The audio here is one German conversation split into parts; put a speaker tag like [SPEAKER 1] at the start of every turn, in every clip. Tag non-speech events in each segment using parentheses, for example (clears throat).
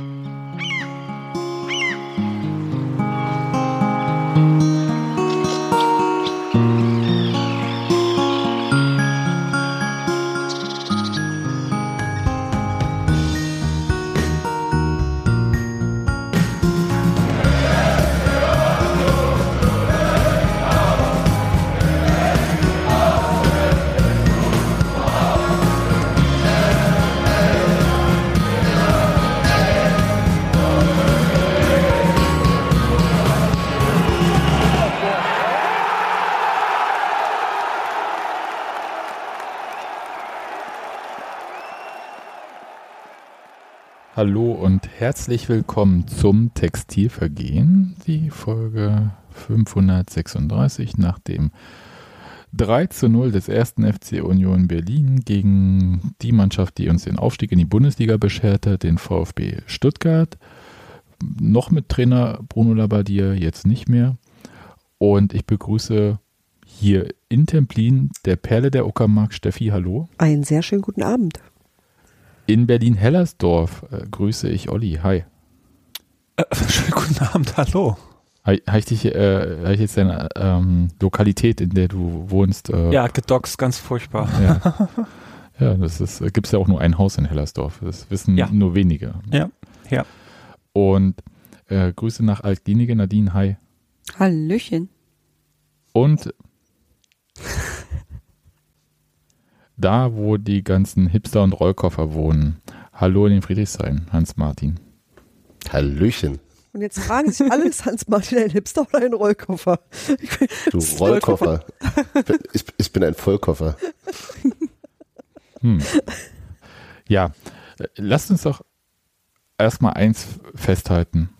[SPEAKER 1] Mm-hmm. Hallo und herzlich willkommen zum Textilvergehen, die Folge 536 nach dem 3 zu 0 des ersten FC Union Berlin gegen die Mannschaft, die uns den Aufstieg in die Bundesliga bescherte, den VfB Stuttgart. Noch mit Trainer Bruno Labbadia, jetzt nicht mehr. Und ich begrüße hier in Templin der Perle der Uckermark, Steffi, hallo.
[SPEAKER 2] Einen sehr schönen guten Abend.
[SPEAKER 1] In Berlin-Hellersdorf äh, grüße ich Olli. Hi.
[SPEAKER 3] Äh, schönen guten Abend, hallo.
[SPEAKER 1] Habe ich, dich, äh, hab ich jetzt deine ähm, Lokalität, in der du wohnst? Äh,
[SPEAKER 3] ja, gedoxt, ganz furchtbar.
[SPEAKER 1] Ja, (laughs) ja das ist, gibt es ja auch nur ein Haus in Hellersdorf. Das wissen ja. nur wenige.
[SPEAKER 3] Ja, ja.
[SPEAKER 1] Und äh, Grüße nach Altlinige, Nadine, hi.
[SPEAKER 4] Hallöchen.
[SPEAKER 1] Und da, wo die ganzen Hipster und Rollkoffer wohnen. Hallo in den Friedrichshain, Hans-Martin.
[SPEAKER 5] Hallöchen.
[SPEAKER 2] Und jetzt fragen sich alle, ist Hans-Martin ein Hipster oder ein Rollkoffer?
[SPEAKER 5] Du Rollkoffer. Ich, ich, bin ein Vollkoffer.
[SPEAKER 1] Hm. Ja, lasst uns doch erstmal eins festhalten.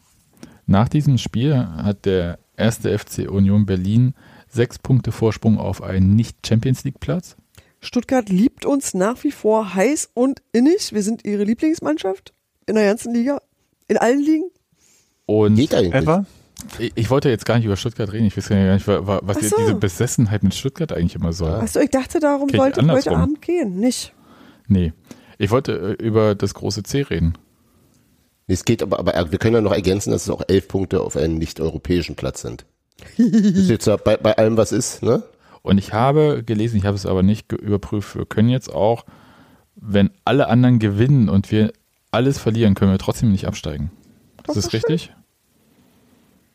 [SPEAKER 1] Nach diesem Spiel hat der erste FC Union Berlin sechs Punkte Vorsprung auf einen Nicht-Champions League-Platz.
[SPEAKER 2] Stuttgart liebt uns nach wie vor heiß und innig. Wir sind ihre Lieblingsmannschaft in der ganzen Liga, in allen Ligen.
[SPEAKER 1] Und Geht eigentlich. Ich, ich wollte jetzt gar nicht über Stuttgart reden. Ich weiß gar nicht, was so. diese Besessenheit mit Stuttgart eigentlich immer soll.
[SPEAKER 2] Achso, ich dachte, darum Krieg sollte heute Abend gehen. Nicht.
[SPEAKER 1] Nee. Ich wollte äh, über das große C reden.
[SPEAKER 5] Es geht aber, aber wir können ja noch ergänzen, dass es auch elf Punkte auf einem nicht-europäischen Platz sind. das (laughs) ist jetzt bei, bei allem, was ist, ne?
[SPEAKER 1] Und ich habe gelesen, ich habe es aber nicht überprüft, wir können jetzt auch, wenn alle anderen gewinnen und wir alles verlieren, können wir trotzdem nicht absteigen. Das, das ist richtig?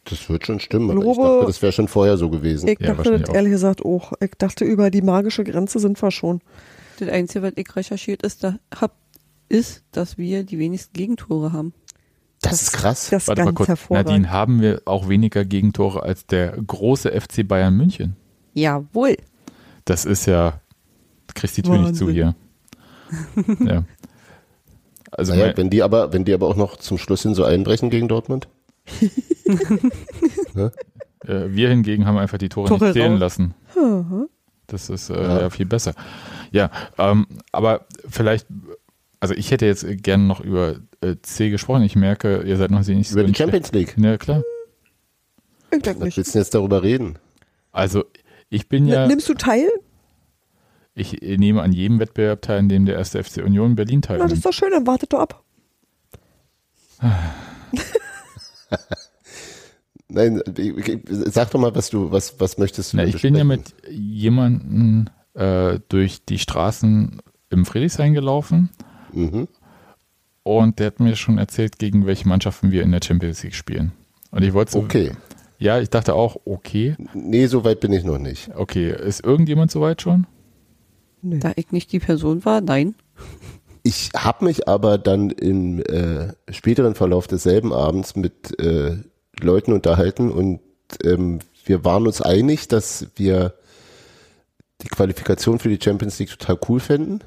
[SPEAKER 5] Das wird schon stimmen, aber ich dachte, das wäre schon vorher so gewesen.
[SPEAKER 2] Ich ja, dachte, ehrlich gesagt auch. Ich dachte, über die magische Grenze sind wir schon.
[SPEAKER 4] Das Einzige, was ich recherchiert ist, da hab, ist, dass wir die wenigsten Gegentore haben.
[SPEAKER 5] Das, das ist krass.
[SPEAKER 2] Das ist Warte ganz hervorragend.
[SPEAKER 1] Nadine, haben wir auch weniger Gegentore als der große FC Bayern München?
[SPEAKER 4] Jawohl.
[SPEAKER 1] Das ist ja, du kriegst die Tür Wahnsinn. nicht zu hier. (laughs) ja.
[SPEAKER 5] Also naja, wenn die aber, wenn die aber auch noch zum Schluss hin so einbrechen gegen Dortmund.
[SPEAKER 1] ja? (laughs) äh, wir hingegen haben einfach die Tore, Tore nicht zählen lassen. Das ist äh, ja. ja. viel besser. Ja, ähm, aber vielleicht, also ich hätte jetzt gerne noch über äh, C gesprochen. Ich merke, ihr seid noch nicht
[SPEAKER 5] über so Über die Champions League.
[SPEAKER 1] Ja, klar.
[SPEAKER 5] Ich denke nicht. Was willst du jetzt darüber reden?
[SPEAKER 1] Also ich bin ja.
[SPEAKER 2] Nimmst du teil?
[SPEAKER 1] Ich nehme an jedem Wettbewerb teil, in dem der erste FC Union Berlin teilnimmt.
[SPEAKER 2] Na, das ist doch schön, dann wartet doch ab. (laughs)
[SPEAKER 5] Nein, sag doch mal, was du, was, was möchtest du
[SPEAKER 1] Na, Ich besprechen? bin ja mit jemandem äh, durch die Straßen im Friedrichshain gelaufen. Mhm. Und der hat mir schon erzählt, gegen welche Mannschaften wir in der Champions League spielen. Und ich wollte so,
[SPEAKER 5] okay.
[SPEAKER 1] Ja, ich dachte auch, okay.
[SPEAKER 5] Nee, so weit bin ich noch nicht.
[SPEAKER 1] Okay, ist irgendjemand so weit schon?
[SPEAKER 4] Nee. Da ich nicht die Person war, nein.
[SPEAKER 5] Ich habe mich aber dann im äh, späteren Verlauf desselben Abends mit äh, Leuten unterhalten und ähm, wir waren uns einig, dass wir die Qualifikation für die Champions League total cool fänden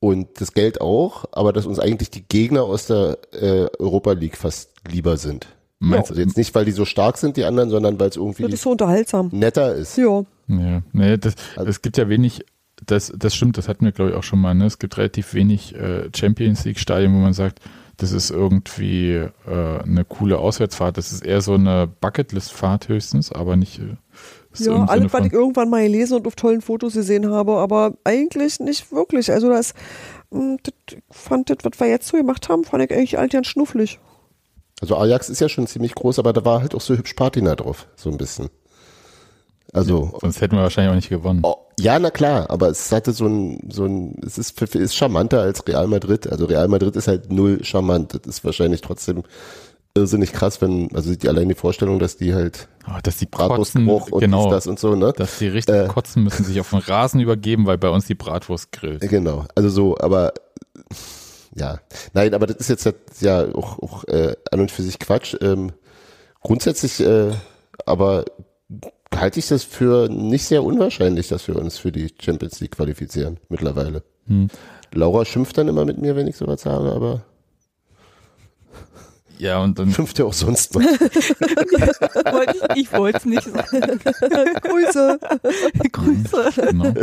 [SPEAKER 5] und das Geld auch, aber dass uns eigentlich die Gegner aus der äh, Europa League fast lieber sind. Meinst ja. Also jetzt nicht, weil die so stark sind, die anderen, sondern weil es irgendwie
[SPEAKER 2] das ist so unterhaltsam.
[SPEAKER 5] netter ist.
[SPEAKER 2] Ja.
[SPEAKER 1] Ja, nee, das, also, es gibt ja wenig, das, das stimmt, das hatten wir, glaube ich, auch schon mal. Ne? Es gibt relativ wenig äh, Champions League-Stadien, wo man sagt, das ist irgendwie äh, eine coole Auswärtsfahrt. Das ist eher so eine Bucketlist-Fahrt höchstens, aber nicht. Äh,
[SPEAKER 2] ja, alles, was ich irgendwann mal gelesen und auf tollen Fotos gesehen habe, aber eigentlich nicht wirklich. Also das mh, das, ich fand das, was wir jetzt so gemacht haben, fand ich eigentlich alt ganz schnufflig.
[SPEAKER 5] Also Ajax ist ja schon ziemlich groß, aber da war halt auch so hübsch Patina drauf, so ein bisschen. Also,
[SPEAKER 1] Sonst hätten wir wahrscheinlich auch nicht gewonnen.
[SPEAKER 5] oh, ja, na klar, aber es hatte so ein, so ein, es ist, ist charmanter als Real Madrid. Also Real Madrid ist halt null charmant. Das ist wahrscheinlich trotzdem irrsinnig krass, wenn, also die allein die Vorstellung, dass die halt
[SPEAKER 1] Oh, dass die kotzen,
[SPEAKER 5] Bratwurstbruch und
[SPEAKER 1] genau,
[SPEAKER 5] das und so, ne?
[SPEAKER 1] dass die richtig
[SPEAKER 5] Äh.
[SPEAKER 1] kotzen müssen, sich auf den Rasen übergeben, weil bei uns die Bratwurst grillt.
[SPEAKER 5] Genau, also so, aber ja, nein, aber das ist jetzt halt, ja auch, auch äh, an und für sich Quatsch. Ähm, grundsätzlich, äh, aber halte ich das für nicht sehr unwahrscheinlich, dass wir uns für die Champions League qualifizieren mittlerweile.
[SPEAKER 1] Hm.
[SPEAKER 5] Laura schimpft dann immer mit mir, wenn ich sowas sage, aber
[SPEAKER 1] Ja, und dann
[SPEAKER 5] schimpft ja auch sonst mal.
[SPEAKER 4] Ich wollte es nicht sagen. (laughs)
[SPEAKER 2] Grüße.
[SPEAKER 4] Grüße.
[SPEAKER 1] genau.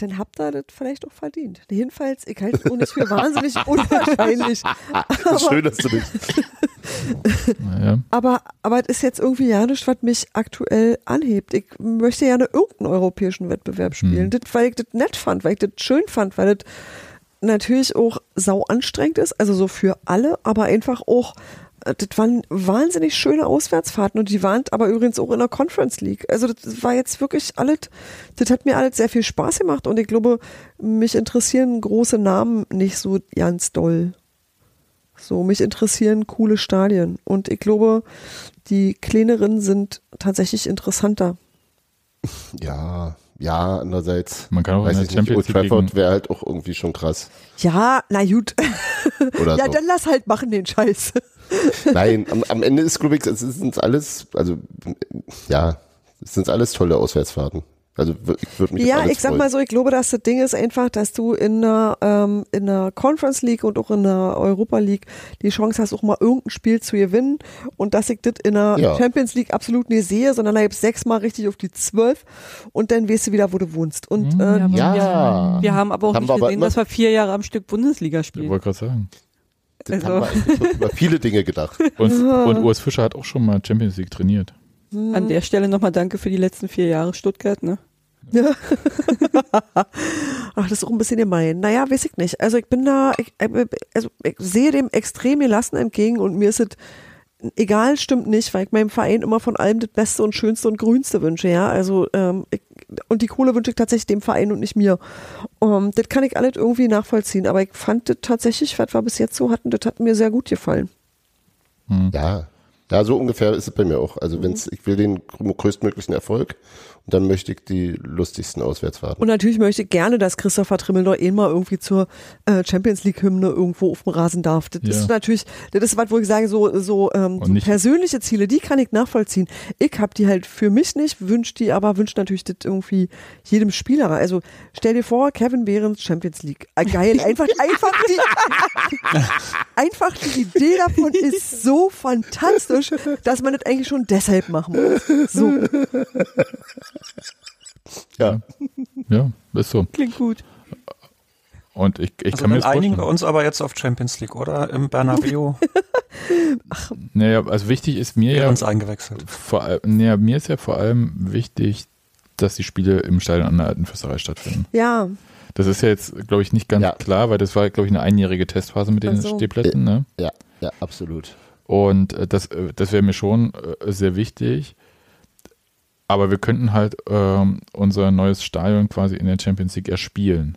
[SPEAKER 2] Dann habt ihr das vielleicht auch verdient. Jedenfalls, ich halte es auch nicht für wahnsinnig (laughs) unwahrscheinlich.
[SPEAKER 5] Schön, dass du dich.
[SPEAKER 1] Naja.
[SPEAKER 2] Aber, aber es ist jetzt irgendwie ja nichts, was mich aktuell anhebt. Ich möchte gerne irgendeinen europäischen Wettbewerb spielen.
[SPEAKER 1] Hm.
[SPEAKER 2] Das, weil ich das nett fand, weil ich das schön fand, weil das natürlich auch sau anstrengend ist, also so für alle, aber einfach auch, das waren wahnsinnig schöne Auswärtsfahrten und die waren aber übrigens auch in der Conference League. Also das war jetzt wirklich alles, das hat mir alles sehr viel Spaß gemacht und ich glaube, mich interessieren große Namen nicht so ganz doll. So, mich interessieren coole Stadien. Und ich glaube, die kleineren sind tatsächlich interessanter. (laughs)
[SPEAKER 5] Ja, ja, andererseits.
[SPEAKER 1] Man kann auch in
[SPEAKER 5] weiß
[SPEAKER 1] der
[SPEAKER 5] ich nicht,
[SPEAKER 1] Champions
[SPEAKER 5] Old
[SPEAKER 1] League
[SPEAKER 5] Trafford wäre halt auch irgendwie schon krass.
[SPEAKER 2] Ja, na gut.
[SPEAKER 5] Oder
[SPEAKER 2] ja,
[SPEAKER 5] so.
[SPEAKER 2] dann lass halt machen den Scheiß.
[SPEAKER 5] Nein, am, am Ende ist, glaube ich, es sind alles, also ja, es sind alles tolle Auswärtsfahrten. Also ich würde mich
[SPEAKER 2] Ja,
[SPEAKER 5] alles
[SPEAKER 2] ich sag
[SPEAKER 5] freuen.
[SPEAKER 2] mal so, ich glaube, dass das Ding ist einfach, dass du in der, ähm, in der Conference League und auch in der Europa League die Chance hast, auch mal irgendein Spiel zu gewinnen. Und dass ich das in der
[SPEAKER 5] Ja.
[SPEAKER 2] Champions League absolut nicht sehe, sondern da gibt's sechsmal richtig auf die zwölf und dann weißt du wieder, wo du wohnst. Und
[SPEAKER 1] Mhm.
[SPEAKER 2] äh,
[SPEAKER 4] aber
[SPEAKER 5] Ja.
[SPEAKER 4] Wir, wir haben aber auch
[SPEAKER 5] Haben
[SPEAKER 4] nicht gesehen, dass wir vier Jahre am Stück Bundesliga
[SPEAKER 1] Ich
[SPEAKER 4] spielen.
[SPEAKER 1] wollte gerade sagen.
[SPEAKER 4] Also-
[SPEAKER 5] haben wir eigentlich schon über viele Dinge gedacht.
[SPEAKER 1] Und, und Urs Fischer hat auch schon mal Champions League trainiert.
[SPEAKER 4] An der Stelle nochmal danke für die letzten vier Jahre Stuttgart. Ne? (laughs)
[SPEAKER 2] Ach, das ist auch ein bisschen gemein. Naja, weiß ich nicht. Also ich bin da, ich, äh, also ich sehe dem extrem gelassen entgegen und mir ist es egal, stimmt nicht, weil ich meinem Verein immer von allem das Beste und Schönste und Grünste wünsche, ja. Also ähm, ich, und die Kohle wünsche ich tatsächlich dem Verein und nicht mir. Um, das kann ich alles irgendwie nachvollziehen, aber ich fand das tatsächlich, was wir bis jetzt so hatten, das hat mir sehr gut gefallen.
[SPEAKER 5] Ja. Ja, so ungefähr ist es bei mir auch. Also wenn's, ich will den grö- größtmöglichen Erfolg dann möchte ich die lustigsten Auswärtsfahrten.
[SPEAKER 2] Und natürlich möchte ich gerne, dass Christopher Trimmel noch eh mal irgendwie zur äh, Champions League Hymne irgendwo auf dem Rasen darf. Das
[SPEAKER 1] Ja.
[SPEAKER 2] ist natürlich, das ist was, wo ich sage, so, so, ähm, so persönliche Ziele, die kann ich nachvollziehen. Ich habe die halt für mich nicht, wünsche die aber, wünsche natürlich das irgendwie jedem Spieler. Also stell dir vor, Kevin Behrens Champions League. Ah, geil, (laughs) einfach, einfach die, (laughs) einfach die Idee davon ist so fantastisch, dass man das eigentlich schon deshalb machen muss. So.
[SPEAKER 5] Ja.
[SPEAKER 1] Ja, ist so.
[SPEAKER 4] Klingt gut.
[SPEAKER 1] Und ich, ich
[SPEAKER 3] Also
[SPEAKER 1] kann mir
[SPEAKER 3] einigen wir uns aber jetzt auf Champions League, oder? Im Bernabeu (laughs)
[SPEAKER 1] Naja, also wichtig ist mir
[SPEAKER 3] wird
[SPEAKER 1] ja,
[SPEAKER 3] uns eingewechselt.
[SPEAKER 1] vor, naja, mir ist ja vor allem wichtig, dass die Spiele im Stadion an der Alten Fürsterei stattfinden.
[SPEAKER 2] Ja,
[SPEAKER 1] Das ist ja jetzt, glaube ich, nicht ganz
[SPEAKER 5] Ja.
[SPEAKER 1] klar, weil das war, glaube ich, eine einjährige Testphase mit den
[SPEAKER 2] Ach so.
[SPEAKER 1] Stehplätzen. Ne?
[SPEAKER 5] Ja, ja, absolut.
[SPEAKER 1] Und äh, das, äh, das wäre mir schon äh, sehr wichtig. Aber wir könnten halt ähm, unser neues Stadion quasi in der Champions League erspielen.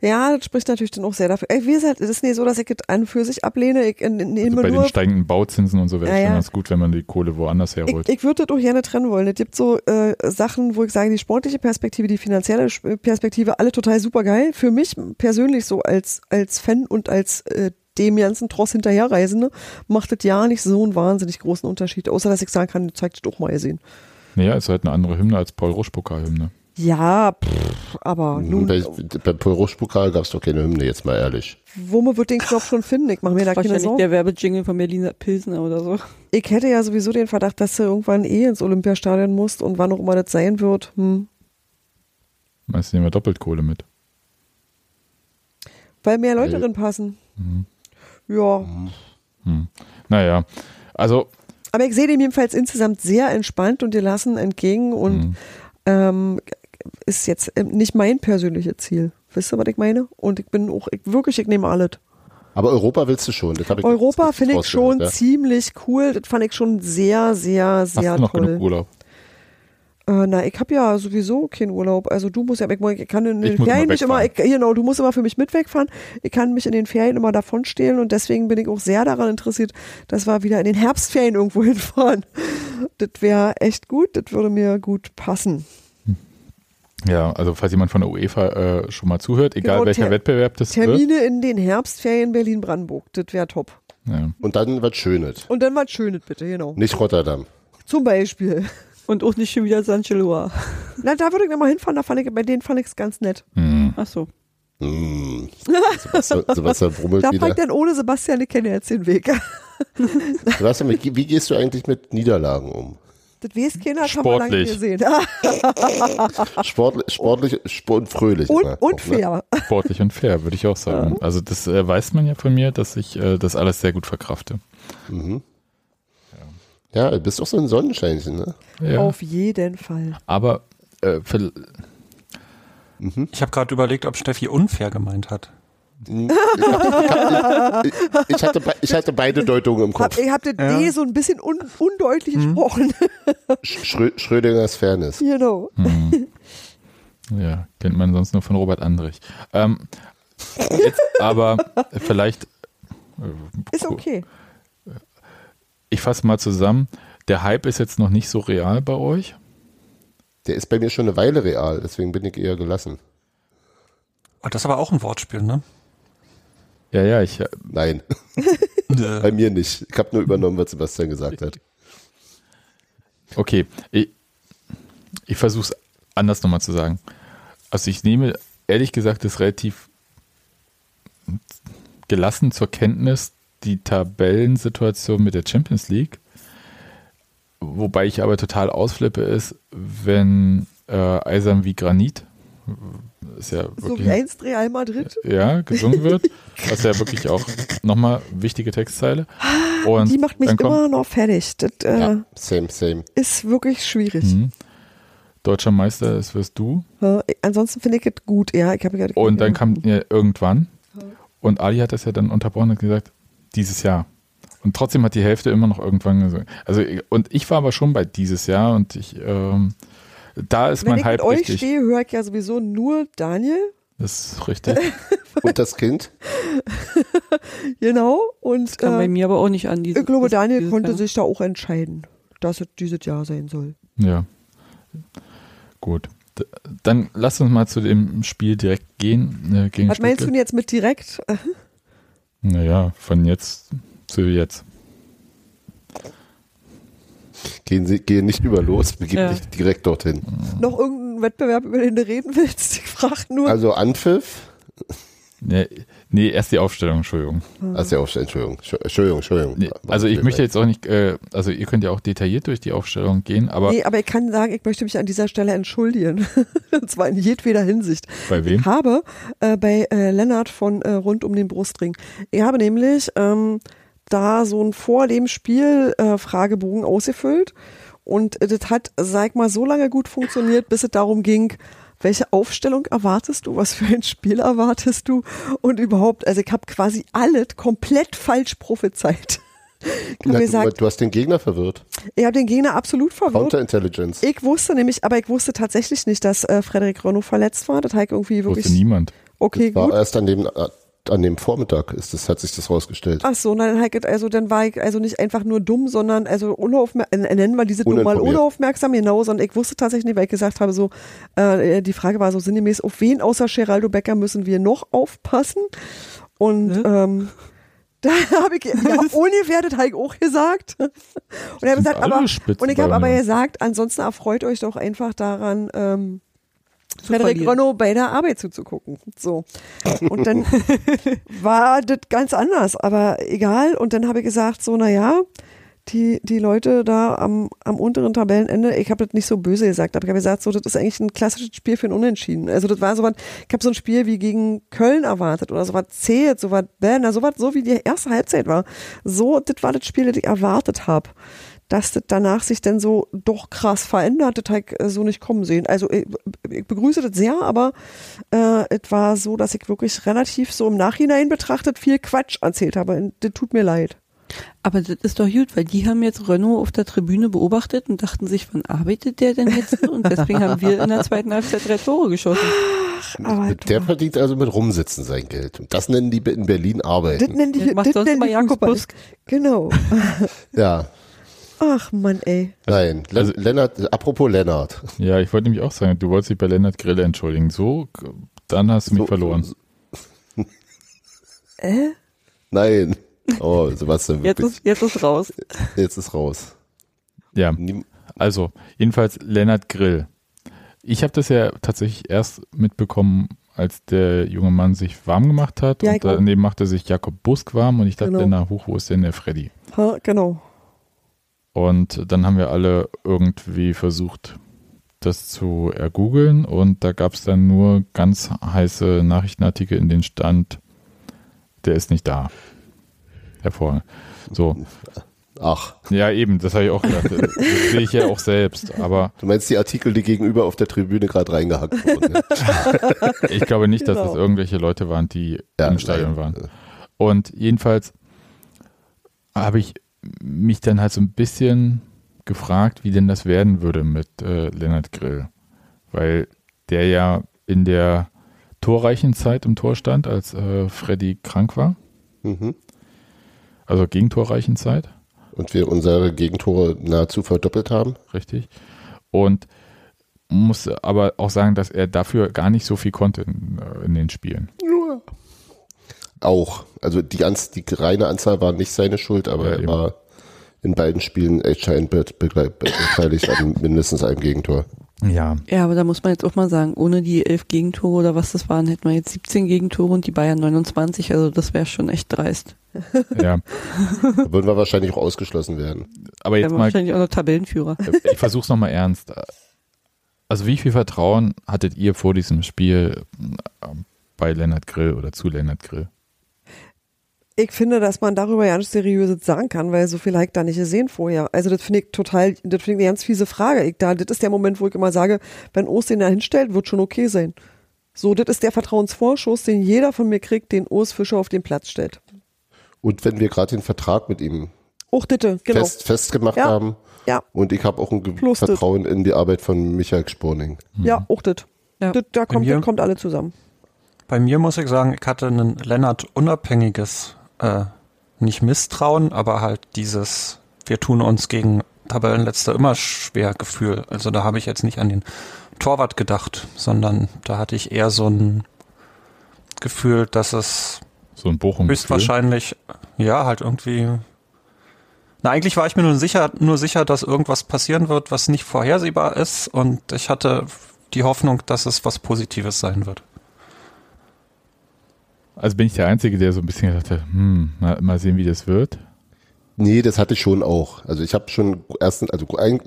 [SPEAKER 2] Ja, das spricht natürlich dann auch sehr dafür. Ey, wie gesagt, es ist nicht so, dass ich es an und für sich ablehne. Ich äh, nehme
[SPEAKER 1] Also bei den steigenden Bauzinsen und so wäre es
[SPEAKER 2] Ja,
[SPEAKER 1] schon
[SPEAKER 2] ja.
[SPEAKER 1] ganz gut, wenn man die Kohle woanders
[SPEAKER 2] Ich,
[SPEAKER 1] herholt.
[SPEAKER 2] ich würde das auch gerne trennen wollen. Es gibt so äh, Sachen, wo ich sage, die sportliche Perspektive, die finanzielle Sch- Perspektive, alle total super geil. Für mich persönlich so als, als Fan und als äh, dem ganzen Tross hinterherreisende macht das ja nicht so einen wahnsinnig großen Unterschied. Außer, dass ich sagen kann, zeigt es doch mal gesehen.
[SPEAKER 1] Naja, ist halt eine andere Hymne als Paul Rusch Pokalhymne.
[SPEAKER 2] Ja, pff, aber nun,
[SPEAKER 5] Bei, bei Paul Rusch-Pokal gab es doch keine Hymne, jetzt mal ehrlich.
[SPEAKER 2] womit wird den Knopf schon finden? Ich mache mir da keine
[SPEAKER 4] Wahrscheinlich
[SPEAKER 2] Sorgen.
[SPEAKER 4] der Werbejingle von Berliner Pilsner oder so.
[SPEAKER 2] Ich hätte ja sowieso den Verdacht, dass du irgendwann eh ins Olympiastadion musst und wann auch immer das sein wird. Hm.
[SPEAKER 1] Meinst du, nehmen wir doppelt Kohle mit?
[SPEAKER 2] Weil mehr Leute
[SPEAKER 5] Weil-
[SPEAKER 2] drin passen.
[SPEAKER 1] Mhm.
[SPEAKER 2] Ja.
[SPEAKER 1] Hm. Naja, also
[SPEAKER 2] Aber ich sehe dem jedenfalls insgesamt sehr entspannt und gelassen entgegen und
[SPEAKER 1] hm.
[SPEAKER 2] ähm, ist jetzt ähm, nicht mein persönliches Ziel. wisst ihr, was ich meine? Und ich bin auch, ich, wirklich, ich nehme alles.
[SPEAKER 5] Aber Europa willst du schon.
[SPEAKER 2] Europa finde ich schon
[SPEAKER 5] ja.
[SPEAKER 2] ziemlich cool. Das fand ich schon sehr, sehr,
[SPEAKER 1] Hast
[SPEAKER 2] sehr
[SPEAKER 1] noch
[SPEAKER 2] toll.
[SPEAKER 1] genug Urlaub?
[SPEAKER 2] Äh, na, ich habe ja sowieso keinen Urlaub. Also du musst ja, ich, ich kann in den
[SPEAKER 1] Ich
[SPEAKER 2] Ferien
[SPEAKER 1] immer
[SPEAKER 2] nicht immer, ich, genau, du musst immer für mich mit wegfahren. Ich kann mich in den Ferien immer davon stehlen und deswegen bin ich auch sehr daran interessiert, dass wir wieder in den Herbstferien irgendwo (laughs) hinfahren. Das wäre echt gut, das würde mir gut passen.
[SPEAKER 1] Ja, also falls jemand von der UEFA äh, schon mal zuhört, egal
[SPEAKER 2] Genau,
[SPEAKER 1] welcher Wettbewerb das wird.
[SPEAKER 2] Termine in den Herbstferien Berlin-Brandenburg, das wäre top.
[SPEAKER 1] Ja.
[SPEAKER 5] Und dann was Schönes.
[SPEAKER 2] Und dann was Schönes bitte, genau.
[SPEAKER 5] Nicht Rotterdam.
[SPEAKER 2] Zum Beispiel.
[SPEAKER 4] Und auch nicht schon wieder San Geloa.
[SPEAKER 2] Na, da würde ich nochmal hinfahren, da fand ich, bei denen fand ich es ganz nett.
[SPEAKER 1] Hm.
[SPEAKER 4] Ach so.
[SPEAKER 5] Hm. Sebastian, Sebastian brummelt
[SPEAKER 2] Da
[SPEAKER 5] wieder.
[SPEAKER 2] packt dann ohne Sebastian, ich kenne jetzt den Weg. (laughs)
[SPEAKER 5] Sebastian, wie gehst du eigentlich mit Niederlagen um?
[SPEAKER 2] Das weiß keiner, das haben wir lange
[SPEAKER 1] Sportlich.
[SPEAKER 2] gesehen. (laughs)
[SPEAKER 5] Sportlich, sportlich sport und fröhlich.
[SPEAKER 2] Und,
[SPEAKER 5] immer
[SPEAKER 2] und
[SPEAKER 5] ne?
[SPEAKER 2] fair.
[SPEAKER 1] Sportlich und fair, würde ich auch sagen. Also das äh, weiß man ja von mir, dass ich äh, das alles sehr gut verkrafte.
[SPEAKER 5] Mhm. Ja, du bist auch so ein Sonnenscheinchen, ne?
[SPEAKER 1] Ja.
[SPEAKER 2] Auf jeden Fall.
[SPEAKER 1] Aber äh, für,
[SPEAKER 3] Ich habe gerade überlegt, ob Steffi unfair gemeint hat.
[SPEAKER 5] Ich, ich, hatte, ich hatte beide Deutungen im
[SPEAKER 2] Hab,
[SPEAKER 5] Kopf.
[SPEAKER 2] ich habe das
[SPEAKER 3] Ja.
[SPEAKER 2] D so ein bisschen un, undeutlich
[SPEAKER 1] Mhm.
[SPEAKER 2] gesprochen. (laughs)
[SPEAKER 5] Schrö Schrödingers Fairness.
[SPEAKER 2] genau.
[SPEAKER 1] hm, (laughs) ja, kennt man sonst nur von Robert Andrich. Ähm, jetzt aber vielleicht, äh,
[SPEAKER 2] Ist okay.
[SPEAKER 1] Ich fasse mal zusammen, der Hype ist jetzt noch nicht so real bei euch.
[SPEAKER 5] Der ist bei mir schon eine Weile real, deswegen bin ich eher gelassen.
[SPEAKER 3] Oh, das ist aber auch ein Wortspiel, ne?
[SPEAKER 1] Ja, ja, ich, äh,
[SPEAKER 5] Nein, (laughs) (laughs) bei mir nicht. Ich habe nur übernommen, was Sebastian gesagt hat.
[SPEAKER 1] Okay, ich, ich versuche es anders nochmal zu sagen. Also ich nehme ehrlich gesagt das relativ gelassen zur Kenntnis die Tabellensituation mit der Champions League. Wobei ich aber total ausflippe ist, wenn äh, Eisern wie Granit, ist ja
[SPEAKER 2] So
[SPEAKER 1] wirklich
[SPEAKER 2] wie einst Real Madrid.
[SPEAKER 1] ja, gesungen wird, was ja wirklich auch nochmal wichtige Textzeile. Und
[SPEAKER 2] Die macht mich
[SPEAKER 1] kommt,
[SPEAKER 2] immer noch fertig. Das äh,
[SPEAKER 5] Ja, same, same.
[SPEAKER 2] ist wirklich schwierig.
[SPEAKER 1] Mhm. Deutscher Meister, das wirst du.
[SPEAKER 2] Ja, ansonsten finde ich es gut, ja. Ich habe ja
[SPEAKER 1] Und dann kam ja irgendwann, und Ali hat das ja dann unterbrochen und gesagt, dieses Jahr. Und trotzdem hat die Hälfte immer noch irgendwann gesagt. Also, und ich war aber schon bei dieses Jahr und ich, ähm, da ist
[SPEAKER 2] Wenn
[SPEAKER 1] mein
[SPEAKER 2] ich
[SPEAKER 1] Hype
[SPEAKER 2] mit euch
[SPEAKER 1] richtig.
[SPEAKER 2] stehe, höre ich ja sowieso nur Daniel.
[SPEAKER 1] Das ist richtig. (laughs)
[SPEAKER 5] Und das Kind? (laughs)
[SPEAKER 2] Genau. Und
[SPEAKER 4] Kam bei
[SPEAKER 2] äh,
[SPEAKER 4] mir aber auch nicht an. Dieses,
[SPEAKER 2] ich glaube,
[SPEAKER 4] das-
[SPEAKER 2] Daniel konnte
[SPEAKER 4] Jahr.
[SPEAKER 2] sich da auch entscheiden, dass es dieses Jahr sein soll.
[SPEAKER 1] ja. Gut. D- Dann lass uns mal zu dem Spiel direkt gehen. Äh, gegen
[SPEAKER 2] Was meinst du
[SPEAKER 1] Stuttgart.
[SPEAKER 2] denn jetzt mit direkt? (laughs)
[SPEAKER 1] Naja, von jetzt zu jetzt.
[SPEAKER 5] Gehen, Sie, gehen nicht über los, begib
[SPEAKER 4] Ja.
[SPEAKER 5] dich direkt dorthin.
[SPEAKER 2] Noch irgendein Wettbewerb, über den du reden willst? Ich frage nur.
[SPEAKER 5] Also Anpfiff.
[SPEAKER 1] Nee, nee, erst die Aufstellung, Entschuldigung.
[SPEAKER 5] Also ja, Entschuldigung, Entschuldigung, Entschuldigung.
[SPEAKER 1] Nee, also ich möchte jetzt auch nicht, äh, also ihr könnt ja auch detailliert durch die Aufstellung gehen, aber
[SPEAKER 2] nee, aber ich kann sagen, ich möchte mich an dieser Stelle entschuldigen. (laughs) Und zwar in jedweder Hinsicht.
[SPEAKER 1] bei wem?
[SPEAKER 2] Ich habe äh, bei äh, Lennart von äh, Rund um den Brustring, ich habe nämlich ähm, da so ein vor dem Spiel äh, Fragebogen ausgefüllt und äh, das hat, sag mal, so lange gut funktioniert, bis es darum ging, welche Aufstellung erwartest du, was für ein Spiel erwartest du und überhaupt, also ich habe quasi alles komplett falsch prophezeit. (laughs) Ich
[SPEAKER 5] Na,
[SPEAKER 2] habe
[SPEAKER 5] du,
[SPEAKER 2] gesagt,
[SPEAKER 5] du hast den Gegner verwirrt.
[SPEAKER 2] ich habe den Gegner absolut verwirrt.
[SPEAKER 5] Counterintelligence.
[SPEAKER 2] Ich wusste nämlich, aber ich wusste tatsächlich nicht, dass äh, Frederik Renault verletzt war. Das hat irgendwie
[SPEAKER 1] Wusste
[SPEAKER 2] wirklich.
[SPEAKER 1] niemand.
[SPEAKER 2] Okay,
[SPEAKER 5] War
[SPEAKER 2] gut.
[SPEAKER 5] erst an dem, an dem Vormittag ist das, hat sich das rausgestellt.
[SPEAKER 2] Ach so, dann halt, also dann war ich also nicht einfach nur dumm, sondern also unaufmerksam, äh, nennen wir diese dumm mal unaufmerksam, genau, sondern ich wusste tatsächlich nicht, weil ich gesagt habe, so, äh, die Frage war so sinngemäß, auf wen außer Geraldo Becker müssen wir noch aufpassen? Und
[SPEAKER 4] Ne?
[SPEAKER 2] ähm, (laughs) da habe ich ja, ungefähr das habe ich auch gesagt. Und ich habe
[SPEAKER 1] Sind
[SPEAKER 2] gesagt, aber und ich habe aber gesagt, ansonsten erfreut euch doch einfach daran, ähm, Frederik. Renault bei der Arbeit zuzugucken. So. Und dann (laughs) war das ganz anders, aber egal. Und dann habe ich gesagt, so, naja, die, die Leute da am, am unteren Tabellenende, ich habe das nicht so böse gesagt, aber ich habe gesagt, so, das ist eigentlich ein klassisches Spiel für ein Unentschieden. Also das war so was, ich habe so ein Spiel wie gegen Köln erwartet oder so was zählt, so was, na, so was, so wie die erste Halbzeit war. So, das war das Spiel, das ich erwartet habe. Dass das danach sich dann so doch krass verändert, das habe ich äh, so nicht kommen sehen. Also ich, ich begrüße das sehr, aber äh, es war so, dass ich wirklich relativ so im Nachhinein betrachtet viel Quatsch erzählt habe. Und das tut mir leid.
[SPEAKER 4] Aber das ist doch gut, weil die haben jetzt Renault auf der Tribüne beobachtet und dachten sich, wann arbeitet der denn jetzt? (laughs) Und deswegen haben wir in der zweiten Halbzeit drei Tore geschossen.
[SPEAKER 2] Aber
[SPEAKER 5] Mit der verdient also mit Rumsitzen sein Geld. Und das nennen die in Berlin
[SPEAKER 2] das
[SPEAKER 5] Arbeiten.
[SPEAKER 2] nennen die,
[SPEAKER 4] Das macht
[SPEAKER 2] das
[SPEAKER 4] sonst
[SPEAKER 2] nennen
[SPEAKER 4] immer
[SPEAKER 2] die
[SPEAKER 4] Jakob
[SPEAKER 2] Fußball.
[SPEAKER 4] Busk.
[SPEAKER 2] Genau. (laughs) (laughs)
[SPEAKER 5] Ja,
[SPEAKER 2] Ach Mann, ey.
[SPEAKER 5] nein. Le
[SPEAKER 1] Also-
[SPEAKER 5] Lennart, apropos Lennart.
[SPEAKER 1] Ja, ich wollte nämlich auch sagen, du wolltest dich bei Lennart Grille entschuldigen. So, dann hast du mich
[SPEAKER 5] So-
[SPEAKER 1] verloren. (laughs)
[SPEAKER 2] Äh?
[SPEAKER 5] Nein. Oh, Sebastian,
[SPEAKER 4] Jetzt
[SPEAKER 5] wirklich.
[SPEAKER 4] ist, jetzt ist raus.
[SPEAKER 5] Jetzt ist raus.
[SPEAKER 1] Ja, also jedenfalls Lennart Grill. Ich habe das ja tatsächlich erst mitbekommen, als der junge Mann sich warm gemacht hat
[SPEAKER 2] Ja,
[SPEAKER 1] und
[SPEAKER 2] auch.
[SPEAKER 1] daneben machte sich Jakob Busk warm und ich dachte,
[SPEAKER 2] Genau.
[SPEAKER 1] na hoch, wo ist denn der Freddy?
[SPEAKER 2] Ha, genau.
[SPEAKER 1] Und dann haben wir alle irgendwie versucht, das zu ergoogeln und da gab es dann nur ganz heiße Nachrichtenartikel, in denen stand, der ist nicht da. Hervorragend. So,
[SPEAKER 5] Ach,
[SPEAKER 1] ja eben, das habe ich auch gedacht. Das sehe ich ja auch selbst, aber
[SPEAKER 5] du meinst die Artikel, die gegenüber auf der Tribüne gerade reingehackt wurden. ne? (laughs)
[SPEAKER 1] ich glaube nicht, dass
[SPEAKER 2] Genau.
[SPEAKER 1] das irgendwelche Leute waren, die
[SPEAKER 5] Ja,
[SPEAKER 1] im Stadion
[SPEAKER 5] nein.
[SPEAKER 1] waren. Und jedenfalls habe ich mich dann halt so ein bisschen gefragt, wie denn das werden würde mit äh, Lennart Grill. Weil der ja in der torreichen Zeit im Tor stand, als äh, Freddy krank war.
[SPEAKER 5] Mhm.
[SPEAKER 1] Also gegentorreichen Zeit,
[SPEAKER 5] Und wir unsere Gegentore nahezu verdoppelt haben.
[SPEAKER 1] richtig. Und muss aber auch sagen, dass er dafür gar nicht so viel konnte in, äh, in den Spielen.
[SPEAKER 5] Auch. Also die, ganz, die reine Anzahl war nicht seine Schuld, aber
[SPEAKER 1] Ja,
[SPEAKER 5] er
[SPEAKER 1] eben.
[SPEAKER 5] war in beiden Spielen entscheidend beteiligt an mindestens einem Gegentor.
[SPEAKER 1] Ja,
[SPEAKER 4] Ja, aber da muss man jetzt auch mal sagen, ohne die elf Gegentore oder was das waren, hätten wir jetzt 17 Gegentore und die Bayern 29. Also das wäre schon echt dreist.
[SPEAKER 1] ja. (laughs)
[SPEAKER 5] Da würden wir wahrscheinlich auch ausgeschlossen werden.
[SPEAKER 1] Aber
[SPEAKER 4] Wir
[SPEAKER 1] jetzt
[SPEAKER 4] haben
[SPEAKER 1] mal
[SPEAKER 4] wahrscheinlich auch noch Tabellenführer.
[SPEAKER 1] ich versuche es nochmal ernst. Also wie viel Vertrauen hattet ihr vor diesem Spiel ähm, bei Lennart Grill oder zu Lennart Grill?
[SPEAKER 2] Ich finde, dass man darüber ja nicht seriös sagen kann, weil so viel habe ich da nicht gesehen vorher. Also das finde ich total, das finde ich eine ganz fiese Frage. Ich, da, das ist der Moment, wo ich immer sage, wenn Ost den da hinstellt, wird schon okay sein. So, das ist der Vertrauensvorschuss, den jeder von mir kriegt, den Urs Fischer auf den Platz stellt.
[SPEAKER 5] Und wenn wir gerade den Vertrag mit ihm
[SPEAKER 2] Och, ditte, genau.
[SPEAKER 5] fest, festgemacht
[SPEAKER 2] Ja.
[SPEAKER 5] haben
[SPEAKER 2] Ja,
[SPEAKER 5] und ich habe auch ein
[SPEAKER 2] Plus.
[SPEAKER 5] Vertrauen in die Arbeit von Michael Sporning.
[SPEAKER 2] ja, auch das.
[SPEAKER 4] Ja.
[SPEAKER 2] Da kommt, kommt alle zusammen.
[SPEAKER 3] Bei mir muss ich sagen, ich hatte ein Lennart unabhängiges, äh, nicht Misstrauen, aber halt dieses, wir tun uns gegen Tabellenletzter immer schwer Gefühl. Also da habe ich jetzt nicht an den Torwart gedacht, sondern da hatte ich eher so ein Gefühl, dass es
[SPEAKER 1] So ein bochum
[SPEAKER 3] höchstwahrscheinlich, ja, halt irgendwie. Na, eigentlich war ich mir nur sicher, nur sicher, dass irgendwas passieren wird, was nicht vorhersehbar ist und ich hatte die Hoffnung, dass es was Positives sein wird.
[SPEAKER 1] Also bin ich der Einzige, der so ein bisschen gedacht hat, hm, mal, mal sehen, wie das wird.
[SPEAKER 5] Nee, das hatte ich schon auch. Also ich habe schon erst, also ein,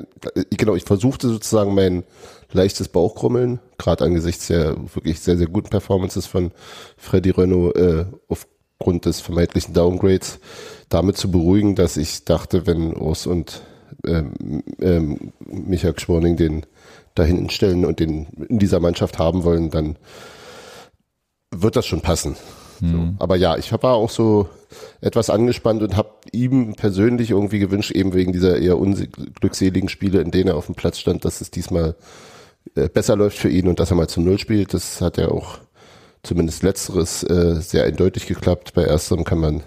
[SPEAKER 5] genau, ich versuchte sozusagen mein leichtes Bauchkrummeln, gerade angesichts der wirklich sehr, sehr guten Performances von Freddy Renault äh, aufgrund des vermeintlichen Downgrades, damit zu beruhigen, dass ich dachte, wenn Urs und ähm, ähm, Michael Schworning den da hinten stellen und den in dieser Mannschaft haben wollen, dann wird das schon passen. So. Aber ja, ich war auch so etwas angespannt und habe ihm persönlich irgendwie gewünscht, eben wegen dieser eher unglückseligen Spiele, in denen er auf dem Platz stand, dass es diesmal äh, besser läuft für ihn und dass er mal zu Null spielt. Das hat ja auch zumindest letzteres äh, sehr eindeutig geklappt. Bei ersterem kann man,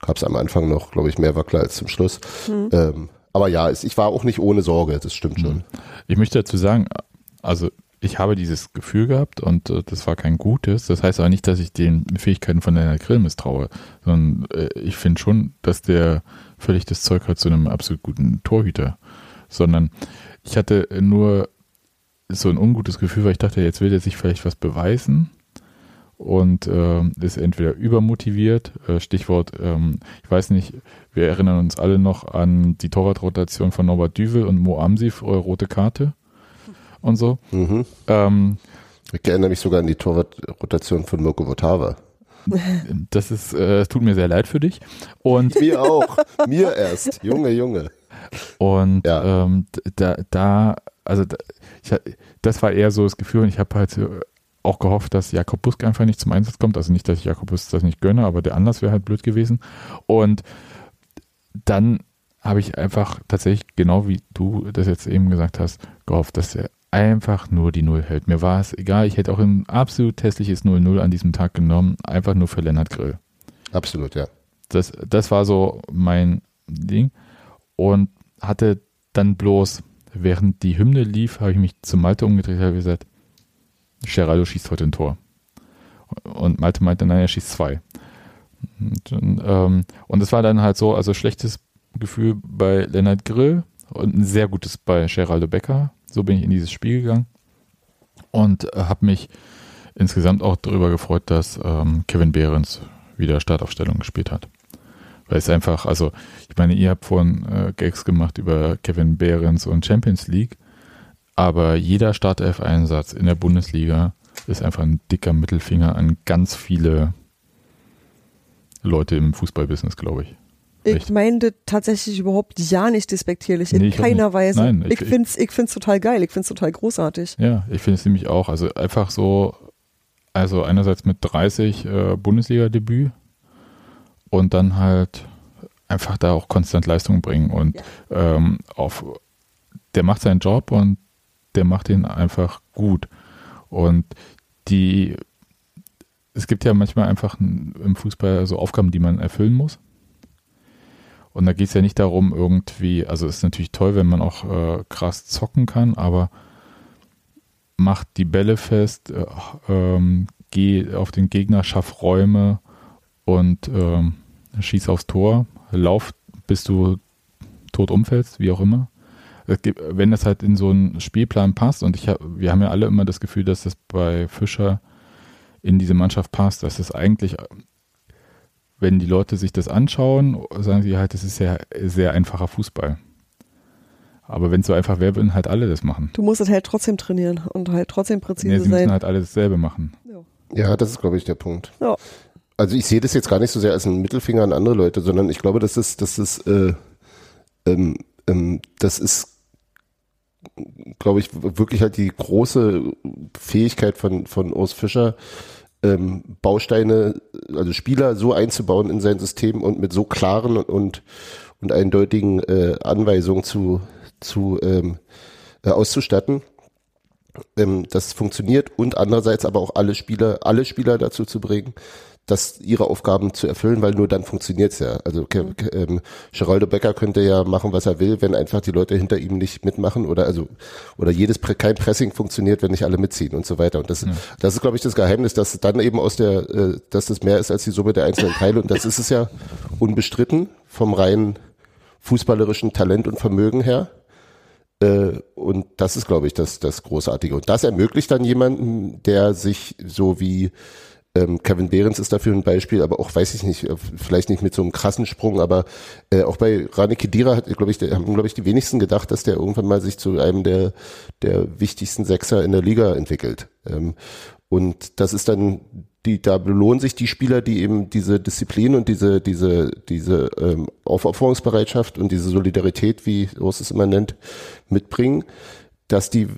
[SPEAKER 5] gab es am Anfang noch, glaube ich, mehr Wackler als zum Schluss. Ähm, aber ja, es, ich war auch nicht ohne Sorge, das stimmt schon.
[SPEAKER 1] Ich möchte dazu sagen, also ich habe dieses Gefühl gehabt und äh, das war kein gutes. Das heißt aber nicht, dass ich den Fähigkeiten von Lennart Grill misstraue, sondern äh, ich finde schon, dass der völlig das Zeug hat zu einem absolut guten Torhüter. Sondern ich hatte nur so ein ungutes Gefühl, weil ich dachte, jetzt will er sich vielleicht was beweisen und äh, ist entweder übermotiviert, äh, Stichwort, ähm, ich weiß nicht, wir erinnern uns alle noch an die Torwartrotation von Norbert Düvel und Mo Amsif, eure rote Karte und so.
[SPEAKER 5] Mhm.
[SPEAKER 1] Ähm,
[SPEAKER 5] Ich erinnere mich sogar an die Torwartrotation von Mirko Votava.
[SPEAKER 1] das ist, äh, es tut mir sehr leid für dich. Und
[SPEAKER 5] Mir auch. Mir erst. Junge, Junge.
[SPEAKER 1] Und
[SPEAKER 5] Ja.
[SPEAKER 1] ähm, da, da, also da, ich, das war eher so das Gefühl und ich habe halt auch gehofft, dass Jakob Busk einfach nicht zum Einsatz kommt. Also nicht, dass ich Jakob Busk das nicht gönne, aber der Anlass wäre halt blöd gewesen. Und dann habe ich einfach tatsächlich, genau wie du das jetzt eben gesagt hast, gehofft, dass er einfach nur die Null hält. Mir war es egal, ich hätte auch ein absolut hässliches 0-0 an diesem Tag genommen, einfach nur für Lennart Grill.
[SPEAKER 5] Absolut, ja.
[SPEAKER 1] Das, das war so mein Ding. Und hatte dann bloß, während die Hymne lief, habe ich mich zu Malte umgedreht und habe gesagt, Geraldo schießt heute ein Tor. Und Malte meinte, nein, er schießt zwei. Und, ähm, und es war dann halt so, also schlechtes Gefühl bei Lennart Grill und ein sehr gutes bei Geraldo Becker. So bin ich in dieses Spiel gegangen und äh, habe mich insgesamt auch darüber gefreut, dass ähm, Kevin Behrens wieder Startaufstellung gespielt hat. Weil es einfach, also ich meine, ihr habt vorhin äh, Gags gemacht über Kevin Behrens und Champions League, aber jeder Startelf-Einsatz in der Bundesliga ist einfach ein dicker Mittelfinger an ganz viele Leute im Fußballbusiness, glaube ich.
[SPEAKER 2] Ich
[SPEAKER 1] Echt?
[SPEAKER 2] meinte tatsächlich überhaupt ja nicht despektierlich, in
[SPEAKER 1] Nee,
[SPEAKER 2] keiner
[SPEAKER 1] nicht.
[SPEAKER 2] Weise.
[SPEAKER 1] Nein, ich-
[SPEAKER 2] ich finde es ich find's total geil, ich finde es total großartig.
[SPEAKER 1] Ja, ich finde es nämlich auch. Also einfach so, also einerseits mit 30 äh, Bundesliga-Debüt und dann halt einfach da auch konstant Leistung bringen und ähm, auf, der macht seinen Job und der macht ihn einfach gut. Und die, es gibt ja manchmal einfach im Fußball so Aufgaben, die man erfüllen muss. Und da geht es ja nicht darum, irgendwie, also es ist natürlich toll, wenn man auch äh, krass zocken kann, aber macht die Bälle fest, äh, ähm, geh auf den Gegner, schaff Räume und ähm, schieß aufs Tor, lauf, bis du tot umfällst, wie auch immer. Gibt, wenn das halt in so einen Spielplan passt, und ich hab, wir haben ja alle immer das Gefühl, dass das bei Fischer in diese Mannschaft passt, dass es eigentlich, wenn die Leute sich das anschauen, sagen sie halt, das ist ja sehr einfacher Fußball. Aber wenn es so einfach wäre, würden halt alle das machen.
[SPEAKER 2] Du musst es halt trotzdem trainieren und halt trotzdem
[SPEAKER 1] Nee,
[SPEAKER 2] präzise
[SPEAKER 1] sie müssen
[SPEAKER 2] sein.
[SPEAKER 1] halt alle dasselbe machen.
[SPEAKER 5] Ja, das ist, glaube ich, der Punkt.
[SPEAKER 2] Ja.
[SPEAKER 5] Also ich sehe das jetzt gar nicht so sehr als einen Mittelfinger an andere Leute, sondern ich glaube, das ist, das ist, äh, ähm, ähm, das ist, glaube ich, wirklich halt die große Fähigkeit von, von Urs Fischer, ähm, Bausteine, also Spieler so einzubauen in sein System und mit so klaren und, und, eindeutigen äh, Anweisungen zu, zu ähm, äh, auszustatten, ähm, das funktioniert und andererseits aber auch alle Spieler, alle Spieler dazu zu bringen, das ihre Aufgaben zu erfüllen, weil nur dann funktioniert's ja. Also Ke- ähm, Geraldo Becker könnte ja machen, was er will, wenn einfach die Leute hinter ihm nicht mitmachen oder also oder jedes kein Pressing funktioniert, wenn nicht alle mitziehen und so weiter. Und das, das ist, glaube ich, das Geheimnis, dass dann eben aus der, äh, dass das mehr ist als die Summe der einzelnen Teile. Und das ist es ja unbestritten vom reinen fußballerischen Talent und Vermögen her. Äh, und das ist, glaube ich, das, das Großartige. Und das ermöglicht dann jemanden, der sich so wie ähm, Kevin Behrens ist dafür ein Beispiel, aber auch, weiß ich nicht, äh, vielleicht nicht mit so einem krassen Sprung, aber äh, auch bei Rani Kedira hat, glaube ich, der, haben, glaube ich, die wenigsten gedacht, dass der irgendwann mal sich zu einem der, der wichtigsten Sechser in der Liga entwickelt. Ähm, und das ist dann die, da belohnen sich die Spieler, die eben diese Disziplin und diese, diese, diese ähm, Aufopferungsbereitschaft und diese Solidarität, wie Urs es immer nennt, mitbringen, dass die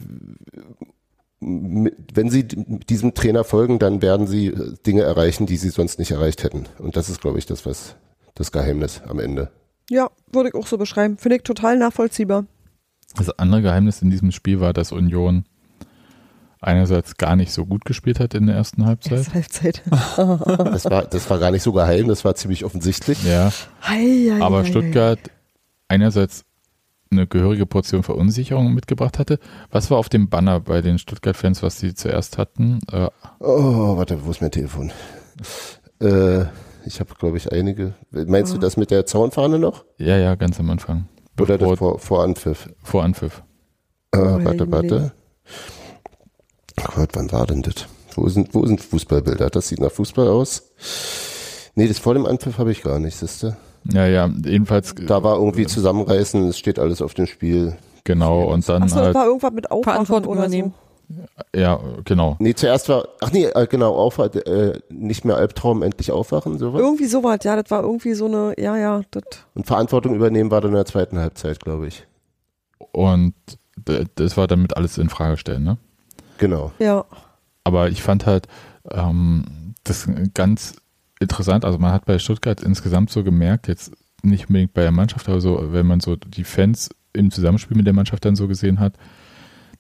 [SPEAKER 5] wenn sie diesem Trainer folgen, dann werden sie äh, Dinge erreichen, die sie sonst nicht erreicht hätten. Und das ist, glaube ich, das, was das Geheimnis am Ende.
[SPEAKER 2] Ja, würde ich auch so beschreiben. Finde ich total nachvollziehbar.
[SPEAKER 1] Das andere Geheimnis in diesem Spiel war, dass Union einerseits gar nicht so gut gespielt hat in der ersten Halbzeit.
[SPEAKER 2] Erste Halbzeit. (laughs)
[SPEAKER 5] Das war, das war gar nicht so geheim, das war ziemlich offensichtlich.
[SPEAKER 1] Ja,
[SPEAKER 2] Hei, hei,
[SPEAKER 1] aber Stuttgart einerseits eine gehörige Portion Verunsicherung mitgebracht hatte. Was war auf dem Banner bei den Stuttgart-Fans, was sie zuerst hatten? Äh,
[SPEAKER 5] Oh, warte, wo ist mein Telefon? Äh, ich habe, glaube ich, einige. Meinst du das mit der Zaunfahne noch?
[SPEAKER 1] ja, ja, ganz am Anfang.
[SPEAKER 5] Oder das
[SPEAKER 1] Bevor,
[SPEAKER 5] vor, vor Anpfiff?
[SPEAKER 1] vor Anpfiff.
[SPEAKER 5] Äh,
[SPEAKER 2] Oh,
[SPEAKER 5] warte, warte. Ach Gott, wann war denn das? Wo sind, wo sind Fußballbilder? Das sieht nach Fußball aus. Nee, das vor dem Anpfiff habe ich gar nicht, siehste.
[SPEAKER 1] Ja, ja, jedenfalls
[SPEAKER 5] Da war irgendwie zusammenreißen, es steht alles auf dem Spiel.
[SPEAKER 1] genau und dann
[SPEAKER 2] Achso, das
[SPEAKER 1] halt,
[SPEAKER 2] war irgendwas mit Aufwachen
[SPEAKER 4] Verantwortung
[SPEAKER 2] oder
[SPEAKER 4] übernehmen.
[SPEAKER 2] so.
[SPEAKER 1] ja, genau.
[SPEAKER 5] Nee, zuerst war, ach nee, äh, genau, aufwachen, äh, nicht mehr Albtraum, endlich aufwachen, sowas.
[SPEAKER 2] Irgendwie sowas, ja, das war irgendwie so eine, ja, ja, das.
[SPEAKER 5] Und Verantwortung übernehmen war dann in der zweiten Halbzeit, glaube ich.
[SPEAKER 1] Und das war damit alles in Frage stellen, ne?
[SPEAKER 5] Genau.
[SPEAKER 2] Ja.
[SPEAKER 1] Aber ich fand halt ähm, das ganz interessant. Also man hat bei Stuttgart insgesamt so gemerkt, jetzt nicht unbedingt bei der Mannschaft, aber so, wenn man so die Fans im Zusammenspiel mit der Mannschaft dann so gesehen hat,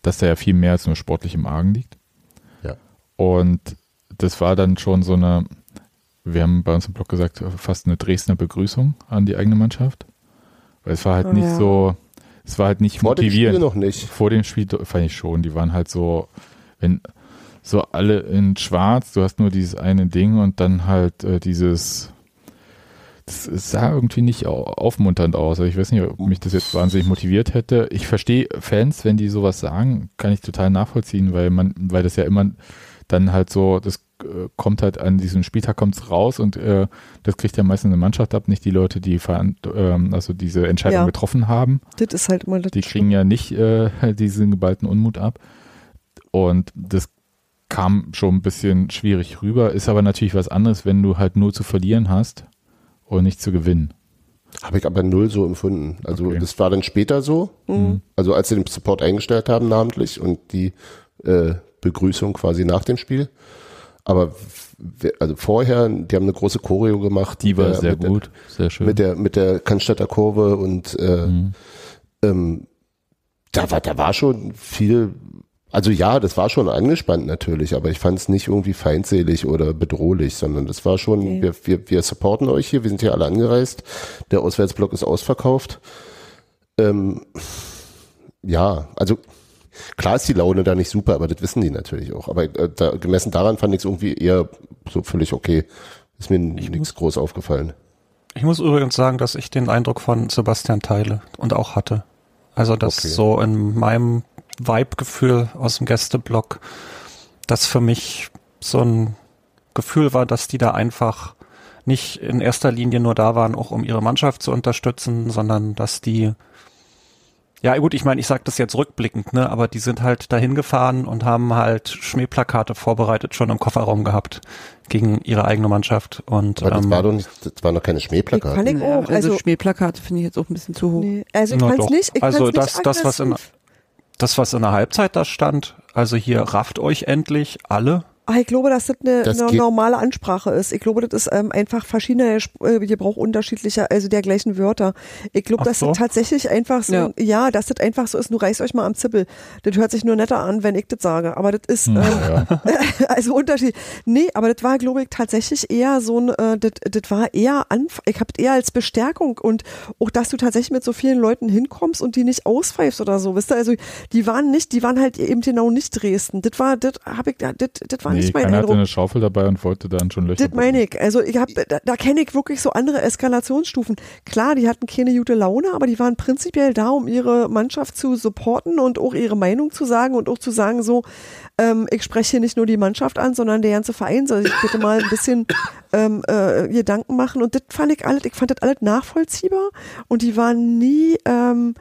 [SPEAKER 1] dass da ja viel mehr als nur sportlich im Argen liegt.
[SPEAKER 5] Ja.
[SPEAKER 1] Und das war dann schon so eine, wir haben bei uns im Blog gesagt, fast eine Dresdner Begrüßung an die eigene Mannschaft. Weil es war halt
[SPEAKER 2] Oh,
[SPEAKER 1] nicht
[SPEAKER 2] ja.
[SPEAKER 1] so, es war halt nicht
[SPEAKER 5] Vor dem Spiel
[SPEAKER 1] motivierend.
[SPEAKER 5] noch nicht.
[SPEAKER 1] Vor dem Spiel fand ich schon, die waren halt so, wenn so alle in schwarz, du hast nur dieses eine Ding und dann halt äh, dieses, das sah irgendwie nicht au- aufmunternd aus. Also ich weiß nicht, ob mich das jetzt wahnsinnig motiviert hätte. Ich verstehe Fans, wenn die sowas sagen, kann ich total nachvollziehen, weil man, weil das ja immer dann halt so, das äh, kommt halt an diesem Spieltag kommt's raus und äh, das kriegt ja meistens eine Mannschaft ab, nicht die Leute, die ähm, also diese Entscheidung
[SPEAKER 2] Ja.
[SPEAKER 1] getroffen haben.
[SPEAKER 2] Das ist halt immer das
[SPEAKER 1] Die kriegen ja nicht äh, (laughs) diesen geballten Unmut ab. Und das kam schon ein bisschen schwierig rüber. Ist aber natürlich was anderes, wenn du halt nur zu verlieren hast und nicht zu gewinnen.
[SPEAKER 5] Habe ich aber null so empfunden. Also
[SPEAKER 1] Okay.
[SPEAKER 5] das war dann später so.
[SPEAKER 2] Mhm.
[SPEAKER 5] Also als sie den Support eingestellt haben namentlich und die äh, Begrüßung quasi nach dem Spiel. Aber also vorher, die haben eine große Choreo gemacht.
[SPEAKER 1] Die war
[SPEAKER 5] der-
[SPEAKER 1] sehr gut, sehr
[SPEAKER 5] Der,
[SPEAKER 1] schön.
[SPEAKER 5] mit der mit der Cannstatter Kurve und äh,
[SPEAKER 1] Mhm.
[SPEAKER 5] ähm, da war da war schon viel. Also ja, das war schon angespannt natürlich, aber ich fand es nicht irgendwie feindselig oder bedrohlich, sondern das war schon,
[SPEAKER 2] Nee.
[SPEAKER 5] wir, wir, wir supporten euch hier, wir sind hier alle angereist, der Auswärtsblock ist ausverkauft. Ähm, ja, also klar ist die Laune da nicht super, aber das wissen die natürlich auch. Aber äh, da, gemessen daran fand ich es irgendwie eher so völlig okay. Ist mir nichts groß aufgefallen.
[SPEAKER 3] Ich muss übrigens sagen, dass ich den Eindruck von Sebastian teile und auch hatte. Also, dass
[SPEAKER 5] Okay.
[SPEAKER 3] so in meinem Vibe-Gefühl aus dem Gästeblock, das für mich so ein Gefühl war, dass die da einfach nicht in erster Linie nur da waren, auch um ihre Mannschaft zu unterstützen, sondern dass die, ja gut, ich meine, ich sage das jetzt rückblickend, ne, aber die sind halt dahin gefahren und haben halt Schmähplakate vorbereitet, schon im Kofferraum gehabt gegen ihre eigene Mannschaft. Und
[SPEAKER 5] Aber das
[SPEAKER 3] ähm,
[SPEAKER 5] war doch nicht, das waren noch keine
[SPEAKER 2] Ich
[SPEAKER 5] Schmähplakate.
[SPEAKER 2] fand ich
[SPEAKER 4] Naja,
[SPEAKER 2] auch.
[SPEAKER 4] also,
[SPEAKER 2] Also,
[SPEAKER 4] Schmähplakate finde ich jetzt auch ein bisschen zu hoch.
[SPEAKER 2] nee, also ich fand's
[SPEAKER 3] doch.
[SPEAKER 2] nicht. Ich
[SPEAKER 3] Also das-
[SPEAKER 2] nicht
[SPEAKER 3] das, was in-. Das, was in der Halbzeit da stand, also hier rafft euch endlich alle.
[SPEAKER 2] Ah, ich glaube, dass das eine,
[SPEAKER 5] Das
[SPEAKER 2] eine normale Ansprache ist. Ich glaube, das ist ähm, einfach verschiedene äh, Gebrauch unterschiedlicher, also der gleichen Wörter. Ich glaube,
[SPEAKER 3] Ach
[SPEAKER 2] dass
[SPEAKER 3] so.
[SPEAKER 2] das tatsächlich einfach so, ja.
[SPEAKER 4] Ja.
[SPEAKER 2] dass das einfach so ist, nur reißt euch mal am Zippel. Das hört sich nur netter an, wenn ich das sage. Aber das ist, ähm,
[SPEAKER 1] Ja, ja. (laughs)
[SPEAKER 2] also Unterschied. Nee, aber das war, glaube ich, tatsächlich eher so ein, äh, das, das war eher, Anf ich habe eher als Bestärkung und auch, dass du tatsächlich mit so vielen Leuten hinkommst und die nicht auspfeifst oder so, wisst ihr, also die waren nicht, die waren halt eben genau nicht Dresden. Das war, das habe ich, das, das war
[SPEAKER 1] Nee,
[SPEAKER 2] nicht mein
[SPEAKER 1] keiner hatte
[SPEAKER 2] Eindruck.
[SPEAKER 1] eine Schaufel dabei und wollte dann schon Löcher.
[SPEAKER 2] Das meine ich. Also ich hab, da, da kenne ich wirklich so andere Eskalationsstufen. Klar, die hatten keine gute Laune, aber die waren prinzipiell da, um ihre Mannschaft zu supporten und auch ihre Meinung zu sagen und auch zu sagen, so, ähm, ich spreche hier nicht nur die Mannschaft an, sondern der ganze Verein soll sich bitte mal ein bisschen (coughs) ähm, äh, Gedanken machen. Und das fand ich alles, ich fand das alles nachvollziehbar und die waren nie, ähm,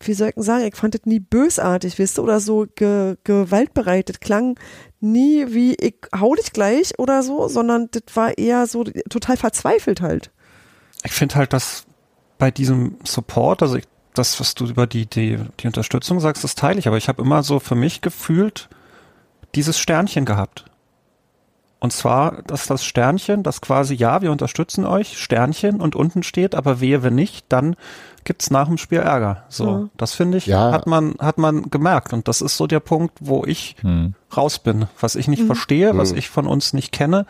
[SPEAKER 2] wie soll ich denn sagen, ich fand das nie bösartig, wisst ihr, oder so ge gewaltbereit. Das klang nie wie ich hau dich gleich oder so, sondern das war eher so total verzweifelt halt.
[SPEAKER 3] Ich finde halt, dass bei diesem Support, also ich, das, was du über die, die, die Unterstützung sagst, das teile ich, aber ich habe immer so für mich gefühlt dieses Sternchen gehabt. Und zwar, dass das Sternchen, das quasi, ja, wir unterstützen euch, Sternchen und unten steht, aber wehe, wenn nicht, dann gibt's nach dem Spiel Ärger. So,
[SPEAKER 2] Mhm.
[SPEAKER 3] das finde ich,
[SPEAKER 5] Ja.
[SPEAKER 3] hat man, hat man gemerkt. Und das ist so der Punkt, wo ich
[SPEAKER 1] Hm.
[SPEAKER 3] raus bin, was ich nicht
[SPEAKER 2] Mhm.
[SPEAKER 3] verstehe, was
[SPEAKER 5] Mhm.
[SPEAKER 3] ich von uns nicht kenne.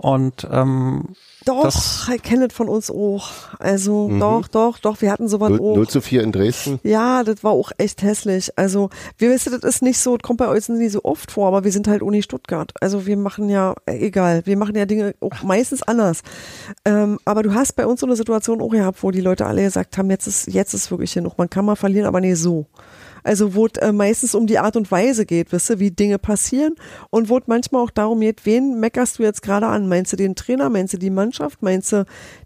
[SPEAKER 3] Und ähm,
[SPEAKER 2] Doch, kenne das von uns auch. Also
[SPEAKER 5] Mhm.
[SPEAKER 2] doch, doch, doch, wir hatten sowas
[SPEAKER 5] 0,
[SPEAKER 2] auch.
[SPEAKER 5] 0 zu 4 in Dresden.
[SPEAKER 2] Ja, das war auch echt hässlich. Also, wir wissen, das ist nicht so, das kommt bei uns nie so oft vor, aber wir sind halt Uni Stuttgart. Also wir machen ja, äh, egal, wir machen ja Dinge auch meistens anders. Ähm, aber du hast bei uns so eine Situation auch gehabt, wo die Leute alle gesagt haben, jetzt ist, jetzt ist wirklich genug. Man kann mal verlieren, aber nee, so. Also wo es äh, meistens um die Art und Weise geht, wisst ihr, wie Dinge passieren und wo es manchmal auch darum geht, wen meckerst du jetzt gerade an? Meinst du den Trainer, meinst du die Mannschaft, meinst du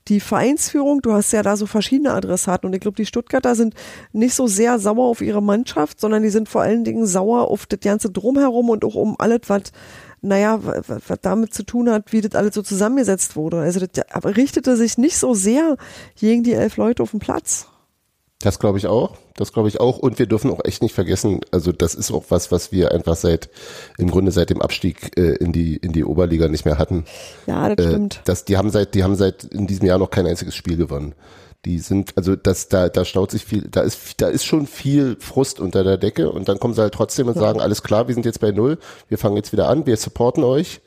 [SPEAKER 2] die Vereinsführung? Du hast ja da so verschiedene Adressaten und ich glaube, die Stuttgarter sind nicht so sehr sauer auf ihre Mannschaft, sondern die sind vor allen Dingen sauer auf das ganze Drumherum und auch um alles, was naja, was, damit zu tun hat, wie das alles so zusammengesetzt wurde. Also das richtete sich nicht so sehr gegen die elf Leute auf dem Platz.
[SPEAKER 5] Das glaube ich auch. Das glaube ich auch. Und wir dürfen auch echt nicht vergessen, also das ist auch was, was wir einfach seit, im Grunde seit dem Abstieg äh, in die, in die Oberliga nicht mehr hatten.
[SPEAKER 2] Ja, das
[SPEAKER 5] Äh,
[SPEAKER 2] stimmt.
[SPEAKER 5] das, die haben seit, die haben seit in diesem Jahr noch kein einziges Spiel gewonnen. Die sind, also das, da, da staut sich viel, da ist, da ist schon viel Frust unter der Decke und dann kommen sie halt trotzdem und sagen, alles klar, wir sind jetzt bei Null, wir fangen jetzt wieder an, wir supporten euch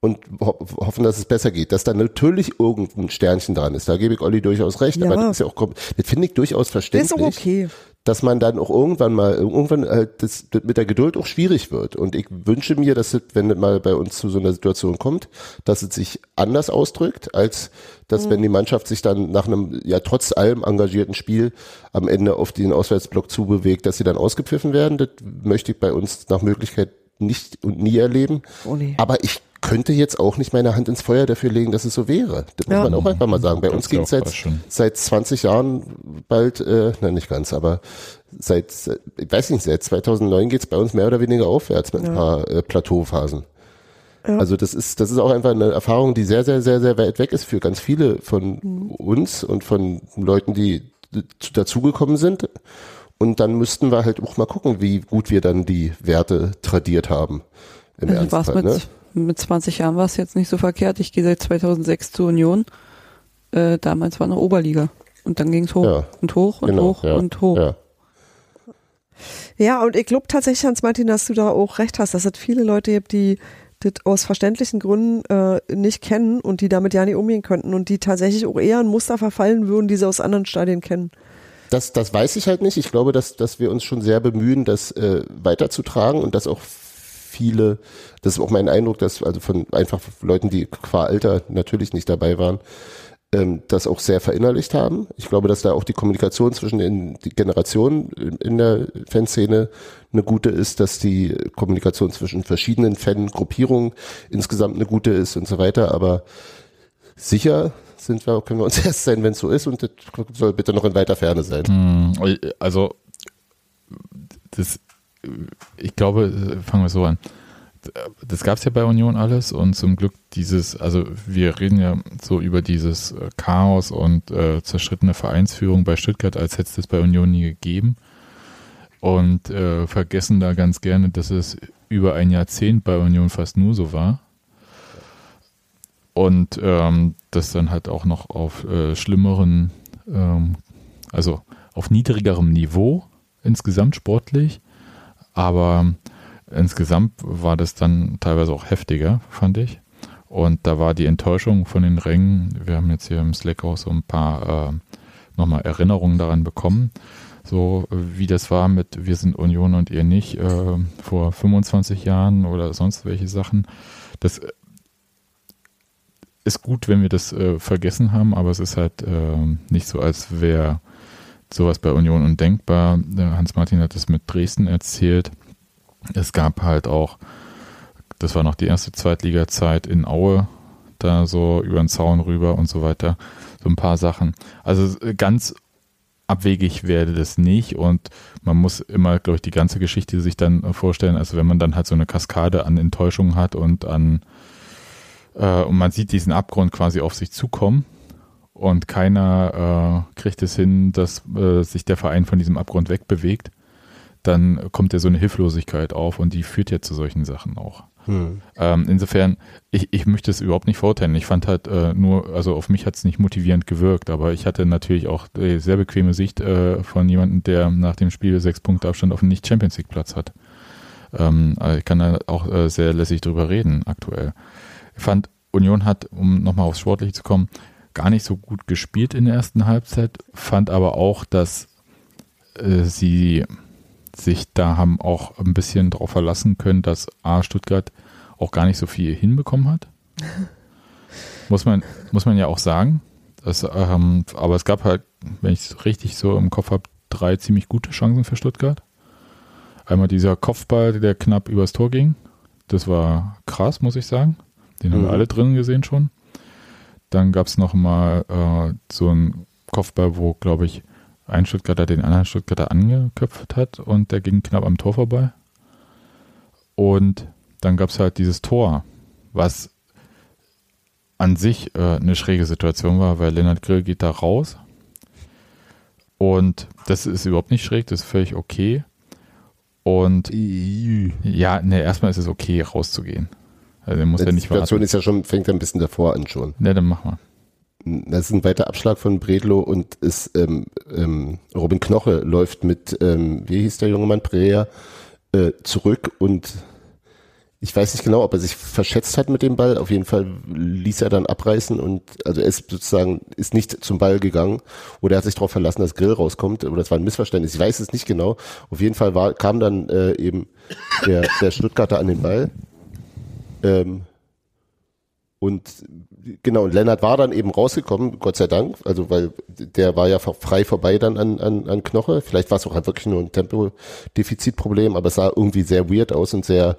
[SPEAKER 5] und ho hoffen, dass es besser geht. Dass da natürlich irgendein Sternchen dran ist, da gebe ich Olli durchaus recht,
[SPEAKER 2] Ja.
[SPEAKER 5] aber das ist ja auch, das finde ich durchaus
[SPEAKER 2] Das
[SPEAKER 5] verständlich
[SPEAKER 2] ist auch okay.
[SPEAKER 5] dass man dann auch irgendwann mal, irgendwann halt das, das mit der Geduld auch schwierig wird. Und ich wünsche mir, dass es, wenn es mal bei uns zu so einer Situation kommt, dass es sich anders ausdrückt, als dass wenn die Mannschaft sich dann nach einem ja trotz allem engagierten Spiel am Ende auf den Auswärtsblock zubewegt, dass sie dann ausgepfiffen werden. Das möchte ich bei uns nach Möglichkeit nicht und nie erleben.
[SPEAKER 2] Oh nee.
[SPEAKER 5] Aber ich könnte jetzt auch nicht meine Hand ins Feuer dafür legen, dass es so wäre. Das muss
[SPEAKER 2] Ja.
[SPEAKER 5] man auch einfach mal sagen. Bei
[SPEAKER 1] Das
[SPEAKER 5] uns
[SPEAKER 1] ja
[SPEAKER 5] ging es seit, seit 20 Jahren bald, äh, nein, nicht ganz, aber seit, ich weiß nicht, seit 2009 geht es bei uns mehr oder weniger aufwärts mit ein paar äh, Plateauphasen. Also das ist, das ist auch einfach eine Erfahrung, die sehr, sehr, sehr, sehr weit weg ist für ganz viele von uns und von Leuten, die zu- dazugekommen sind. Und dann müssten wir halt auch mal gucken, wie gut wir dann die Werte tradiert haben. Im
[SPEAKER 4] Also
[SPEAKER 5] Ernstfall, ne?
[SPEAKER 4] Mit 20 Jahren war es jetzt nicht so verkehrt. Ich gehe seit 2006 zur Union. Äh, damals war noch Oberliga. Und dann ging es hoch
[SPEAKER 5] Ja.
[SPEAKER 4] und hoch und
[SPEAKER 5] Genau,
[SPEAKER 4] hoch
[SPEAKER 5] ja,
[SPEAKER 4] und hoch.
[SPEAKER 5] Ja.
[SPEAKER 2] Ja, und ich glaube tatsächlich, Hans-Martin, dass du da auch recht hast, dass es viele Leute gibt, die das aus verständlichen Gründen äh, nicht kennen und die damit ja nicht umgehen könnten und die tatsächlich auch eher ein Muster verfallen würden, die sie aus anderen Stadien kennen.
[SPEAKER 5] Das, das weiß ich halt nicht. Ich glaube, dass, dass wir uns schon sehr bemühen, das äh, weiterzutragen und dass auch viele, das ist auch mein Eindruck, dass also von einfach Leuten, die qua Alter natürlich nicht dabei waren, ähm, das auch sehr verinnerlicht haben. Ich glaube, dass da auch die Kommunikation zwischen den Generationen in, der Fanszene eine gute ist, dass die Kommunikation zwischen verschiedenen Fangruppierungen insgesamt eine gute ist und so weiter. Aber sicher sind wir, können wir uns (laughs) erst sein, wenn es so ist und das soll bitte noch in weiter Ferne sein.
[SPEAKER 1] Hm, Also, das, ich glaube, fangen wir so an. Das gab es ja bei Union alles und zum Glück dieses, also wir reden ja so über dieses äh, Chaos und äh, zerschrittene Vereinsführung bei Stuttgart, als hätte es das bei Union nie gegeben. Und äh, vergessen da ganz gerne, dass es über ein Jahrzehnt bei Union fast nur so war. Und ähm, das dann halt auch noch auf äh, schlimmeren, ähm, also auf niedrigerem Niveau insgesamt sportlich, aber insgesamt war das dann teilweise auch heftiger, fand ich. Und da war die Enttäuschung von den Rängen, wir haben jetzt hier im Slack auch so ein paar äh, nochmal Erinnerungen daran bekommen, so wie das war mit Wir sind Union und ihr nicht äh, vor 25 Jahren oder sonst welche Sachen. Das ist gut, wenn wir das äh, vergessen haben, aber es ist halt äh, nicht so, als wäre sowas bei Union undenkbar. Der Hans-Martin hat es mit Dresden erzählt. Es gab halt auch, das war noch die erste Zweitliga-Zeit in Aue, da so über den Zaun rüber und so weiter. So ein paar Sachen. Also äh, ganz abwegig werde das nicht und man muss immer, glaube ich, die ganze Geschichte sich dann äh, vorstellen, also wenn man dann halt so eine Kaskade an Enttäuschungen hat und an äh, und man sieht diesen Abgrund quasi auf sich zukommen und keiner äh, kriegt es hin, dass äh, sich der Verein von diesem Abgrund wegbewegt, dann kommt ja so eine Hilflosigkeit auf und die führt ja zu solchen Sachen auch.
[SPEAKER 5] Hm.
[SPEAKER 1] Ähm, insofern, ich, ich möchte es überhaupt nicht verurteilen. Ich fand halt äh, nur, also auf mich hat es nicht motivierend gewirkt, aber ich hatte natürlich auch die sehr bequeme Sicht äh, von jemandem, der nach dem Spiel sechs Punkte Abstand auf einen Nicht-Champions League-Platz hat. Ähm, also ich kann da auch äh, sehr lässig drüber reden aktuell. Ich fand, Union hat, um nochmal aufs Sportliche zu kommen, gar nicht so gut gespielt in der ersten Halbzeit, fand aber auch, dass äh, sie sich da haben auch ein bisschen darauf verlassen können, dass A, Stuttgart auch gar nicht so viel hinbekommen hat. (laughs) muss, man, muss man ja auch sagen. Das, ähm, aber es gab halt, wenn ich es richtig so im Kopf habe, drei ziemlich gute Chancen für Stuttgart. Einmal dieser Kopfball, der knapp übers Tor ging. Das war krass, muss ich sagen. Den haben wir
[SPEAKER 5] Mhm.
[SPEAKER 1] alle drinnen gesehen schon. Dann gab es noch mal äh, so einen Kopfball, wo, glaube ich, ein Stuttgarter den anderen Stuttgarter angeköpft hat und der ging knapp am Tor vorbei. Und dann gab es halt dieses Tor, was an sich äh, eine schräge Situation war, weil Lennart Grill geht da raus Und das ist überhaupt nicht schräg, das ist völlig okay. Und ja, ne, erstmal ist es okay, rauszugehen. Also, muss
[SPEAKER 5] Die
[SPEAKER 1] ja nicht
[SPEAKER 5] Situation
[SPEAKER 1] warten.
[SPEAKER 5] ist ja schon, fängt ja ein bisschen davor an schon.
[SPEAKER 1] Ne, dann mach mal.
[SPEAKER 5] Das ist ein weiter Abschlag von Bredlo und ist ähm, ähm, Robin Knoche läuft mit, ähm, wie hieß der junge Mann, Perea, äh, zurück und ich weiß nicht genau, ob er sich verschätzt hat mit dem Ball. Auf jeden Fall ließ er dann abreißen und also er ist sozusagen ist nicht zum Ball gegangen oder er hat sich darauf verlassen, dass Grill rauskommt oder das war ein Missverständnis. Ich weiß es nicht genau. Auf jeden Fall war, kam dann äh, eben der, der Stuttgarter an den Ball. Ähm, und genau, und Lennart war dann eben rausgekommen, Gott sei Dank, also weil der war ja frei vorbei dann an, an, an Knoche. Vielleicht war es auch halt wirklich nur ein Tempodefizitproblem, aber es sah irgendwie sehr weird aus und sehr,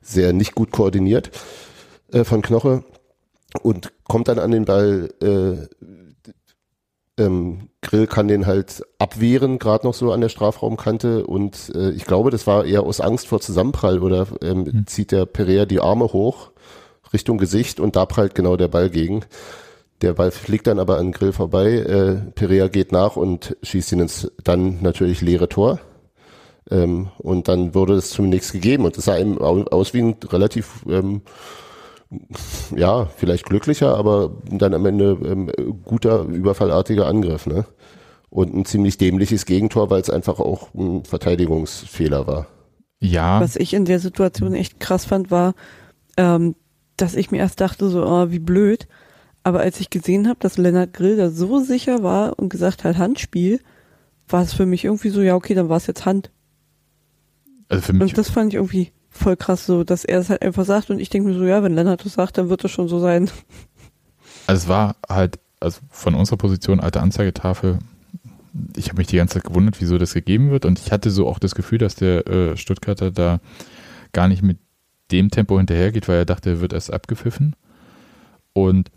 [SPEAKER 5] sehr nicht gut koordiniert äh, von Knoche. Und kommt dann an den Ball, äh, ähm, Grill kann den halt abwehren, gerade noch so an der Strafraumkante. Und äh, ich glaube, das war eher aus Angst vor Zusammenprall oder ähm, zieht der Perea die Arme hoch Richtung Gesicht und da prallt genau der Ball gegen. Der Ball fliegt dann aber an Grill vorbei. Äh, Perea geht nach und schießt ihn ins dann natürlich leere Tor. Ähm, und dann wurde es zunächst gegeben und es sah eben au- aus wie ein relativ, ähm, ja, vielleicht glücklicher, aber dann am Ende ähm, guter, überfallartiger Angriff. Ne? Und ein ziemlich dämliches Gegentor, weil es einfach auch ein Verteidigungsfehler war.
[SPEAKER 1] Ja,
[SPEAKER 4] Was ich in der Situation echt krass fand, war, ähm, dass ich mir erst dachte, so, oh, wie blöd. Aber als ich gesehen habe, dass Lennart Grill da so sicher war und gesagt hat, Handspiel, war es für mich irgendwie so, ja, okay, dann war es jetzt Hand.
[SPEAKER 1] also für mich,
[SPEAKER 4] Und das fand ich irgendwie voll krass so, dass er es halt einfach sagt und ich denke mir so, ja, wenn Lennart das sagt, dann wird das schon so sein.
[SPEAKER 1] also es war halt, also von unserer Position, alte Anzeigetafel, ich habe mich die ganze Zeit gewundert, wieso das gegeben wird und ich hatte so auch das Gefühl, dass der äh, Stuttgarter da gar nicht mit dem Tempo hinterhergeht, weil er dachte, er wird erst abgepfiffen und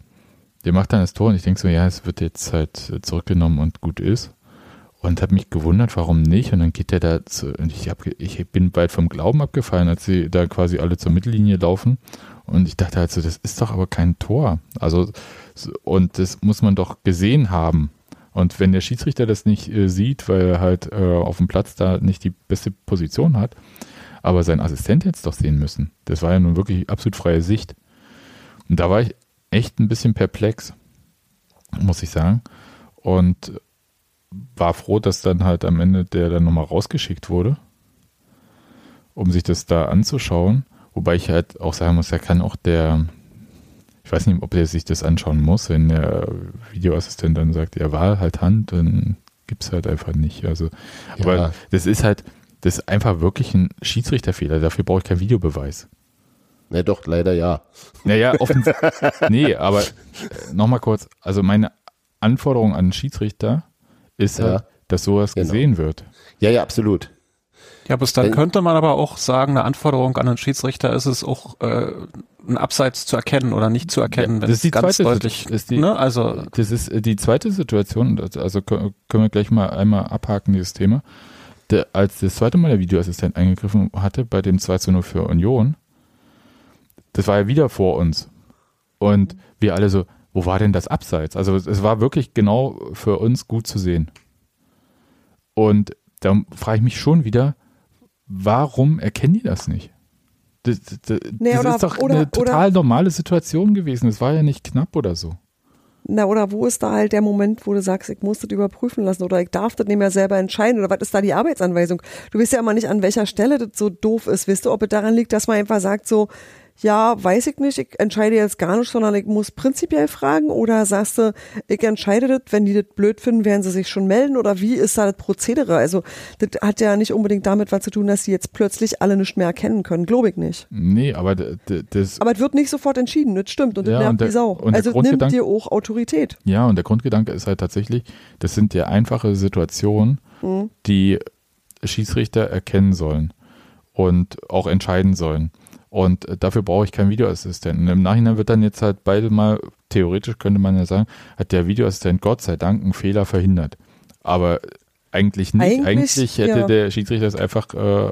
[SPEAKER 1] der macht dann das Tor und ich denke so, ja, es wird jetzt halt äh, zurückgenommen und gut ist und habe mich gewundert, warum nicht und dann geht der da zu, und ich, hab, ich bin bald vom Glauben abgefallen, als sie da quasi alle zur Mittellinie laufen und ich dachte halt so, das ist doch aber kein Tor, also so- und das muss man doch gesehen haben und wenn der Schiedsrichter das nicht äh, sieht, weil er halt äh, auf dem Platz da nicht die beste Position hat, aber sein Assistent hätte es doch sehen müssen. Das war ja nun wirklich absolut freie Sicht. Und da war ich echt ein bisschen perplex, muss ich sagen. Und war froh, dass dann halt am Ende der dann nochmal rausgeschickt wurde, um sich das da anzuschauen. Wobei ich halt auch sagen muss, da kann auch der, ich weiß nicht, ob der sich das anschauen muss, wenn der Videoassistent dann sagt, er war halt Hand, dann gibt's halt einfach nicht. Also, aber
[SPEAKER 5] Ja.
[SPEAKER 1] das ist halt, das ist einfach wirklich ein Schiedsrichterfehler. Dafür brauche ich keinen Videobeweis.
[SPEAKER 5] Ne, doch, leider ja.
[SPEAKER 1] Naja, offensichtlich. (laughs) nee, aber äh, nochmal kurz. Also meine Anforderung an den Schiedsrichter ist
[SPEAKER 5] Ja.
[SPEAKER 1] halt, dass sowas
[SPEAKER 5] Genau.
[SPEAKER 1] gesehen wird.
[SPEAKER 5] Ja, ja, absolut.
[SPEAKER 3] Ja, bis dann
[SPEAKER 5] Wenn-
[SPEAKER 3] könnte man aber auch sagen, eine Anforderung an einen Schiedsrichter ist es auch, äh, ein Abseits zu erkennen oder nicht zu erkennen,
[SPEAKER 1] Ja,
[SPEAKER 3] wenn
[SPEAKER 1] das
[SPEAKER 3] es
[SPEAKER 1] ist die
[SPEAKER 3] ganz
[SPEAKER 1] zweite
[SPEAKER 3] deutlich,
[SPEAKER 1] ist die-
[SPEAKER 3] ne, also,
[SPEAKER 1] Das ist äh, die zweite Situation, also kö- können wir gleich mal einmal abhaken, dieses Thema. Der, als das zweite Mal der Videoassistent eingegriffen hatte bei dem 2 zu 0 für Union, das war ja wieder vor uns. Und wir alle so, wo war denn das Abseits? Also es, es war wirklich genau für uns gut zu sehen. Und da frage ich mich schon wieder, warum erkennen die das nicht? Das, das,
[SPEAKER 2] Nee,
[SPEAKER 1] das
[SPEAKER 2] oder-
[SPEAKER 1] ist doch
[SPEAKER 2] oder-
[SPEAKER 1] eine total normale Situation gewesen. Es war ja nicht knapp oder so.
[SPEAKER 2] Na, oder wo ist da halt der Moment, wo du sagst, ich muss das überprüfen lassen oder ich darf das nicht mehr selber entscheiden oder was ist da die Arbeitsanweisung? Du weißt ja immer nicht, an welcher Stelle das so doof ist. Weißt du, ob es daran liegt, dass man einfach sagt so, ja, weiß ich nicht, ich entscheide jetzt gar nicht, sondern ich muss prinzipiell fragen oder sagst du, ich entscheide das, wenn die das blöd finden, werden sie sich schon melden oder wie ist da das Prozedere? Also das hat ja nicht unbedingt damit was zu tun, dass die jetzt plötzlich alle nicht mehr erkennen können, glaube ich nicht.
[SPEAKER 1] Nee, aber das,
[SPEAKER 2] Aber es wird nicht sofort entschieden, das stimmt und das
[SPEAKER 1] Ja,
[SPEAKER 2] nervt
[SPEAKER 1] und der-
[SPEAKER 2] die Sau.
[SPEAKER 1] und
[SPEAKER 2] Also nimmt dir auch Autorität.
[SPEAKER 1] ja, und der Grundgedanke ist halt tatsächlich, das sind ja einfache Situationen, die Schiedsrichter erkennen sollen und auch entscheiden sollen. Und äh, dafür brauche ich keinen Videoassistenten. Im Nachhinein wird dann jetzt halt beide mal, theoretisch könnte man ja sagen, hat der Videoassistent Gott sei Dank einen Fehler verhindert. Aber eigentlich nicht.
[SPEAKER 2] Eigentlich,
[SPEAKER 1] Eigentlich, hätte
[SPEAKER 2] ja.
[SPEAKER 1] der Schiedsrichter das einfach äh,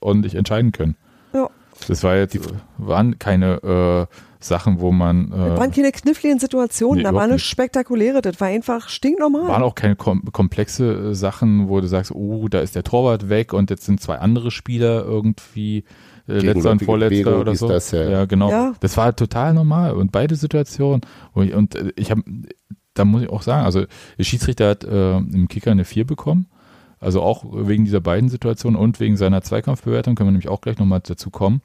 [SPEAKER 1] ordentlich entscheiden können.
[SPEAKER 2] Ja.
[SPEAKER 1] Das war jetzt, waren keine äh, Sachen, wo man. Äh,
[SPEAKER 2] Das waren keine kniffligen Situationen,
[SPEAKER 1] nee,
[SPEAKER 2] da war nichts
[SPEAKER 1] nicht.
[SPEAKER 2] Spektakuläres. Das war einfach stinknormal.
[SPEAKER 1] waren auch keine kom komplexe äh, Sachen, wo du sagst, oh, da ist der Torwart weg und jetzt sind zwei andere Spieler irgendwie äh, letzter und vorletzter
[SPEAKER 5] Bewegung,
[SPEAKER 1] oder so.
[SPEAKER 5] das, ja.
[SPEAKER 1] genau.
[SPEAKER 2] Ja.
[SPEAKER 1] Das war total normal und beide Situationen. Und ich, und äh, ich habe, da muss ich auch sagen, also der Schiedsrichter hat äh, im Kicker eine 4 bekommen. Also auch wegen dieser beiden Situationen und wegen seiner Zweikampfbewertung können wir nämlich auch gleich nochmal dazu kommen.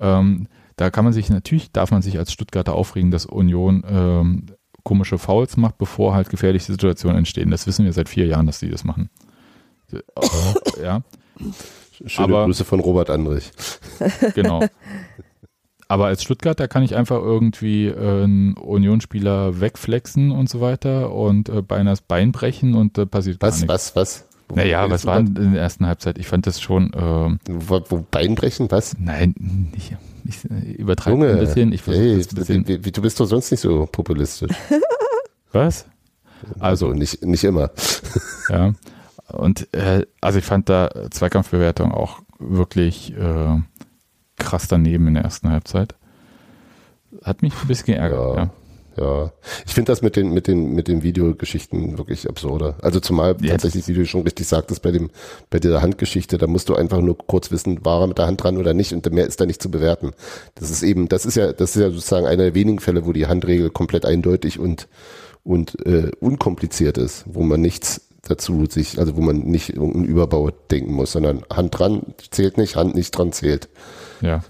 [SPEAKER 1] Ähm, da kann man sich natürlich, darf man sich als Stuttgarter aufregen, dass Union ähm, komische Fouls macht, bevor halt gefährliche Situationen entstehen. Das wissen wir seit vier Jahren, dass die das machen. Äh, ja,
[SPEAKER 5] Schöne
[SPEAKER 1] Aber-
[SPEAKER 5] Grüße von Robert Andrich. (laughs)
[SPEAKER 1] genau. Aber als Stuttgarter kann ich einfach irgendwie äh, einen Unionsspieler wegflexen und so weiter und äh, beinahe das Bein brechen und äh, passiert gar
[SPEAKER 5] Was,
[SPEAKER 1] nichts.
[SPEAKER 5] was, was? Wo-
[SPEAKER 1] Naja, was war denn in der ersten Halbzeit? Ich fand das schon, ähm,
[SPEAKER 5] Wo, wo Bein brechen? Was?
[SPEAKER 1] nein, nicht, ich übertreibe
[SPEAKER 5] Junge,
[SPEAKER 1] ein bisschen. Ich das ein bisschen.
[SPEAKER 5] du bist doch sonst nicht so populistisch. (laughs)
[SPEAKER 1] Was? Also,
[SPEAKER 5] Also nicht, nicht immer.
[SPEAKER 1] ja. (laughs) Und äh, also ich fand da Zweikampfbewertung auch wirklich äh, krass daneben in der ersten Halbzeit. Hat mich ein bisschen geärgert,
[SPEAKER 5] Ja.
[SPEAKER 1] ja.
[SPEAKER 5] Ja, ich finde das mit den, mit den, mit den Videogeschichten wirklich absurder. Also zumal
[SPEAKER 1] Ja,
[SPEAKER 5] tatsächlich, wie du schon richtig sagtest, bei dem, bei dieser Handgeschichte, da musst du einfach nur kurz wissen, war er mit der Hand dran oder nicht und mehr ist da nicht zu bewerten. Das ist eben, das ist ja, das ist ja sozusagen einer der wenigen Fälle, wo die Handregel komplett eindeutig und, und äh, unkompliziert ist, wo man nichts dazu sich, also wo man nicht irgendeinen Überbau denken muss, sondern Hand dran zählt nicht, Hand nicht dran zählt.
[SPEAKER 1] ja.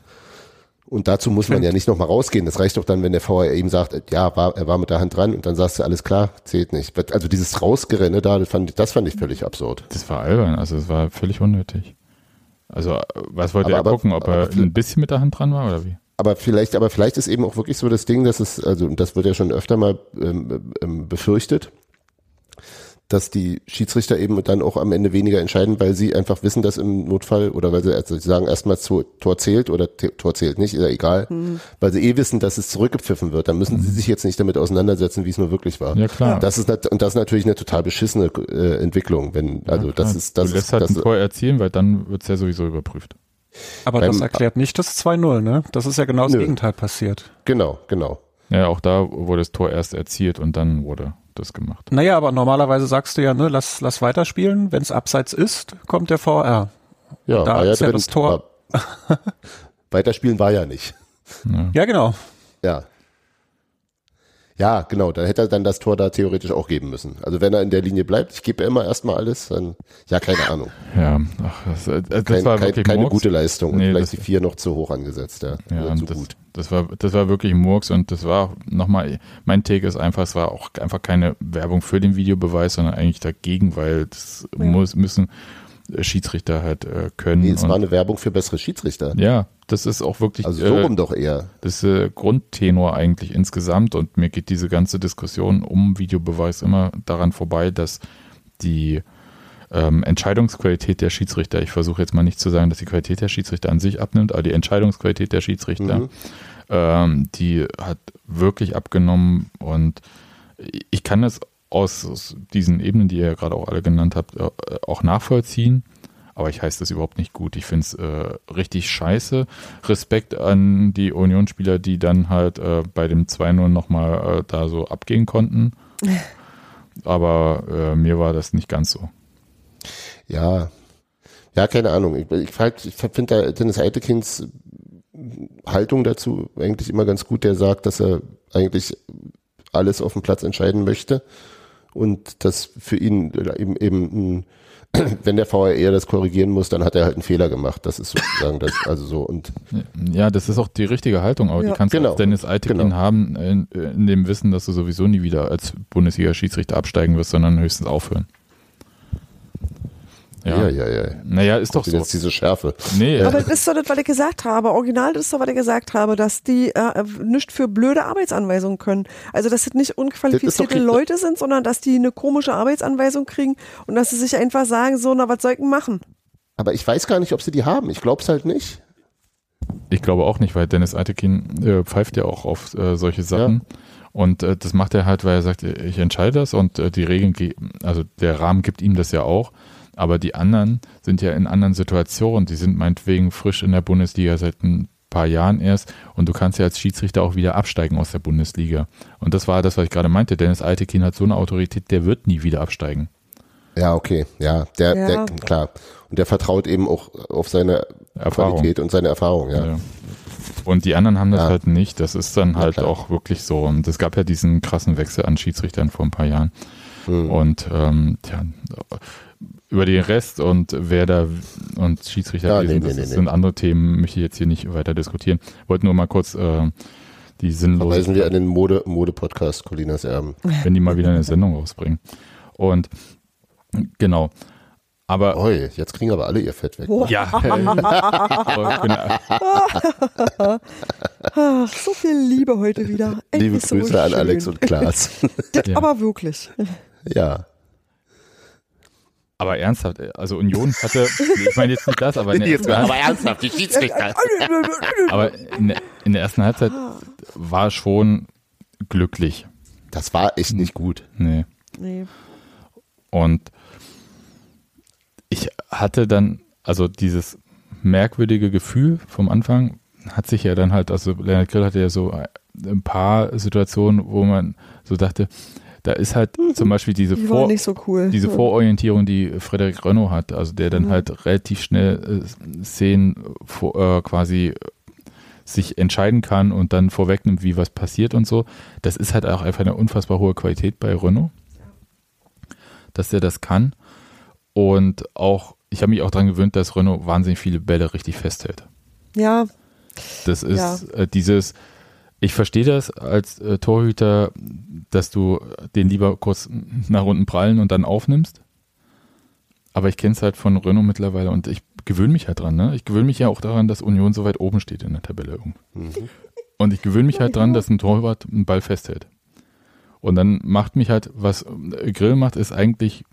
[SPEAKER 5] Und dazu muss man ja nicht nochmal rausgehen. Das reicht doch dann, wenn der VR eben sagt, ja, war, er war mit der Hand dran und dann sagst du, alles klar, zählt nicht. Also dieses Rausgerenne da, das fand, ich- das fand ich völlig absurd.
[SPEAKER 1] Das war albern, also es war völlig unnötig. Also, äh, was wollte
[SPEAKER 5] Aber-
[SPEAKER 1] er
[SPEAKER 5] aber-
[SPEAKER 1] gucken, ob er ein bisschen mit der Hand dran war oder wie?
[SPEAKER 5] Aber vielleicht, aber vielleicht ist eben auch wirklich so das Ding, dass es, also das wird ja schon öfter mal ähm, ähm, befürchtet, dass die Schiedsrichter eben dann auch am Ende weniger entscheiden, weil sie einfach wissen, dass im Notfall oder weil sie, also sie sagen erstmal zu, Tor zählt oder Tor zählt nicht, ist ja egal, weil sie eh wissen, dass es zurückgepfiffen wird. Dann müssen sie sich jetzt nicht damit auseinandersetzen, wie es nur wirklich war.
[SPEAKER 1] Ja, klar.
[SPEAKER 5] Das ist und das ist natürlich eine total beschissene äh, Entwicklung, wenn also
[SPEAKER 1] Ja,
[SPEAKER 5] das ist das
[SPEAKER 1] du lässt
[SPEAKER 5] ist,
[SPEAKER 1] halt
[SPEAKER 5] das
[SPEAKER 1] ein Tor erzielen, weil dann wird es ja sowieso überprüft.
[SPEAKER 3] Aber
[SPEAKER 5] Beim-
[SPEAKER 3] das erklärt nicht das 2-0, ne? Das ist ja genau das
[SPEAKER 5] Nö.
[SPEAKER 3] Gegenteil passiert.
[SPEAKER 5] genau, genau.
[SPEAKER 1] Ja, auch da wurde das Tor erst erzielt und dann wurde das gemacht.
[SPEAKER 3] Naja, aber normalerweise sagst du ja, ne, lass, lass weiterspielen. Wenn es abseits ist, kommt der VR.
[SPEAKER 5] Ja,
[SPEAKER 3] Da
[SPEAKER 5] war
[SPEAKER 3] ist ja
[SPEAKER 5] drin,
[SPEAKER 3] das Tor.
[SPEAKER 5] aber (laughs) Weiterspielen war ja nicht.
[SPEAKER 1] Ja.
[SPEAKER 3] Ja, genau.
[SPEAKER 5] Ja. Ja, genau, dann hätte er dann das Tor da theoretisch auch geben müssen. Also wenn er in der Linie bleibt, ich gebe immer erstmal alles, dann, ja, keine Ahnung.
[SPEAKER 1] Ja, ach, das, äh, das
[SPEAKER 5] Kein,
[SPEAKER 1] war
[SPEAKER 5] kein,
[SPEAKER 1] wirklich
[SPEAKER 5] keine
[SPEAKER 1] Murks.
[SPEAKER 5] gute Leistung
[SPEAKER 1] Nee,
[SPEAKER 5] und vielleicht
[SPEAKER 1] das-
[SPEAKER 5] die vier noch zu hoch angesetzt, ja.
[SPEAKER 1] Ja,
[SPEAKER 5] Oder zu
[SPEAKER 1] das,
[SPEAKER 5] gut.
[SPEAKER 1] das war das war wirklich Murks und das war auch nochmal, mein Take ist einfach, es war auch einfach keine Werbung für den Videobeweis, sondern eigentlich dagegen, weil das
[SPEAKER 2] Ja.
[SPEAKER 1] muss, müssen Schiedsrichter halt äh, können.
[SPEAKER 5] Nee, es war eine Werbung für bessere Schiedsrichter.
[SPEAKER 1] ja, das ist auch wirklich
[SPEAKER 5] Also so
[SPEAKER 1] äh,
[SPEAKER 5] rum doch eher.
[SPEAKER 1] das ist äh, Grundtenor eigentlich insgesamt und mir geht diese ganze Diskussion um Videobeweis immer daran vorbei, dass die ähm, Entscheidungsqualität der Schiedsrichter, ich versuche jetzt mal nicht zu sagen, dass die Qualität der Schiedsrichter an sich abnimmt, aber die Entscheidungsqualität der Schiedsrichter,
[SPEAKER 5] Mhm.
[SPEAKER 1] ähm, die hat wirklich abgenommen und ich kann es aus, aus diesen Ebenen, die ihr gerade auch alle genannt habt, äh, auch nachvollziehen. Aber ich heiße das überhaupt nicht gut. Ich finde es äh, richtig scheiße. Respekt an die Unionsspieler, die dann halt äh, bei dem 2-0 nochmal äh, da so abgehen konnten. (laughs) Aber äh, mir war das nicht ganz so.
[SPEAKER 5] Ja. Ja, keine Ahnung. Ich, ich, halt, ich finde da Dennis Eitekins Haltung dazu eigentlich immer ganz gut, der sagt, dass er eigentlich alles auf dem Platz entscheiden möchte und das für ihn eben eben ein (clears throat) wenn der VRR das korrigieren muss, dann hat er halt einen Fehler gemacht. Das ist sozusagen das, also so und
[SPEAKER 1] Ja, das ist auch die richtige Haltung, aber
[SPEAKER 2] Ja.
[SPEAKER 1] die kannst du
[SPEAKER 5] Genau.
[SPEAKER 1] als Dennis Eitekin
[SPEAKER 5] Genau.
[SPEAKER 1] haben, in, in dem Wissen, dass du sowieso nie wieder als Bundesliga-Schiedsrichter absteigen wirst, sondern höchstens aufhören.
[SPEAKER 5] Ja, ja, ja.
[SPEAKER 1] Naja, ist doch
[SPEAKER 5] Doch
[SPEAKER 1] so.
[SPEAKER 5] jetzt diese Schärfe.
[SPEAKER 1] Nee,
[SPEAKER 2] Aber das ist doch das, was ich gesagt habe. Original, das ist doch, was ich gesagt habe, dass die äh, nicht für blöde Arbeitsanweisungen können. Also, dass das nicht unqualifizierte
[SPEAKER 5] Das
[SPEAKER 2] Leute sind, sondern dass die eine komische Arbeitsanweisung kriegen und dass sie sich einfach sagen, so, na, was soll ich denn machen?
[SPEAKER 5] Aber ich weiß gar nicht, ob sie die haben. Ich glaube es halt nicht.
[SPEAKER 1] Ich glaube auch nicht, weil Dennis Eitekin äh, pfeift ja auch auf äh, solche Sachen. Und äh, das macht er halt, weil er sagt, ich entscheide das und äh, die Regeln, ge- also der Rahmen gibt ihm das ja auch. Aber die anderen sind ja in anderen Situationen. Die sind meinetwegen frisch in der Bundesliga seit ein paar Jahren erst und du kannst ja als Schiedsrichter auch wieder absteigen aus der Bundesliga. Und das war das, was ich gerade meinte. Dennis Altekin hat so eine Autorität, der wird nie wieder absteigen.
[SPEAKER 5] Ja, okay, ja, der,
[SPEAKER 2] Ja.
[SPEAKER 5] der, klar. Und der vertraut eben auch auf seine
[SPEAKER 1] Erfahrung.
[SPEAKER 5] Qualität und seine Erfahrung, ja.
[SPEAKER 1] Ja. Und die anderen haben das
[SPEAKER 5] Ja.
[SPEAKER 1] halt nicht. Das ist dann halt auch wirklich so. Und es gab ja diesen krassen Wechsel an Schiedsrichtern vor ein paar Jahren.
[SPEAKER 5] Hm.
[SPEAKER 1] Und ähm, tja, über den Rest und wer da und Schiedsrichter,
[SPEAKER 5] Ja,
[SPEAKER 1] lesen,
[SPEAKER 5] nee,
[SPEAKER 1] das
[SPEAKER 5] nee, nee,
[SPEAKER 1] sind andere Themen, möchte ich jetzt hier nicht weiter diskutieren. Wollte nur mal kurz äh, die sinnlose,
[SPEAKER 5] Verweisen wir an den Mode, Mode-Podcast Colinas Erben. (laughs)
[SPEAKER 1] wenn die mal wieder eine Sendung rausbringen. Und genau. Aber
[SPEAKER 5] Oi, jetzt kriegen aber alle ihr Fett weg.
[SPEAKER 2] Boah.
[SPEAKER 1] ja, (laughs)
[SPEAKER 2] so viel Liebe heute wieder.
[SPEAKER 5] Liebe
[SPEAKER 2] ist so
[SPEAKER 5] Grüße an. Alex und Klaas. (laughs)
[SPEAKER 2] Das
[SPEAKER 1] Ja.
[SPEAKER 2] aber wirklich.
[SPEAKER 5] ja.
[SPEAKER 1] Aber ernsthaft, also Union hatte, ich meine jetzt nicht das, aber in der,
[SPEAKER 5] aber ernsthaft, die Schiedsrichter. (laughs)
[SPEAKER 1] aber in der, in der ersten Halbzeit war schon glücklich.
[SPEAKER 5] Das war echt nicht gut.
[SPEAKER 1] Nee.
[SPEAKER 2] Nee.
[SPEAKER 1] Und ich hatte dann, also dieses merkwürdige Gefühl vom Anfang hat sich ja dann halt, also Leonard Grill hatte ja so ein paar Situationen, wo man so dachte, da ist halt zum Beispiel diese,
[SPEAKER 2] Die
[SPEAKER 1] Vor
[SPEAKER 2] so cool.
[SPEAKER 1] diese Vororientierung, die Frederik Renault hat, also der dann halt relativ schnell äh, Szenen vor, äh, quasi äh, sich entscheiden kann und dann vorwegnimmt, wie was passiert und so. Das ist halt auch einfach eine unfassbar hohe Qualität bei Renault, dass der das kann. Und auch, ich habe mich auch daran gewöhnt, dass Renault wahnsinnig viele Bälle richtig festhält.
[SPEAKER 2] ja,
[SPEAKER 1] Das ist äh, dieses, ich verstehe das als äh, Torhüter, dass du den lieber kurz nach unten prallen und dann aufnimmst. Aber ich kenne es halt von Renault mittlerweile und ich gewöhne mich halt dran. Ne? Ich gewöhne mich ja auch daran, dass Union so weit oben steht in der Tabelle. irgendwo. Und ich gewöhne mich halt dran, dass ein Torwart einen Ball festhält. Und dann macht mich halt, was äh, Grill macht, ist eigentlich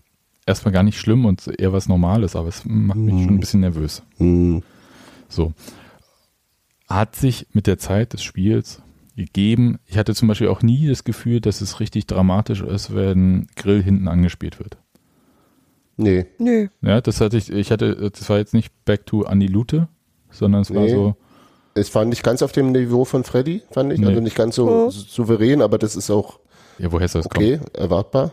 [SPEAKER 1] erstmal gar nicht schlimm und eher was Normales, aber es macht mich schon ein bisschen nervös.
[SPEAKER 5] Hm.
[SPEAKER 1] So. Hat sich mit der Zeit des Spiels gegeben. Ich hatte zum Beispiel auch nie das Gefühl, dass es richtig dramatisch ist, wenn Grill hinten angespielt wird.
[SPEAKER 5] Nee.
[SPEAKER 2] nö.
[SPEAKER 1] Ja, das hatte ich, ich hatte, das war jetzt nicht back to Andi Lute, sondern es war
[SPEAKER 5] Nee.
[SPEAKER 1] so,
[SPEAKER 5] Es war nicht ganz auf dem Niveau von Freddy, fand ich.
[SPEAKER 1] Nee.
[SPEAKER 5] Also nicht ganz so
[SPEAKER 2] Oh.
[SPEAKER 5] souverän, aber das ist auch
[SPEAKER 1] ja, woher soll es
[SPEAKER 5] okay, erwartbar.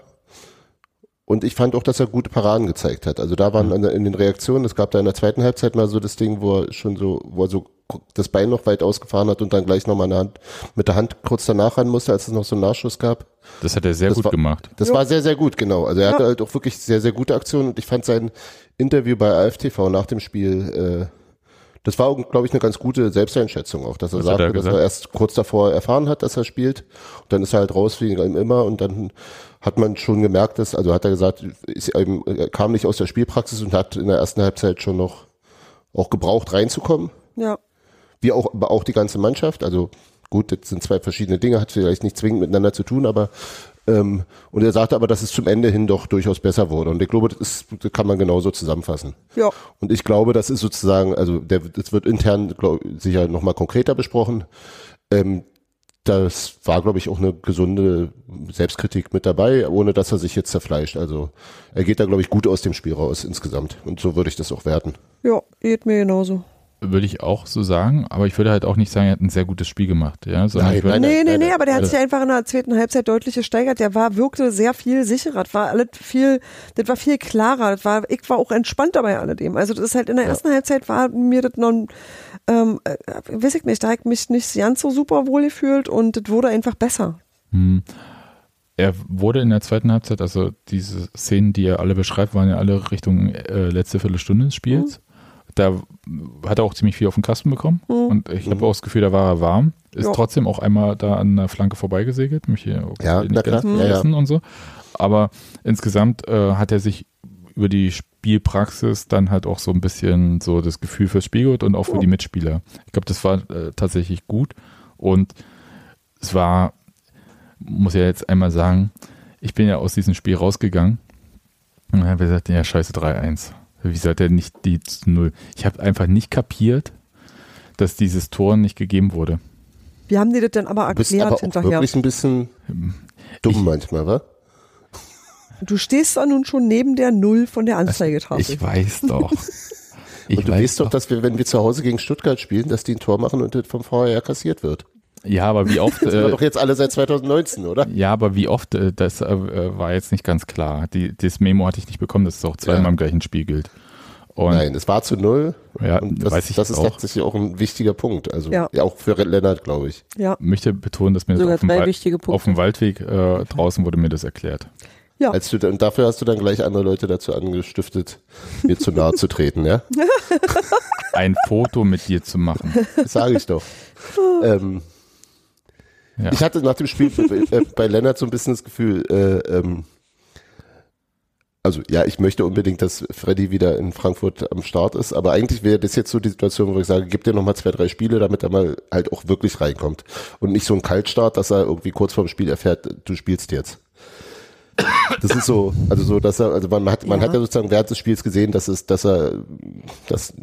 [SPEAKER 5] Und ich fand auch, dass er gute Paraden gezeigt hat. Also da waren in den Reaktionen, es gab da in der zweiten Halbzeit mal so das Ding, wo er schon so, wo er so das Bein noch weit ausgefahren hat und dann gleich nochmal Hand, mit der Hand kurz danach ran musste, als es noch so einen Nachschuss gab.
[SPEAKER 1] Das hat er sehr
[SPEAKER 5] Das
[SPEAKER 1] gut
[SPEAKER 5] war-
[SPEAKER 1] gemacht.
[SPEAKER 5] Das
[SPEAKER 2] Ja.
[SPEAKER 5] war sehr, sehr gut, genau. Also er hatte halt auch wirklich sehr, sehr gute Aktionen und ich fand sein Interview bei AFTV nach dem Spiel, äh, das war, glaube ich, eine ganz gute Selbsteinschätzung auch, dass er
[SPEAKER 1] Was
[SPEAKER 5] sagte,
[SPEAKER 1] er
[SPEAKER 5] dass
[SPEAKER 1] gesagt?
[SPEAKER 5] er erst kurz davor erfahren hat, dass er spielt. Und dann ist er halt raus wie immer und dann hat man schon gemerkt, dass, also hat er gesagt, ist eben, er kam nicht aus der Spielpraxis und hat in der ersten Halbzeit schon noch auch gebraucht reinzukommen
[SPEAKER 2] Ja.
[SPEAKER 5] wie auch, aber auch die ganze Mannschaft. Also gut, das sind zwei verschiedene Dinge, hat vielleicht nicht zwingend miteinander zu tun, aber ähm, und er sagte aber, dass es zum Ende hin doch durchaus besser wurde. Und ich glaube, das, ist, das kann man genauso zusammenfassen.
[SPEAKER 2] Ja.
[SPEAKER 5] Und ich glaube, das ist sozusagen, also der, das wird intern glaub, sicher nochmal konkreter besprochen. Ähm, das war, glaube ich, auch eine gesunde Selbstkritik mit dabei, ohne dass er sich jetzt zerfleischt. Also er geht da, glaube ich, gut aus dem Spiel raus insgesamt. Und so würde ich das auch werten.
[SPEAKER 2] Ja, geht mir genauso.
[SPEAKER 1] Würde ich auch so sagen, aber ich würde halt auch nicht sagen, er hat ein sehr gutes Spiel gemacht. Ja, sondern
[SPEAKER 5] Nein,
[SPEAKER 1] ich würde,
[SPEAKER 5] nein,
[SPEAKER 2] nee, nee,
[SPEAKER 5] nein,
[SPEAKER 2] nee, aber der hat
[SPEAKER 1] also-
[SPEAKER 2] sich einfach in der zweiten Halbzeit deutlich gesteigert. Der war, wirkte sehr viel sicherer. Das war alles viel, das war viel klarer. Das war, ich war auch entspannter bei alledem. Also das ist halt in der
[SPEAKER 5] Ja.
[SPEAKER 2] ersten Halbzeit war mir das noch, ähm, äh, weiß ich nicht, da habe ich mich nicht ganz so super wohl gefühlt und das wurde einfach besser.
[SPEAKER 1] Hm. Er wurde in der zweiten Halbzeit, also diese Szenen, die er alle beschreibt, waren ja alle Richtung äh, letzte Viertelstunde des Spiels. Da hat er auch ziemlich viel auf den Kasten bekommen und ich habe auch das Gefühl, da war er warm. Ist
[SPEAKER 2] Ja.
[SPEAKER 1] trotzdem auch einmal da an der Flanke vorbeigesegelt, mich hier
[SPEAKER 5] Ja,
[SPEAKER 1] nicht
[SPEAKER 5] na
[SPEAKER 1] ganz
[SPEAKER 5] ja, ja.
[SPEAKER 1] und so. Aber insgesamt äh, hat er sich über die Spielpraxis dann halt auch so ein bisschen so das Gefühl fürs Spiel geholt und auch für die Mitspieler. Ich glaube, das war äh, tatsächlich gut und es war, muss ja jetzt einmal sagen, ich bin ja aus diesem Spiel rausgegangen und habe gesagt, ja, scheiße 3-1. Wie seid ihr nicht die zu Null? Ich habe einfach nicht kapiert, dass dieses Tor nicht gegeben wurde.
[SPEAKER 2] Wir haben dir das dann aber
[SPEAKER 5] Du bist
[SPEAKER 2] erklärt
[SPEAKER 5] aber auch
[SPEAKER 2] hinterher.
[SPEAKER 5] wirklich ein bisschen dumm manchmal, wa?
[SPEAKER 2] Du stehst da nun schon neben der Null von der Anzeigetafel.
[SPEAKER 1] Ich weiß doch. (laughs) Ich
[SPEAKER 5] und du
[SPEAKER 1] weiß
[SPEAKER 5] weißt doch,
[SPEAKER 1] doch.
[SPEAKER 5] dass wir, wenn wir zu Hause gegen Stuttgart spielen, dass die ein Tor machen und das vom VR kassiert wird.
[SPEAKER 1] Ja, aber wie oft, (laughs)
[SPEAKER 5] Das war
[SPEAKER 1] äh,
[SPEAKER 5] doch jetzt alle seit 2019, oder?
[SPEAKER 1] ja, aber wie oft, äh, das äh, war jetzt nicht ganz klar. Die, das Memo hatte ich nicht bekommen, dass es auch zweimal
[SPEAKER 5] Ja.
[SPEAKER 1] im gleichen Spiel gilt. Und
[SPEAKER 5] Nein, es war zu null.
[SPEAKER 1] Ja,
[SPEAKER 5] und das,
[SPEAKER 1] weiß ich
[SPEAKER 5] das ist
[SPEAKER 1] auch.
[SPEAKER 5] tatsächlich auch ein wichtiger Punkt. Also
[SPEAKER 2] Ja.
[SPEAKER 5] ja. auch für Lennart, glaube ich.
[SPEAKER 2] Ja,
[SPEAKER 1] möchte betonen, dass mir das
[SPEAKER 4] Sogar
[SPEAKER 1] auf dem,
[SPEAKER 4] drei wichtige Punkte.
[SPEAKER 1] auf dem Waldweg äh, draußen wurde mir das erklärt.
[SPEAKER 2] ja.
[SPEAKER 5] Als du, und dafür hast du dann gleich andere Leute dazu angestiftet, mir zu nahe zu treten, ja? (laughs)
[SPEAKER 1] Ein Foto mit dir zu machen.
[SPEAKER 5] Das sage ich doch. (laughs) ähm,
[SPEAKER 1] Ja.
[SPEAKER 5] Ich hatte nach dem Spiel bei, äh, bei Lennart so ein bisschen das Gefühl, äh, ähm, also ja, ich möchte unbedingt, dass Freddy wieder in Frankfurt am Start ist, aber eigentlich wäre das jetzt so die Situation, wo ich sage, gib dir nochmal zwei, drei Spiele, damit er mal halt auch wirklich reinkommt. Und nicht so ein Kaltstart, dass er irgendwie kurz vorm Spiel erfährt, du spielst jetzt. Das ist so, also so, dass er, also man hat, man
[SPEAKER 2] Ja.
[SPEAKER 5] hat ja sozusagen während des Spiels gesehen, dass es, dass er, das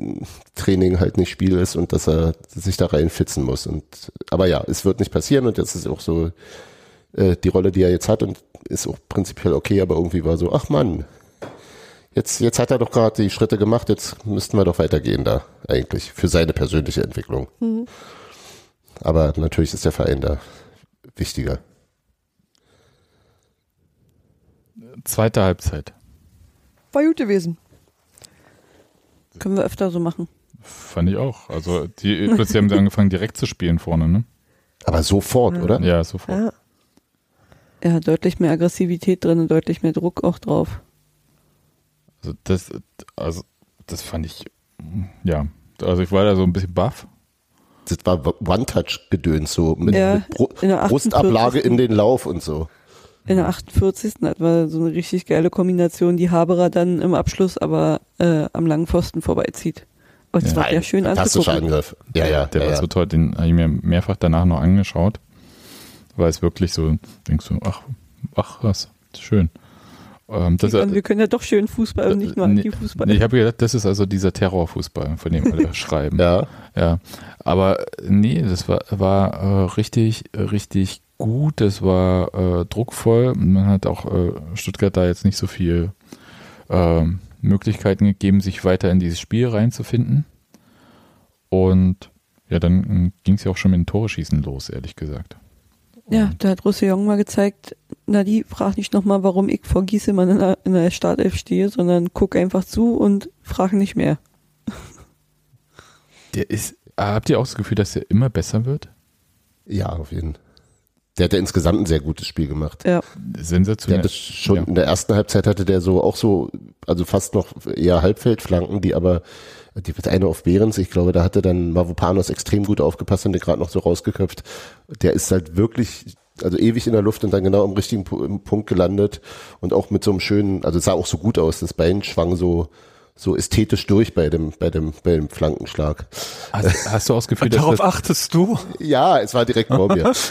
[SPEAKER 5] Training halt nicht Spiel ist und dass er sich da reinfitzen muss. Und, aber ja, es wird nicht passieren und jetzt ist auch so, äh, die Rolle, die er jetzt hat und ist auch prinzipiell okay, aber irgendwie war so, ach Mann, jetzt, jetzt hat er doch gerade die Schritte gemacht, jetzt müssten wir doch weitergehen da, eigentlich, für seine persönliche Entwicklung. Aber natürlich ist der Verein da wichtiger.
[SPEAKER 1] Zweite Halbzeit.
[SPEAKER 2] War gut gewesen.
[SPEAKER 4] Können wir öfter so machen.
[SPEAKER 1] Fand ich auch. Also die plötzlich haben sie angefangen direkt zu spielen vorne, ne?
[SPEAKER 5] Aber sofort, oder?
[SPEAKER 1] Ja, sofort.
[SPEAKER 2] Ja.
[SPEAKER 4] Ja, deutlich mehr Aggressivität drin und deutlich mehr Druck auch drauf.
[SPEAKER 1] Also das, also das fand ich, ja. Also ich war da so ein bisschen baff.
[SPEAKER 5] Das war One-Touch-Gedöns, so mit,
[SPEAKER 4] Ja,
[SPEAKER 5] mit Bru
[SPEAKER 4] in der 48.
[SPEAKER 5] Brustablage in den Lauf und so.
[SPEAKER 4] In der 48. hatten wir so eine richtig geile Kombination, die Haberer dann im Abschluss aber äh, am langen Pfosten vorbeizieht. Und es
[SPEAKER 1] Ja.
[SPEAKER 4] war ja schön
[SPEAKER 5] Fantastischer. Angriff. Ja, ja,
[SPEAKER 1] Der
[SPEAKER 5] ja,
[SPEAKER 1] war
[SPEAKER 5] ja.
[SPEAKER 1] so toll, den habe ich mir mehrfach danach noch angeschaut. Weil es wirklich so, denkst du, ach, ach was, schön. Ähm, das,
[SPEAKER 4] Und wir können ja doch schön Fußball und nicht nur
[SPEAKER 1] nee,
[SPEAKER 4] Anti-Fußball.
[SPEAKER 1] nee, ich habe gedacht, das ist also dieser Terrorfußball, von dem alle (laughs) schreiben.
[SPEAKER 5] Ja,
[SPEAKER 1] Ja, aber nee, das war, war äh, richtig, richtig gut. Das war äh, druckvoll. Man hat auch äh, Stuttgart da jetzt nicht so viel äh, Möglichkeiten gegeben, sich weiter in dieses Spiel reinzufinden. Und ja, dann ging es ja auch schon mit dem Tore-Schießen los, ehrlich gesagt.
[SPEAKER 4] Ja, da hat Roussillon mal gezeigt, na die frag nicht nochmal, warum ich vor Giesemann in der, in der Startelf stehe, sondern guck einfach zu und frag nicht mehr.
[SPEAKER 1] Der ist, habt ihr auch das Gefühl, dass der immer besser wird?
[SPEAKER 5] ja, auf jeden Fall. Der hat ja insgesamt ein sehr gutes Spiel gemacht.
[SPEAKER 4] Ja,
[SPEAKER 5] Der
[SPEAKER 1] Sensationell.
[SPEAKER 5] hat das schon
[SPEAKER 1] Ja.
[SPEAKER 5] in der ersten Halbzeit hatte der so auch so, also fast noch eher Halbfeldflanken, die aber die wird eine auf Behrens, ich glaube, da hatte dann Mavropanos extrem gut aufgepasst und den gerade noch so rausgeköpft. Der ist halt wirklich, also ewig in der Luft und dann genau am richtigen Punkt gelandet und auch mit so einem schönen, also es sah auch so gut aus, das Bein schwang so so ästhetisch durch bei dem bei dem bei dem Flankenschlag.
[SPEAKER 1] Hast, hast du Gefühl, (laughs) dass
[SPEAKER 3] Darauf
[SPEAKER 1] das,
[SPEAKER 3] achtest du?
[SPEAKER 5] Ja, es war direkt vor mir. (laughs)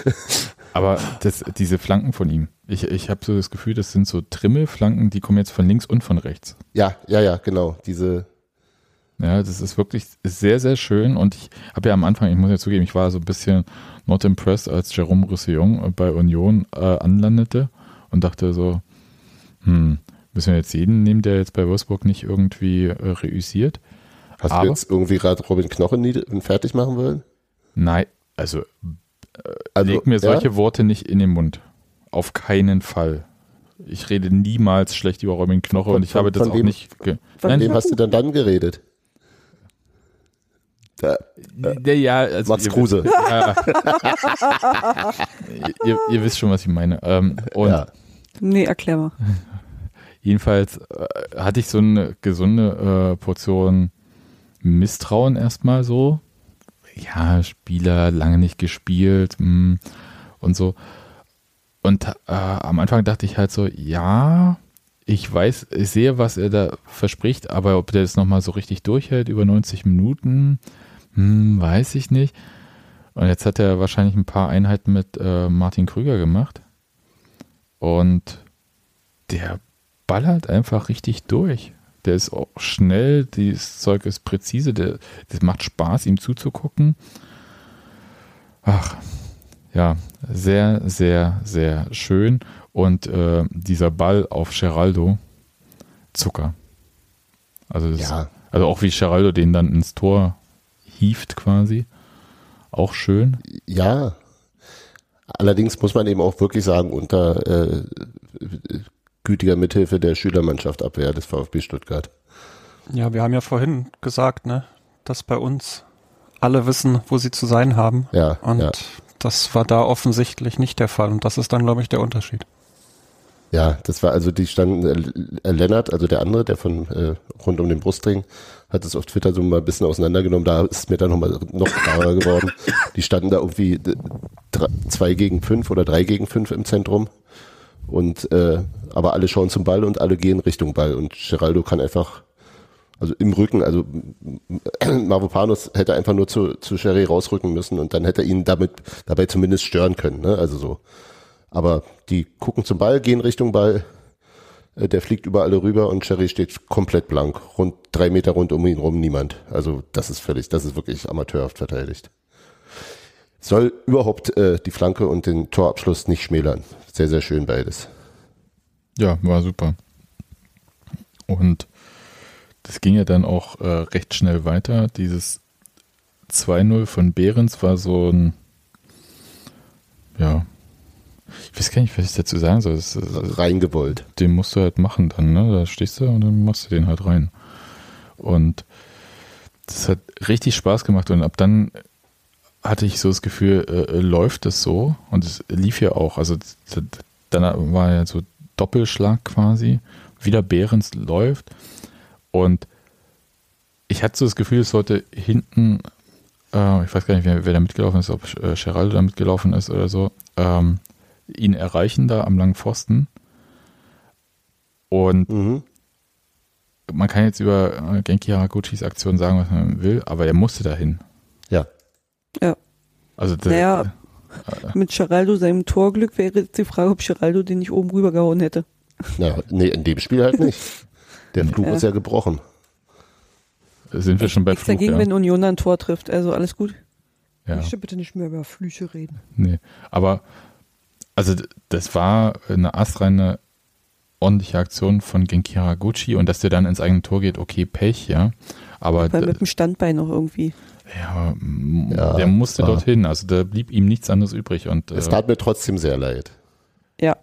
[SPEAKER 1] aber das, diese Flanken von ihm, ich, ich habe so das Gefühl, das sind so Trimmelflanken, die kommen jetzt von links und von rechts.
[SPEAKER 5] Ja, ja, ja, genau. Diese
[SPEAKER 1] Ja, das ist wirklich sehr, sehr schön. Und ich habe ja am Anfang, ich muss ja zugeben, ich war so ein bisschen not impressed, als Jerome Roussillon bei Union äh, anlandete und dachte so, hm, müssen wir jetzt jeden nehmen, der jetzt bei Wolfsburg nicht irgendwie äh, reüssiert?
[SPEAKER 5] Hast
[SPEAKER 1] Aber-
[SPEAKER 5] du jetzt irgendwie gerade Robin Knochen fertig machen wollen?
[SPEAKER 1] Nein, also
[SPEAKER 5] Also,
[SPEAKER 1] leg mir
[SPEAKER 5] ja?
[SPEAKER 1] solche Worte nicht in den Mund. Auf keinen Fall. Ich rede niemals schlecht über Robin Knoche
[SPEAKER 5] Von-
[SPEAKER 1] und ich habe
[SPEAKER 5] von-
[SPEAKER 1] das
[SPEAKER 5] von
[SPEAKER 1] auch
[SPEAKER 5] wem-
[SPEAKER 1] nicht.
[SPEAKER 5] Von
[SPEAKER 1] Nein,
[SPEAKER 5] wem hast du denn dann geredet? Da,
[SPEAKER 1] Ja, ja, also
[SPEAKER 5] Max
[SPEAKER 1] ihr
[SPEAKER 5] Kruse.
[SPEAKER 1] wisst- Ja. (laughs) ihr, ihr wisst schon, was ich meine. Ähm, und
[SPEAKER 5] ja.
[SPEAKER 4] nee, erklär mal. (laughs)
[SPEAKER 1] jedenfalls äh, hatte ich so eine gesunde äh, Portion Misstrauen erstmal so. Ja, Spieler lange nicht gespielt mh, und so. Und äh, am Anfang dachte ich halt so, ja, ich weiß, ich sehe, was er da verspricht, aber ob der das nochmal so richtig durchhält über 90 Minuten, hm, weiß ich nicht. Und jetzt hat er wahrscheinlich ein paar Einheiten mit äh, Martin Krüger gemacht. Und der ballert einfach richtig durch. Der ist auch schnell, dieses Zeug ist präzise, der, das macht Spaß, ihm zuzugucken. Ach, ja, sehr, sehr, sehr schön. Und äh, dieser Ball auf Geraldo, Zucker. Also, das
[SPEAKER 5] Ja.
[SPEAKER 1] Also auch wie Geraldo den dann ins Tor hieft quasi. Auch schön.
[SPEAKER 5] Ja. Allerdings muss man eben auch wirklich sagen, unter äh, gütiger Mithilfe der Schülermannschaft Abwehr des VfB Stuttgart.
[SPEAKER 3] Ja, wir haben ja vorhin gesagt, ne, dass bei uns alle wissen, wo sie zu sein haben.
[SPEAKER 5] Ja.
[SPEAKER 3] Und
[SPEAKER 5] ja.
[SPEAKER 3] das war da offensichtlich nicht der Fall. Und das ist dann, glaube ich, der Unterschied.
[SPEAKER 5] Ja, das war also die standen, äh, Lennart, also der andere, der von äh, rund um den Brustring, hat es auf Twitter so mal ein bisschen auseinandergenommen. Da ist mir dann nochmal noch klarer geworden. Die standen da irgendwie drei, zwei gegen fünf oder drei gegen fünf im Zentrum. Und äh, aber alle schauen zum Ball und alle gehen Richtung Ball. Und Geraldo kann einfach, also im Rücken, also (clears throat) Mavropanos hätte einfach nur zu, zu Sherry rausrücken müssen und dann hätte er ihn damit dabei zumindest stören können. Ne? Also so. Aber die gucken zum Ball, gehen Richtung Ball, äh, der fliegt über alle rüber und Cherry steht komplett blank. Rund drei Meter rund um ihn rum niemand. Also das ist völlig, das ist wirklich amateurhaft verteidigt. Soll überhaupt äh, die Flanke und den Torabschluss nicht schmälern. Sehr, sehr schön beides.
[SPEAKER 1] Ja, war super. Und das ging ja dann auch äh, recht schnell weiter. Dieses 2-0 von Behrens war so ein, ja, ich weiß gar nicht, was ich dazu sagen soll. Das, das,
[SPEAKER 5] Reingewollt.
[SPEAKER 1] Den musst du halt machen dann, ne? Da stehst du und dann machst du den halt rein. Und das hat richtig Spaß gemacht und ab dann hatte ich so das Gefühl, äh, läuft es so und es lief ja auch. Also dann war ja so Doppelschlag quasi. Wieder Behrens läuft und ich hatte so das Gefühl, es sollte hinten, äh, ich weiß gar nicht, wer, wer da mitgelaufen ist, ob äh, Geraldo da mitgelaufen ist oder so, ähm, ihn erreichen da am langen Pfosten. Und
[SPEAKER 5] Mhm.
[SPEAKER 1] man kann jetzt über äh, Genki Haraguchis Aktion sagen, was man will, aber er musste dahin.
[SPEAKER 5] Ja.
[SPEAKER 4] Ja.
[SPEAKER 1] Also der,
[SPEAKER 4] Naja, mit Geraldo seinem Torglück wäre jetzt die Frage, ob Geraldo den nicht oben rübergehauen hätte.
[SPEAKER 5] Na, nee, in dem Spiel halt nicht. Der Flug
[SPEAKER 4] Ja.
[SPEAKER 5] ist ja gebrochen.
[SPEAKER 1] sind wir schon bei Fluch,
[SPEAKER 4] dagegen,
[SPEAKER 1] ja.
[SPEAKER 4] wenn Union ein Tor trifft. Also alles gut.
[SPEAKER 1] ja.
[SPEAKER 2] Ich möchte bitte nicht mehr über Flüche reden.
[SPEAKER 1] Nee, aber also das war eine astreine ordentliche Aktion von Genki Haraguchi und dass der dann ins eigene Tor geht, okay, Pech, ja. Aber
[SPEAKER 4] Weil mit dem Standbein noch irgendwie.
[SPEAKER 1] ja,
[SPEAKER 5] Ja,
[SPEAKER 1] der musste
[SPEAKER 5] war-
[SPEAKER 1] dorthin, also da blieb ihm nichts anderes übrig und
[SPEAKER 5] Es
[SPEAKER 1] äh,
[SPEAKER 5] tat mir trotzdem sehr leid.
[SPEAKER 4] Ja.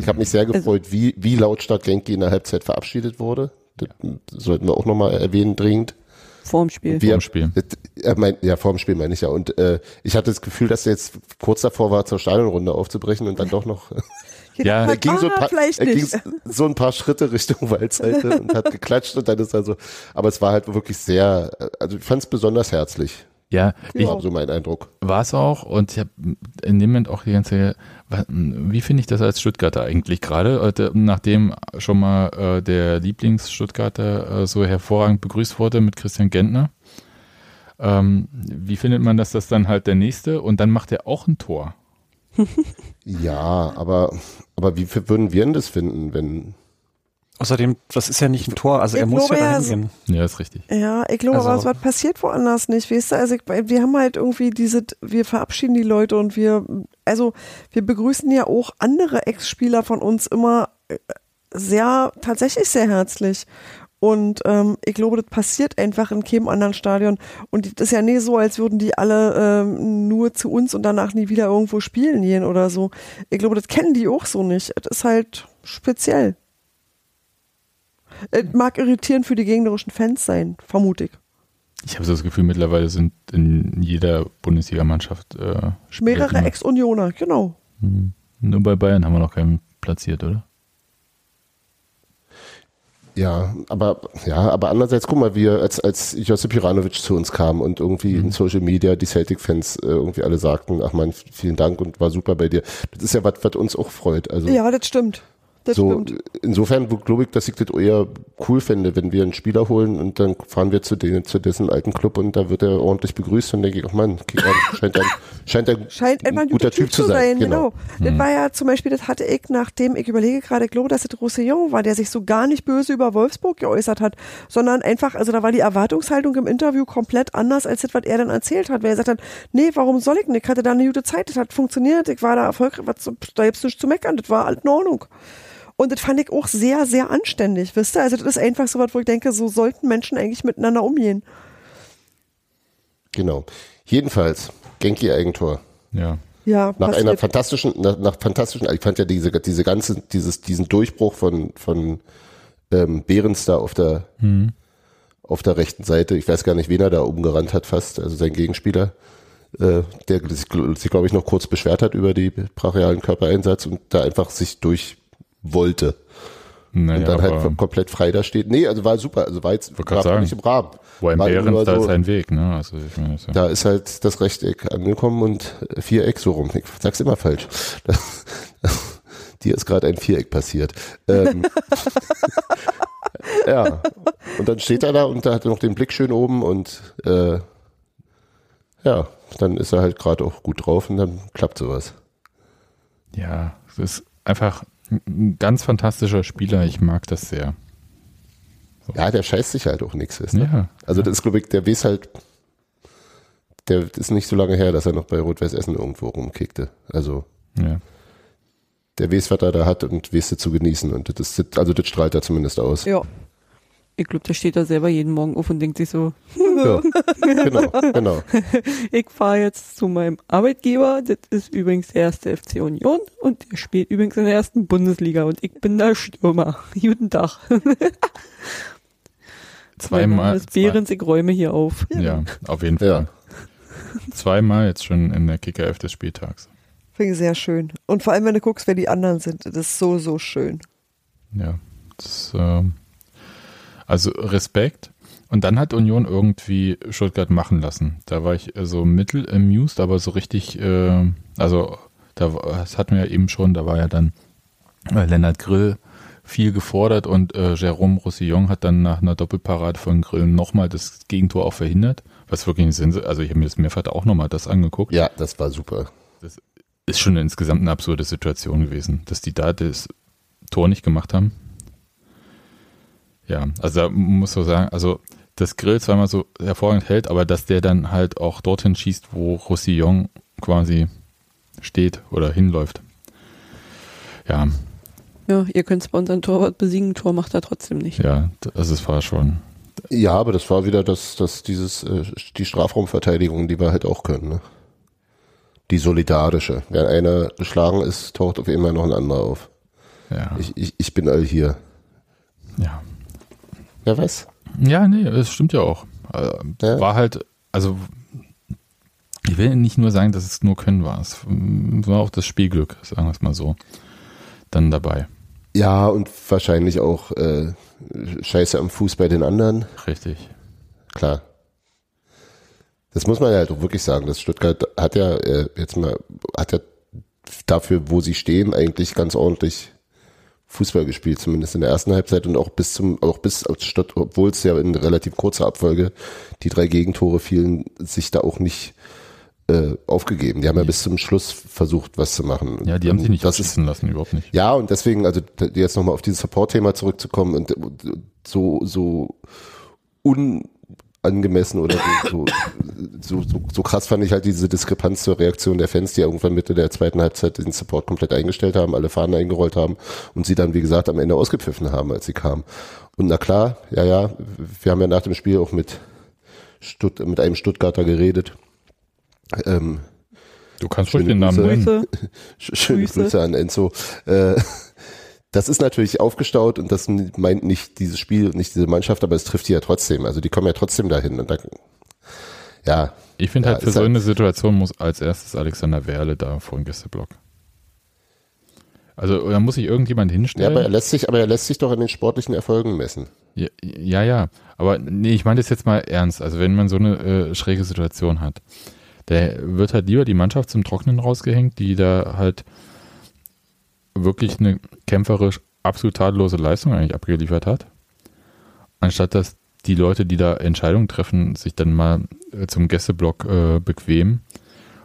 [SPEAKER 5] Ich habe mich sehr gefreut, wie, wie lautstark Genki in der Halbzeit verabschiedet wurde. Das sollten wir auch nochmal erwähnen, dringend.
[SPEAKER 4] Vorm Spiel.
[SPEAKER 5] Wie
[SPEAKER 1] Vorm Spiel.
[SPEAKER 5] Er mein, ja, vor dem Spiel meine ich ja. Und äh, ich hatte das Gefühl, dass er jetzt kurz davor war, zur Stadionrunde aufzubrechen und dann doch noch.
[SPEAKER 1] Ja,
[SPEAKER 5] er ging, so ein
[SPEAKER 2] ah,
[SPEAKER 5] paar,
[SPEAKER 2] vielleicht
[SPEAKER 5] er ging
[SPEAKER 2] nicht.
[SPEAKER 5] so ein paar Schritte Richtung Waldseite und hat geklatscht und dann ist er so. Aber es war halt wirklich sehr, also ich fand es besonders herzlich.
[SPEAKER 1] ja, ich,
[SPEAKER 5] War so mein Eindruck.
[SPEAKER 1] War es auch und ich habe in dem Moment auch die ganze wie finde ich das als Stuttgarter eigentlich gerade, äh, nachdem schon mal äh, der Lieblings-Stuttgarter äh, so hervorragend begrüßt wurde mit Christian Gentner. Ähm, wie findet man, dass das dann halt der nächste und dann macht er auch ein Tor?
[SPEAKER 5] Ja, aber, aber wie würden wir denn das finden, wenn,
[SPEAKER 3] Außerdem, das ist ja nicht ein Tor, also
[SPEAKER 2] Ich
[SPEAKER 3] er muss ja dahin
[SPEAKER 2] ist-
[SPEAKER 3] gehen.
[SPEAKER 1] Ja, ist richtig.
[SPEAKER 2] Ja, ich glaube,
[SPEAKER 3] Also-
[SPEAKER 2] aber was passiert woanders nicht, weißt du? Also ich, wir haben halt irgendwie diese, wir verabschieden die Leute und wir, also wir begrüßen ja auch andere Ex-Spieler von uns immer äh, sehr, tatsächlich sehr herzlich. Und ähm, ich glaube, das passiert einfach in keinem anderen Stadion. Und das ist ja nicht so, als würden die alle ähm, nur zu uns und danach nie wieder irgendwo spielen gehen oder so. Ich glaube, das kennen die auch so nicht. Es ist halt speziell. Es mag irritierend für die gegnerischen Fans sein, vermute ich.
[SPEAKER 1] Ich habe so das Gefühl, mittlerweile sind in jeder Bundesligamannschaft äh,
[SPEAKER 2] Mehrere Ex-Unioner, genau.
[SPEAKER 1] Hm. Nur bei Bayern haben wir noch keinen platziert, oder?
[SPEAKER 5] Ja, aber ja, aber andererseits, guck mal, wir, als, als Josip Juranovic zu uns kam und irgendwie in Social Media die Celtic-Fans äh, irgendwie alle sagten, ach man, vielen Dank und war super bei dir. Das ist ja was, was uns auch freut. Also
[SPEAKER 2] Ja, das stimmt. Das
[SPEAKER 5] so,
[SPEAKER 2] stimmt.
[SPEAKER 5] insofern glaube ich, dass ich das eher cool fände, wenn wir einen Spieler holen und dann fahren wir zu denen, zu dessen alten Club und da wird er ordentlich begrüßt und denke ich, ach man, kick an, (laughs) scheint ein, scheint ein,
[SPEAKER 2] Scheint einfach ein guter Typ zu sein, genau. Das war ja zum Beispiel, das hatte ich, nachdem ich überlege gerade, ich glaube, dass das Roussillon war, der sich so gar nicht böse über Wolfsburg geäußert hat, sondern einfach, also da war die Erwartungshaltung im Interview komplett anders als das, was er dann erzählt hat, weil er gesagt hat, nee, warum soll ich nicht? Ich hatte da eine gute Zeit, das hat funktioniert, ich war da erfolgreich, was, da gibt's nichts zu meckern, das war alles in Ordnung. Und das fand ich auch sehr, sehr anständig, wisst ihr? Also das ist einfach so was, wo ich denke, so sollten Menschen eigentlich miteinander umgehen.
[SPEAKER 5] Genau. Jedenfalls, Genki Eigentor.
[SPEAKER 1] Ja.
[SPEAKER 2] Ja,
[SPEAKER 5] Nach
[SPEAKER 2] passiert.
[SPEAKER 5] einer fantastischen, nach, nach fantastischen, ich fand ja diese, diese ganze, dieses, diesen Durchbruch von, von ähm, Behrens da auf der,
[SPEAKER 1] Hm.
[SPEAKER 5] auf der rechten Seite. Ich weiß gar nicht, wen er da umgerannt hat fast, also sein Gegenspieler, äh, der sich glaube ich, noch kurz beschwert hat über die brachialen Körpereinsatz und da einfach sich durch wollte
[SPEAKER 1] Naja,
[SPEAKER 5] und dann halt komplett frei da steht. Nee, also war super, also war jetzt war
[SPEAKER 1] sagen.
[SPEAKER 5] nicht im Rahmen.
[SPEAKER 1] wo ein
[SPEAKER 5] nur
[SPEAKER 1] da
[SPEAKER 5] so-
[SPEAKER 1] ist ein Weg, ne? Also ich meine, ja,
[SPEAKER 5] Da ist halt das Rechteck angekommen und äh, Viereck so rum. Ich sag's immer falsch. (laughs) Dir ist gerade ein Viereck passiert. Ähm, (laughs) ja. Und dann steht er da und da hat er noch den Blick schön oben und äh, ja, dann ist er halt gerade auch gut drauf und dann klappt sowas.
[SPEAKER 1] ja, es ist einfach ein- ganz fantastischer Spieler. Ich mag das sehr.
[SPEAKER 5] Ja, der scheißt sich halt auch nichts. du?
[SPEAKER 1] Ja.
[SPEAKER 5] Also das ist, glaube ich, der weiß halt, der ist nicht so lange her, dass er noch bei Rot-Weiß Essen irgendwo rumkickte. Also
[SPEAKER 1] Ja.
[SPEAKER 5] der weiß, was er da hat und weiß zu genießen. Und das ist, also das strahlt er zumindest aus.
[SPEAKER 2] Ja.
[SPEAKER 4] Ich glaube, der steht da selber jeden Morgen auf und denkt sich so,
[SPEAKER 5] Ja, genau, genau. (laughs)
[SPEAKER 4] ich fahre jetzt zu meinem Arbeitgeber, das ist übrigens der erste FC Union und der spielt übrigens in der ersten Bundesliga und ich bin der Stürmer. (laughs) Guten Tag. (laughs)
[SPEAKER 1] Zweimal.
[SPEAKER 4] ist Behrens, ich räume hier auf.
[SPEAKER 1] Ja, auf jeden Fall.
[SPEAKER 5] Ja.
[SPEAKER 1] Zweimal jetzt schon in der Kicker 11 des Spieltags.
[SPEAKER 2] Finde ich sehr schön. Und vor allem, wenn du guckst, wer die anderen sind, das ist so, so schön.
[SPEAKER 1] Ja. Das, ähm, also Respekt. Und dann hat Union irgendwie Stuttgart machen lassen. Da war ich äh, so mittel amused, aber so richtig, äh, also da, das hatten wir ja eben schon, da war ja dann äh, Lennart Grill viel gefordert und äh, Jérôme Roussillon hat dann nach einer Doppelparade von Grill nochmal das Gegentor auch verhindert. Was wirklich ein Sinn, also ich habe mir das mehrfach auch nochmal das angeguckt.
[SPEAKER 5] Ja, das war super.
[SPEAKER 1] Ist schon insgesamt eine absurde Situation gewesen, dass die da das Tor nicht gemacht haben. Ja, also da muss man sagen, also das Grill zweimal so hervorragend hält, aber dass der dann halt auch dorthin schießt, wo Roussillon quasi steht oder hinläuft. Ja,
[SPEAKER 4] Ja, ihr könnt zwar unseren Torwart besiegen, Tor macht er trotzdem nicht.
[SPEAKER 1] ja, also es war schon.
[SPEAKER 5] Ja, aber das war wieder das, das dieses, äh, die Strafraumverteidigung, die wir halt auch können, ne? Die solidarische. Wenn einer geschlagen ist, taucht auf einmal noch ein anderer auf.
[SPEAKER 1] Ja,
[SPEAKER 5] Ich, ich, ich bin all hier.
[SPEAKER 1] ja.
[SPEAKER 5] Wer weiß?
[SPEAKER 1] Ja, nee, das stimmt ja auch. Äh,
[SPEAKER 5] Ja.
[SPEAKER 1] War halt, also ich will nicht nur sagen, dass es nur Können war. Es war auch das Spielglück, sagen wir es mal so, dann dabei.
[SPEAKER 5] Ja, und wahrscheinlich auch äh, Scheiße am Fuß bei den anderen.
[SPEAKER 1] Richtig.
[SPEAKER 5] Klar. Das muss man ja halt auch wirklich sagen. Das Stuttgart hat ja äh, jetzt mal, hat ja dafür, wo sie stehen, eigentlich ganz ordentlich Fußball gespielt, zumindest in der ersten Halbzeit und auch bis zum, auch bis obwohl es ja in relativ kurzer Abfolge die drei Gegentore fielen, sich da auch nicht äh, aufgegeben. Die haben ja bis zum Schluss versucht, was zu machen.
[SPEAKER 1] Ja, die haben sich nicht abschießen lassen, überhaupt nicht.
[SPEAKER 5] ja, und deswegen, also jetzt nochmal auf dieses Support-Thema zurückzukommen und und so, so unangemessen oder so, so, so, so krass fand ich halt diese Diskrepanz zur Reaktion der Fans, die ja irgendwann Mitte der zweiten Halbzeit den Support komplett eingestellt haben, alle Fahnen eingerollt haben und sie dann, wie gesagt, am Ende ausgepfiffen haben, als sie kamen. Und na klar, ja, ja, wir haben ja nach dem Spiel auch mit, Stutt mit einem Stuttgarter geredet. Ähm,
[SPEAKER 1] Du kannst ruhig den Namen nennen. (laughs)
[SPEAKER 5] Schöne
[SPEAKER 4] Grüße.
[SPEAKER 5] Grüße an Enzo. Äh, das ist natürlich aufgestaut und das meint nicht dieses Spiel, nicht diese Mannschaft, aber es trifft die ja trotzdem. Also die kommen ja trotzdem dahin. Und da, ja,
[SPEAKER 1] Ich finde
[SPEAKER 5] Ja,
[SPEAKER 1] halt, für so
[SPEAKER 5] halt-
[SPEAKER 1] eine Situation muss als erstes Alexander Werle da vor dem Gästeblock. Also da muss sich irgendjemand
[SPEAKER 5] ja,
[SPEAKER 1] hinstellen.
[SPEAKER 5] aber er lässt sich, aber er lässt sich doch an den sportlichen Erfolgen messen.
[SPEAKER 1] Ja, ja, ja. Aber nee, ich meine das jetzt mal ernst. Also wenn man so eine äh, schräge Situation hat, der wird halt lieber die Mannschaft zum Trocknen rausgehängt, die da halt wirklich eine kämpferisch absolut tadellose Leistung eigentlich abgeliefert hat, anstatt dass die Leute, die da Entscheidungen treffen, sich dann mal äh, zum Gästeblock äh, bequemen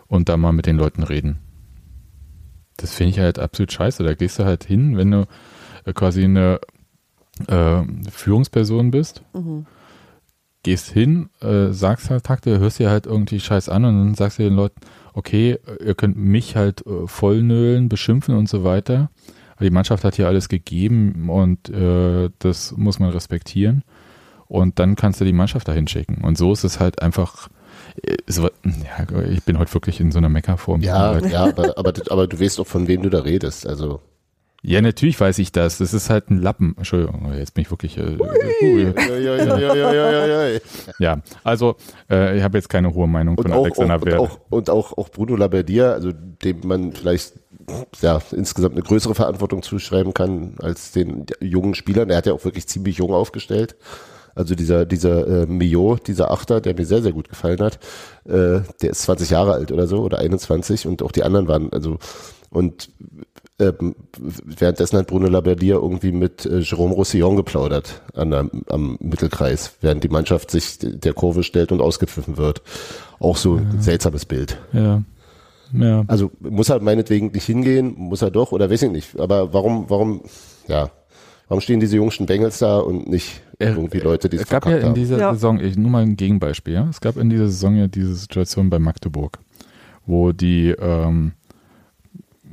[SPEAKER 1] und da mal mit den Leuten reden. Das finde ich halt absolut scheiße. Da gehst du halt hin, wenn du äh, quasi eine äh, Führungsperson bist,
[SPEAKER 2] Mhm.
[SPEAKER 1] gehst hin, äh, sagst halt Takte, hörst dir halt irgendwie Scheiß an und dann sagst du den Leuten, okay, ihr könnt mich halt äh, vollnölen, beschimpfen und so weiter, die Mannschaft hat hier alles gegeben und äh, das muss man respektieren. Und dann kannst du die Mannschaft dahin schicken. Und so ist es halt einfach. äh, So, ja, ich bin heute wirklich in so einer Meckerform.
[SPEAKER 5] Ja, ja, aber, aber, aber du weißt doch, von wem du da redest. Also,
[SPEAKER 1] ja, natürlich weiß ich das. Das ist halt ein Lappen. Entschuldigung, jetzt bin ich wirklich. Äh, uh,
[SPEAKER 5] und
[SPEAKER 1] ja, also äh, ich habe jetzt keine hohe Meinung von
[SPEAKER 5] auch,
[SPEAKER 1] Alexander
[SPEAKER 5] auch, und, auch, und auch, auch Bruno Labbadia, also dem man vielleicht ja, insgesamt eine größere Verantwortung zuschreiben kann als den jungen Spielern. Er hat ja auch wirklich ziemlich jung aufgestellt. Also dieser, dieser äh, Mio, dieser Achter, der mir sehr, sehr gut gefallen hat, äh, der ist 20 Jahre alt oder so oder 21 und auch die anderen waren, also und ähm, währenddessen hat Bruno Labbadia irgendwie mit äh, Jerome Roussillon geplaudert an der, am Mittelkreis, während die Mannschaft sich der Kurve stellt und ausgepfiffen wird. Auch so ein seltsames Bild.
[SPEAKER 1] Ja. Ja.
[SPEAKER 5] Also muss er meinetwegen nicht hingehen, muss er doch, oder weiß ich nicht. Aber warum, warum, ja, warum stehen diese jungen Bengels da und nicht
[SPEAKER 1] Er-
[SPEAKER 5] irgendwie Leute, die es
[SPEAKER 1] Es gab ja in
[SPEAKER 5] haben?
[SPEAKER 1] dieser
[SPEAKER 2] Ja.
[SPEAKER 1] Saison, ich, nur mal ein Gegenbeispiel, ja. Es gab in dieser Saison ja diese Situation bei Magdeburg, wo die ähm,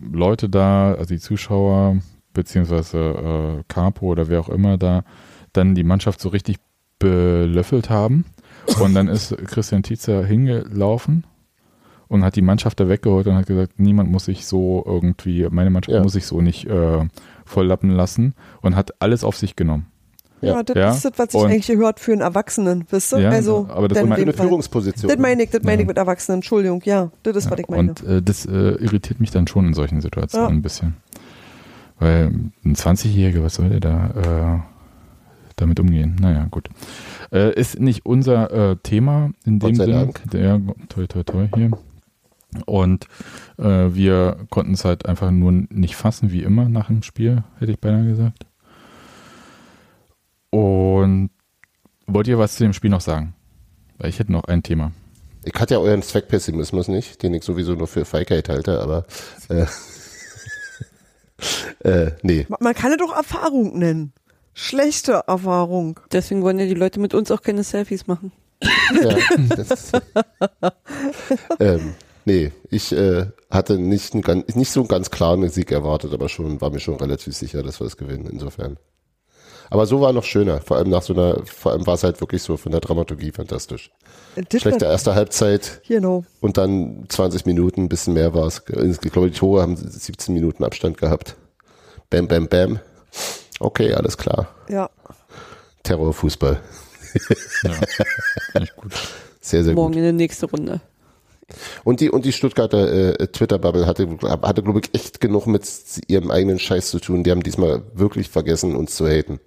[SPEAKER 1] Leute da, also die Zuschauer, beziehungsweise äh, Capo oder wer auch immer da, dann die Mannschaft so richtig belöffelt haben. Und dann ist Christian Tietzer hingelaufen und hat die Mannschaft da weggeholt und hat gesagt, niemand muss sich so irgendwie, meine Mannschaft
[SPEAKER 5] Ja.
[SPEAKER 1] muss sich so nicht äh, volllappen lassen und hat alles auf sich genommen.
[SPEAKER 2] Ja, das
[SPEAKER 1] Ja.
[SPEAKER 2] ist das, was ich
[SPEAKER 1] Und-
[SPEAKER 2] eigentlich gehört für einen Erwachsenen, wisst ihr?
[SPEAKER 1] Ja,
[SPEAKER 2] also,
[SPEAKER 1] aber das ist
[SPEAKER 5] Eine. Führungsposition.
[SPEAKER 2] Das meine ich, das meine
[SPEAKER 1] Ja.
[SPEAKER 2] ich mit Erwachsenen, Entschuldigung, ja, das ist, was ich meine.
[SPEAKER 1] Und äh, das äh, irritiert mich dann schon in solchen Situationen
[SPEAKER 2] Ja.
[SPEAKER 1] ein bisschen. Weil ein 20-Jähriger, was soll der da äh, damit umgehen? Naja, gut. Äh, ist nicht unser äh, Thema in dem Sinne.
[SPEAKER 5] Dank.
[SPEAKER 1] Ja, toi, toi, toi hier. Und äh, wir konnten es halt einfach nur nicht fassen, wie immer nach dem Spiel, hätte ich beinahe gesagt. Und wollt ihr was zu dem Spiel noch sagen? Weil ich hätte noch ein Thema.
[SPEAKER 5] Ich hatte ja euren Zweckpessimismus nicht, den ich sowieso nur für Feigheit halte, aber äh, (laughs) äh, nee.
[SPEAKER 2] Ma- Man kann es doch Erfahrung nennen. Schlechte Erfahrung.
[SPEAKER 4] Deswegen wollen ja die Leute mit uns auch keine Selfies machen.
[SPEAKER 5] Ja, das, (laughs) ähm, nee, ich äh, hatte nicht, ganz- nicht so einen ganz klaren Sieg erwartet, aber schon war mir schon relativ sicher, dass wir es gewinnen, insofern. Aber so war noch schöner, vor allem nach so einer, vor allem war es halt wirklich so von der Dramaturgie fantastisch.
[SPEAKER 2] Das
[SPEAKER 5] Schlechte
[SPEAKER 2] war,
[SPEAKER 5] erste Halbzeit
[SPEAKER 2] genau.
[SPEAKER 5] und dann 20 Minuten, ein bisschen mehr war es. Ich glaube, die Tore haben 17 Minuten Abstand gehabt. Bam, bam, bam. Okay, alles klar.
[SPEAKER 2] Ja.
[SPEAKER 5] Terrorfußball.
[SPEAKER 1] Ja, gut.
[SPEAKER 5] Sehr, sehr
[SPEAKER 4] Morgen
[SPEAKER 5] gut.
[SPEAKER 4] in der nächste Runde.
[SPEAKER 5] Und die, und die Stuttgarter äh, Twitter-Bubble hatte, hatte, glaube ich, echt genug mit ihrem eigenen Scheiß zu tun. Die haben diesmal wirklich vergessen, uns zu haten.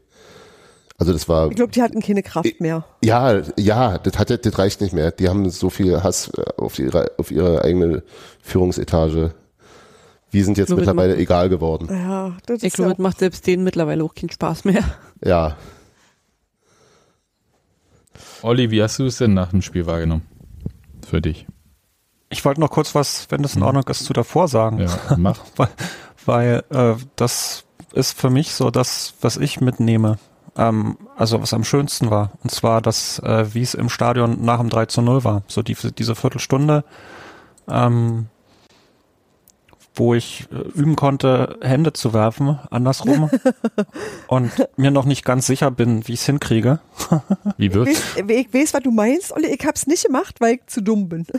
[SPEAKER 5] Also das war,
[SPEAKER 2] Ich glaube, die hatten keine Kraft mehr.
[SPEAKER 5] ja, ja, das hat, das reicht nicht mehr. Die haben so viel Hass äh, auf ihre, auf ihre eigene Führungsetage. Wir sind jetzt mittlerweile
[SPEAKER 4] Macken.
[SPEAKER 5] egal geworden.
[SPEAKER 2] Ja, das
[SPEAKER 4] Ich glaube,
[SPEAKER 2] ja
[SPEAKER 4] das macht selbst denen mittlerweile auch keinen Spaß mehr.
[SPEAKER 5] Ja,
[SPEAKER 1] Olli, wie hast du es denn nach dem Spiel wahrgenommen? Für dich.
[SPEAKER 3] Ich wollte noch kurz was, wenn das in Ordnung ist, zu davor sagen.
[SPEAKER 1] Ja, mach.
[SPEAKER 3] weil, (laughs) weil äh, das ist für mich so das, was ich mitnehme. Ähm, also was am schönsten war. Und zwar das, äh, wie es im Stadion nach dem 3 zu 0 war. So die, diese Viertelstunde, ähm, wo ich äh, üben konnte, Hände zu werfen, andersrum. (laughs) und mir noch nicht ganz sicher bin, wie ich es hinkriege.
[SPEAKER 1] Wie (laughs)
[SPEAKER 2] Ich
[SPEAKER 1] wird's?
[SPEAKER 2] weiß, ich weiß, was du meinst, Olli. Ich hab's nicht gemacht, weil ich zu dumm bin. (laughs)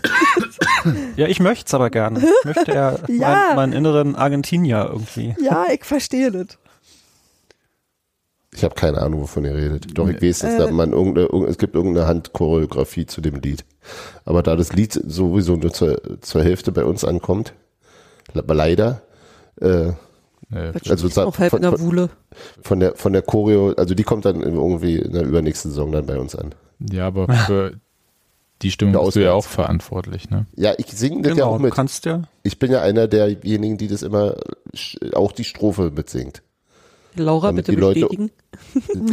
[SPEAKER 3] Ja, ich möchte es aber gerne. Ich möchte ja,
[SPEAKER 2] Ja.
[SPEAKER 3] Mein, meinen inneren Argentinier irgendwie.
[SPEAKER 2] Ja, ich verstehe das.
[SPEAKER 5] Ich habe keine Ahnung, wovon ihr redet. Doch, ich weiß, dass
[SPEAKER 2] Äh.
[SPEAKER 5] da man irgendeine, irg- es gibt irgendeine Handchoreografie zu dem Lied. Aber da das Lied sowieso nur zur, zur Hälfte bei uns ankommt, le- leider, äh,
[SPEAKER 1] Äh,
[SPEAKER 5] also
[SPEAKER 4] Auch halb in
[SPEAKER 5] von,
[SPEAKER 4] der
[SPEAKER 5] von,
[SPEAKER 4] Wuhle.
[SPEAKER 5] von der von der Choreo, also die kommt dann irgendwie in der übernächsten Saison dann bei uns an.
[SPEAKER 1] ja, aber für die Stimmung
[SPEAKER 5] Ja,
[SPEAKER 1] bist du ja auch verantwortlich, ne?
[SPEAKER 5] Ja, ich singe das ja
[SPEAKER 3] Genau,
[SPEAKER 5] auch
[SPEAKER 3] du
[SPEAKER 5] mit.
[SPEAKER 3] kannst ja.
[SPEAKER 5] Ich bin ja einer derjenigen, die das immer auch die Strophe mitsingt.
[SPEAKER 4] Laura,
[SPEAKER 5] Damit
[SPEAKER 4] bitte
[SPEAKER 5] die Leute-
[SPEAKER 4] bestätigen.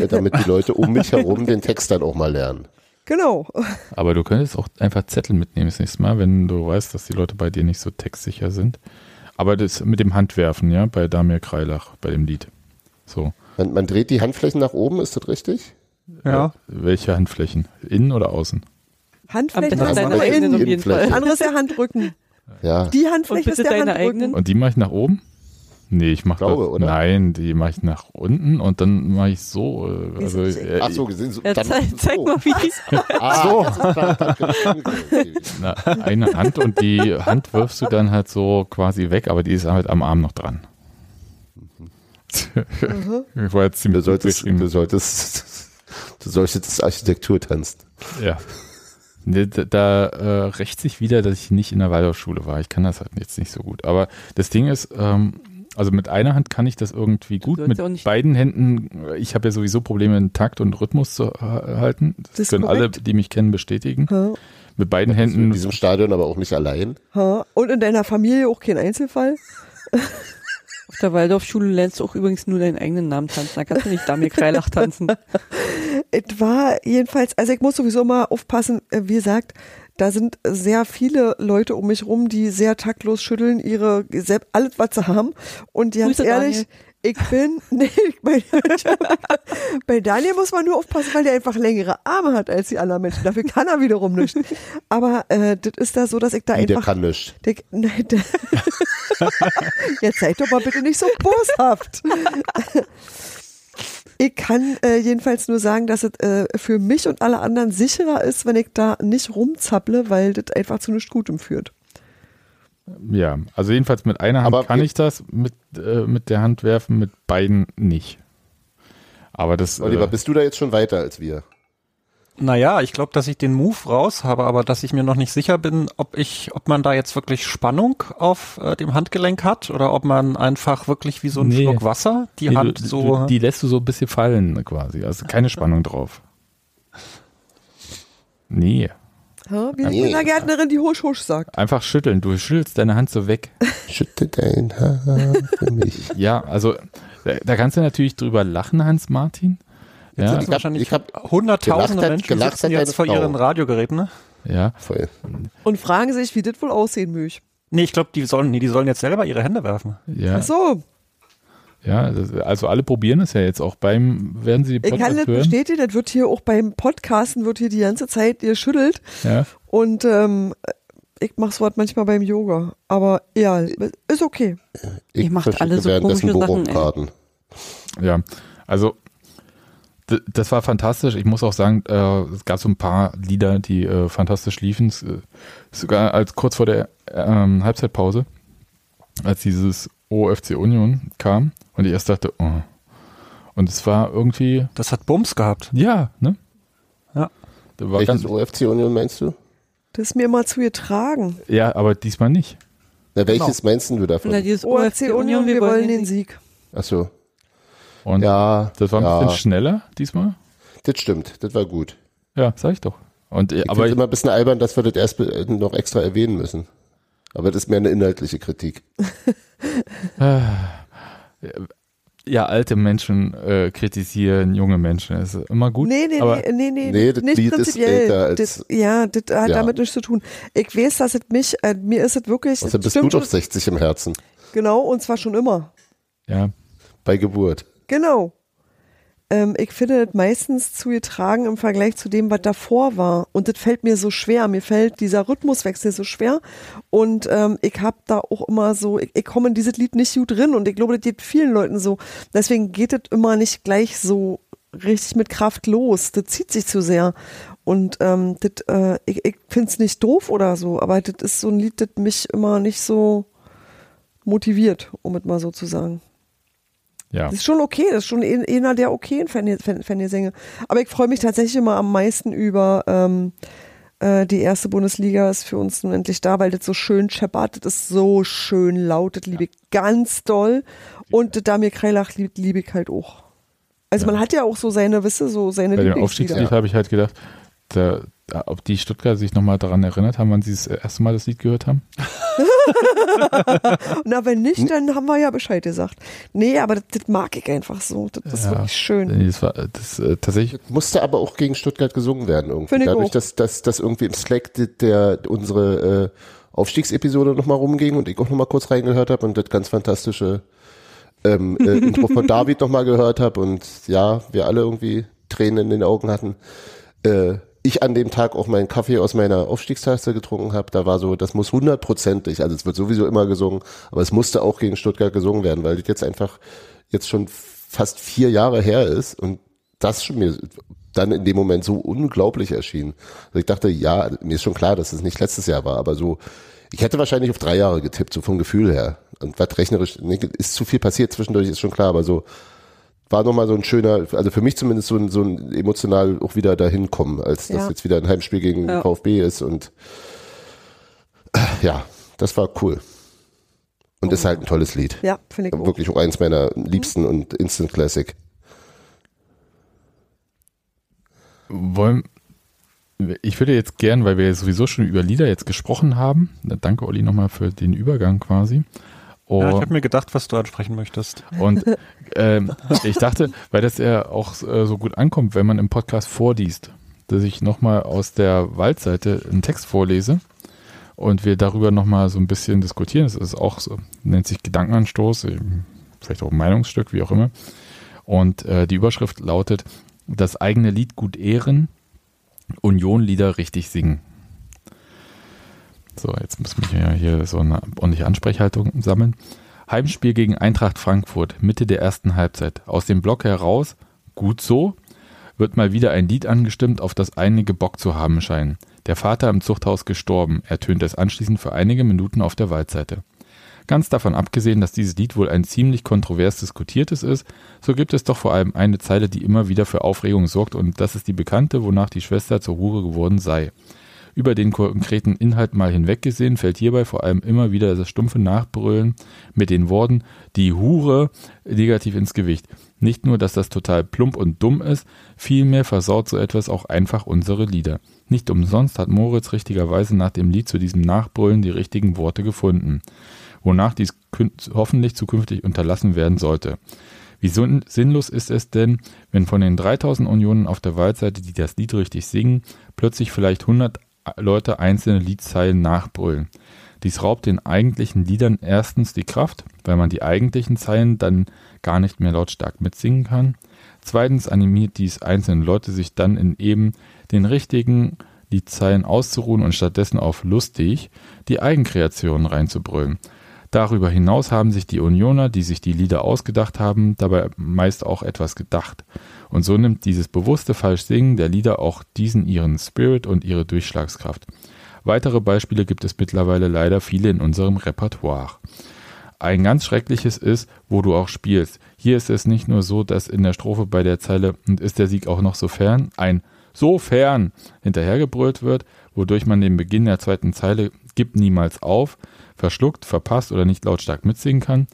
[SPEAKER 5] Äh, damit die Leute um mich herum den Text dann auch mal lernen.
[SPEAKER 2] Genau.
[SPEAKER 1] Aber du könntest auch einfach Zettel mitnehmen das nächste Mal, wenn du weißt, dass die Leute bei dir nicht so textsicher sind. Aber das mit dem Handwerfen, ja, bei Damir Kreilach, bei dem Lied. So.
[SPEAKER 5] Man, man dreht die Handflächen nach oben, ist das richtig?
[SPEAKER 3] Ja.
[SPEAKER 1] Äh, Welche Handflächen? Innen oder außen?
[SPEAKER 2] Handflächen nur
[SPEAKER 4] deine eigenen
[SPEAKER 2] innen.
[SPEAKER 4] auf jeden. Fall.
[SPEAKER 2] Andere ist der Handrücken.
[SPEAKER 5] Ja.
[SPEAKER 2] Die Handfläche
[SPEAKER 4] bitte
[SPEAKER 2] ist der
[SPEAKER 4] deine
[SPEAKER 2] Handrücken.
[SPEAKER 4] eigenen.
[SPEAKER 1] Und die mache ich nach oben? Nee, ich mache
[SPEAKER 5] Glaube,
[SPEAKER 1] das.
[SPEAKER 5] oder?
[SPEAKER 1] Nein, die mache ich nach unten und dann mache ich so. äh, Also, äh,
[SPEAKER 5] Ach so, gesehen. So,
[SPEAKER 4] Ja,
[SPEAKER 5] dann-
[SPEAKER 4] zeig, zeig
[SPEAKER 5] so.
[SPEAKER 4] mal, wie die (laughs)
[SPEAKER 5] Ah, so. Das. Okay.
[SPEAKER 1] na, eine Hand und die Hand wirfst du dann halt so quasi weg, aber die ist halt am Arm noch dran. (laughs) ich war jetzt
[SPEAKER 5] Du
[SPEAKER 1] ziemlich gut
[SPEAKER 5] solltest, du solltest, du solltest Architektur tanzen.
[SPEAKER 1] Ja. Da, da äh, rächt sich wieder, dass ich nicht in der Waldorfschule war. Ich kann das halt jetzt nicht so gut. Aber das Ding ist, ähm, also mit einer Hand kann ich das irgendwie gut.
[SPEAKER 4] sollst
[SPEAKER 1] Mit
[SPEAKER 4] ja
[SPEAKER 1] beiden Händen, äh, ich habe ja sowieso Probleme, einen Takt und Rhythmus zu halten. Das,
[SPEAKER 2] Das
[SPEAKER 1] können alle,
[SPEAKER 2] korrekt.
[SPEAKER 1] die mich kennen, bestätigen.
[SPEAKER 2] Ha,
[SPEAKER 1] Mit beiden
[SPEAKER 5] In
[SPEAKER 1] Händen.
[SPEAKER 5] diesem Stadion aber auch nicht allein.
[SPEAKER 2] ha. Und in deiner Familie auch kein Einzelfall? (laughs)
[SPEAKER 4] Auf der Waldorfschule lernst du auch übrigens nur deinen eigenen Namen tanzen. Da kannst du nicht Damir Kreilach tanzen. (laughs)
[SPEAKER 2] Es war jedenfalls, also ich muss sowieso mal aufpassen, äh, wie gesagt, da sind sehr viele Leute um mich rum, die sehr taktlos schütteln, ihre, alles, was sie haben. Und ganz
[SPEAKER 4] Grüße,
[SPEAKER 2] ehrlich, ich bin, (laughs) nee, bei, (laughs) bei Daniel muss man nur aufpassen, weil der einfach längere Arme hat als die anderen Menschen. Dafür kann er wiederum nicht. (laughs) Aber äh, das ist da so, dass ich da
[SPEAKER 5] Wie, der
[SPEAKER 2] einfach
[SPEAKER 5] kann nicht.
[SPEAKER 2] Der, nein, der, Jetzt seid doch mal bitte nicht so boshaft. Ich kann äh, jedenfalls nur sagen, dass es äh, für mich und alle anderen sicherer ist, wenn ich da nicht rumzapple, weil das einfach zu nichts Gutem führt.
[SPEAKER 1] Ja, also jedenfalls mit einer Hand
[SPEAKER 5] Aber
[SPEAKER 1] kann ich das, mit, äh, mit der Hand werfen, mit beiden nicht. Aber das.
[SPEAKER 5] Oliver,
[SPEAKER 1] Äh,
[SPEAKER 5] bist du da jetzt schon weiter als wir?
[SPEAKER 3] Naja, ich glaube, dass ich den Move raus habe, aber dass ich mir noch nicht sicher bin, ob ich, ob man da jetzt wirklich Spannung auf äh, dem Handgelenk hat oder ob man einfach wirklich wie so ein
[SPEAKER 1] Nee.
[SPEAKER 3] Schluck Wasser die
[SPEAKER 1] nee,
[SPEAKER 3] Hand
[SPEAKER 1] du,
[SPEAKER 3] so.
[SPEAKER 1] du, die lässt du so ein bisschen fallen quasi. Also keine Spannung drauf. Nee.
[SPEAKER 2] Wie
[SPEAKER 5] Nee.
[SPEAKER 2] die Kindergärtnerin, die husch husch sagt.
[SPEAKER 1] Einfach schütteln. Du schüttelst deine Hand so weg.
[SPEAKER 5] Schütte dein Haar für mich.
[SPEAKER 1] Ja, also da, da kannst du natürlich drüber lachen, Hans Martin. Ja,
[SPEAKER 5] Ich hab-
[SPEAKER 3] wahrscheinlich
[SPEAKER 5] ich hab
[SPEAKER 3] hunderttausende
[SPEAKER 5] hat-
[SPEAKER 3] Menschen
[SPEAKER 5] gelacht
[SPEAKER 3] sitzen
[SPEAKER 5] hat
[SPEAKER 3] jetzt vor ihren Radiogeräten. Ne?
[SPEAKER 1] ja.
[SPEAKER 5] Voll.
[SPEAKER 2] Und fragen sich, wie das wohl aussehen möge.
[SPEAKER 3] Nee, ich glaube, die sollen, nee, die sollen jetzt selber ihre Hände werfen.
[SPEAKER 1] Ja,
[SPEAKER 2] Ach so,
[SPEAKER 1] ja das, also alle probieren es ja jetzt auch beim, werden sie die
[SPEAKER 2] ich kann das
[SPEAKER 1] Podcast
[SPEAKER 2] bestätigen, das wird hier auch beim Podcasten, wird hier die ganze Zeit geschüttelt.
[SPEAKER 1] Ja,
[SPEAKER 2] Und ähm, ich mache sowas manchmal beim Yoga. Aber ja, ist okay.
[SPEAKER 5] Ich
[SPEAKER 4] Ihr macht
[SPEAKER 5] verschicke
[SPEAKER 4] alle so komische Sachen,
[SPEAKER 1] ja. Also das war fantastisch. Ich muss auch sagen, äh, es gab so ein paar Lieder, die äh, fantastisch liefen. Äh, Sogar als kurz vor der ähm, Halbzeitpause, als dieses OFC Union kam und ich erst dachte, oh. Und es war irgendwie,
[SPEAKER 3] Das hat Bums gehabt.
[SPEAKER 1] ja, ne?
[SPEAKER 3] Ja.
[SPEAKER 1] Da war
[SPEAKER 5] Welches
[SPEAKER 1] ganz,
[SPEAKER 5] OFC Union meinst du?
[SPEAKER 2] Das ist mir immer zu getragen.
[SPEAKER 1] ja, aber diesmal nicht.
[SPEAKER 5] Na, welches meinst du davon?
[SPEAKER 4] Na, dieses
[SPEAKER 2] OFC Union, wir wollen den Sieg.
[SPEAKER 5] Ach so.
[SPEAKER 1] Und
[SPEAKER 5] Ja,
[SPEAKER 1] das war ein
[SPEAKER 5] ja,
[SPEAKER 1] bisschen schneller diesmal.
[SPEAKER 5] das stimmt. Das war gut.
[SPEAKER 1] Ja, sag ich doch. Und, äh,
[SPEAKER 5] Ich
[SPEAKER 1] aber
[SPEAKER 5] finde immer ein bisschen albern, dass wir das erst be- noch extra erwähnen müssen. Aber das ist mehr eine inhaltliche Kritik.
[SPEAKER 1] ja, alte Menschen äh, kritisieren junge Menschen. Das ist immer gut.
[SPEAKER 2] Nee, nee,
[SPEAKER 1] aber
[SPEAKER 2] nee, nee, nee,
[SPEAKER 5] Nee, das
[SPEAKER 2] nicht
[SPEAKER 5] Lied ist
[SPEAKER 2] prinzipiell.
[SPEAKER 5] älter als-
[SPEAKER 2] das, ja, das hat
[SPEAKER 5] Ja.
[SPEAKER 2] damit nichts zu tun. Ich weiß, dass es mich, äh, mir ist es wirklich,
[SPEAKER 5] Außerdem bist du doch
[SPEAKER 2] schon,
[SPEAKER 5] 60 im Herzen.
[SPEAKER 2] genau, und zwar schon immer.
[SPEAKER 1] Ja,
[SPEAKER 5] Bei Geburt.
[SPEAKER 2] Genau. Ähm, ich finde das meistens zu getragen im Vergleich zu dem, was davor war. Und das fällt mir so schwer. Mir fällt dieser Rhythmuswechsel so schwer. Und ähm, ich habe da auch immer so, ich, ich komme in dieses Lied nicht gut drin. Und ich glaube, das geht vielen Leuten so. Deswegen geht es immer nicht gleich so richtig mit Kraft los. Das zieht sich zu sehr. Und ähm, das, äh, ich, ich finde es nicht doof oder so, aber das ist so ein Lied, das mich immer nicht so motiviert, um es mal so zu sagen.
[SPEAKER 1] Ja.
[SPEAKER 2] Das ist schon okay, das ist schon ein- einer der okayen Fangesänge. Aber ich freue mich tatsächlich immer am meisten über ähm, äh, die erste Bundesliga ist für uns nun endlich da, weil das so schön scheppert, das ist so schön laut, das liebe ich ganz doll. Und das Damir Kreilach liebe lieb ich halt auch. Also man hat ja auch so seine, wisse, so seine
[SPEAKER 1] Bei dem. Aufstiegslied habe ich halt gedacht, da, da, ob die Stuttgarter sich nochmal daran erinnert haben, wann sie das erste Mal das Lied gehört haben. (laughs) (laughs)
[SPEAKER 2] Na, wenn nicht, dann haben wir ja Bescheid gesagt. Nee, aber das, das mag ich einfach so. Das ist
[SPEAKER 1] Ja.
[SPEAKER 2] wirklich schön.
[SPEAKER 1] Nee, Das war das, äh, tatsächlich,
[SPEAKER 5] Musste aber auch gegen Stuttgart gesungen werden irgendwie.
[SPEAKER 2] Finde ich
[SPEAKER 5] Dadurch, dass, dass, dass irgendwie im Slack der, der unsere äh, Aufstiegsepisode nochmal rumging und ich auch nochmal kurz reingehört habe und das ganz fantastische ähm, äh, (laughs) Intro von David nochmal gehört habe und ja, wir alle irgendwie Tränen in den Augen hatten. Äh, ich an dem Tag auch meinen Kaffee aus meiner Aufstiegstasse getrunken habe, da war so, das muss hundertprozentig, also es wird sowieso immer gesungen, aber es musste auch gegen Stuttgart gesungen werden, weil das jetzt einfach jetzt schon fast vier Jahre her ist und das schon mir dann in dem Moment so unglaublich erschien. Also ich dachte, ja, mir ist schon klar, dass es nicht letztes Jahr war, aber so, ich hätte wahrscheinlich auf drei Jahre getippt, so vom Gefühl her. Und was rechnerisch, ist zu viel passiert zwischendurch, ist schon klar, aber so, war nochmal so ein schöner, also für mich zumindest so ein, so ein emotional auch wieder dahin kommen, als das
[SPEAKER 2] Ja.
[SPEAKER 5] jetzt wieder ein Heimspiel gegen
[SPEAKER 4] Ja.
[SPEAKER 5] VfB ist und ja, das war cool. Und ist halt ein tolles Lied.
[SPEAKER 2] Ja, finde ich auch.
[SPEAKER 5] Wirklich auch eins meiner liebsten und Instant Classic.
[SPEAKER 1] Wollen, ich würde jetzt gern, weil wir sowieso schon über Lieder jetzt gesprochen haben, danke Olli nochmal für den Übergang quasi. Oh,
[SPEAKER 3] Ja, ich habe mir gedacht, was du ansprechen möchtest.
[SPEAKER 1] und ähm, ich dachte, weil das ja auch äh, so gut ankommt, wenn man im Podcast vorliest, dass ich nochmal aus der Waldseite einen Text vorlese und wir darüber nochmal so ein bisschen diskutieren. Das ist auch so, nennt sich Gedankenanstoß, eben vielleicht auch ein Meinungsstück, wie auch immer. Und äh, die Überschrift lautet, das eigene Lied gut ehren, Union-Lieder richtig singen. So, jetzt müssen wir ja hier so eine ordentliche Ansprechhaltung sammeln. Heimspiel gegen Eintracht Frankfurt, Mitte der ersten Halbzeit. Aus dem Block heraus, gut so, wird mal wieder ein Lied angestimmt, auf das einige Bock zu haben scheinen. Der Vater im Zuchthaus gestorben, ertönt es anschließend für einige Minuten auf der Waldseite. Ganz davon abgesehen, dass dieses Lied wohl ein ziemlich kontrovers diskutiertes ist, so gibt es doch vor allem eine Zeile, die immer wieder für Aufregung sorgt und das ist die bekannte, wonach die Schwester zur Hure geworden sei. Über den konkreten Inhalt mal hinweggesehen, fällt hierbei vor allem immer wieder das stumpfe Nachbrüllen mit den Worten die Hure negativ ins Gewicht. Nicht nur, dass das total plump und dumm ist, vielmehr versaut so etwas auch einfach unsere Lieder. Nicht umsonst hat Moritz richtigerweise nach dem Lied zu diesem Nachbrüllen die richtigen Worte gefunden, wonach dies hoffentlich zukünftig unterlassen werden sollte. Wie sinn- sinnlos ist es denn, wenn von den 3000 Unionen auf der Waldseite, die das Lied richtig singen, plötzlich vielleicht 100 Leute einzelne Liedzeilen nachbrüllen. Dies raubt den eigentlichen Liedern erstens die Kraft, weil man die eigentlichen Zeilen dann gar nicht mehr lautstark mitsingen kann. Zweitens animiert dies einzelne Leute, sich dann in eben den richtigen Liedzeilen auszuruhen und stattdessen auf lustig die Eigenkreationen reinzubrüllen. Darüber hinaus haben sich die Unioner, die sich die Lieder ausgedacht haben, dabei meist auch etwas gedacht. Und so nimmt dieses bewusste Falschsingen der Lieder auch diesen ihren Spirit und ihre Durchschlagskraft. Weitere Beispiele gibt es mittlerweile leider viele in unserem Repertoire. Ein ganz schreckliches ist, wo du auch spielst. Hier ist es nicht nur so, dass in der Strophe bei der Zeile und ist der Sieg auch noch so fern ein so fern hinterhergebrüllt wird, wodurch man den Beginn der zweiten Zeile gibt niemals auf, verschluckt, verpasst oder nicht lautstark mitsingen kann,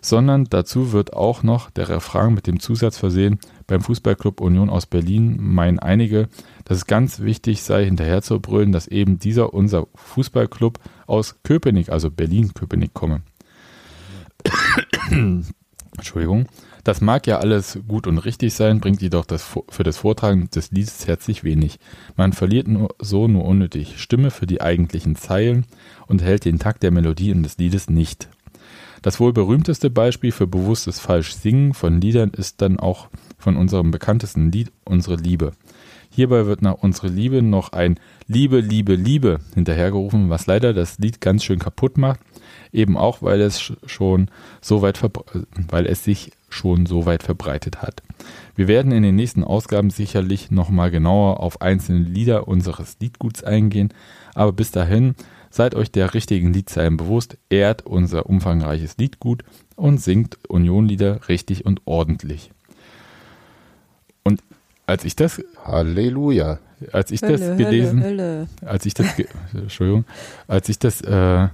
[SPEAKER 1] sondern dazu wird auch noch der Refrain mit dem Zusatz versehen, beim Fußballclub Union aus Berlin meinen einige, dass es ganz wichtig sei, hinterher zu brüllen, dass eben dieser unser Fußballclub aus Köpenick, also Berlin-Köpenick komme. (coughs) Entschuldigung. Das mag ja alles gut und richtig sein, bringt jedoch das, für das Vortragen des Liedes herzlich wenig. Man verliert nur, so nur unnötig Stimme für die eigentlichen Zeilen und hält den Takt der Melodie und des Liedes nicht. Das wohl berühmteste Beispiel für bewusstes Falschsingen von Liedern ist dann auch von unserem bekanntesten Lied Unsere Liebe. Hierbei wird nach Unsere Liebe noch ein Liebe, Liebe, Liebe hinterhergerufen, was leider das Lied ganz schön kaputt macht, eben auch weil es schon so weit weil es sich schon so weit verbreitet hat. Wir werden in den nächsten Ausgaben sicherlich nochmal genauer auf einzelne Lieder unseres Liedguts eingehen, aber bis dahin seid euch der richtigen Liedzeilen bewusst, ehrt unser umfangreiches Liedgut und singt Unionlieder richtig und ordentlich. Und als ich das
[SPEAKER 5] Halleluja.
[SPEAKER 1] als ich
[SPEAKER 4] Hölle,
[SPEAKER 1] das gelesen,
[SPEAKER 4] Hölle, Hölle.
[SPEAKER 1] als ich das, (laughs) Entschuldigung, als ich das äh,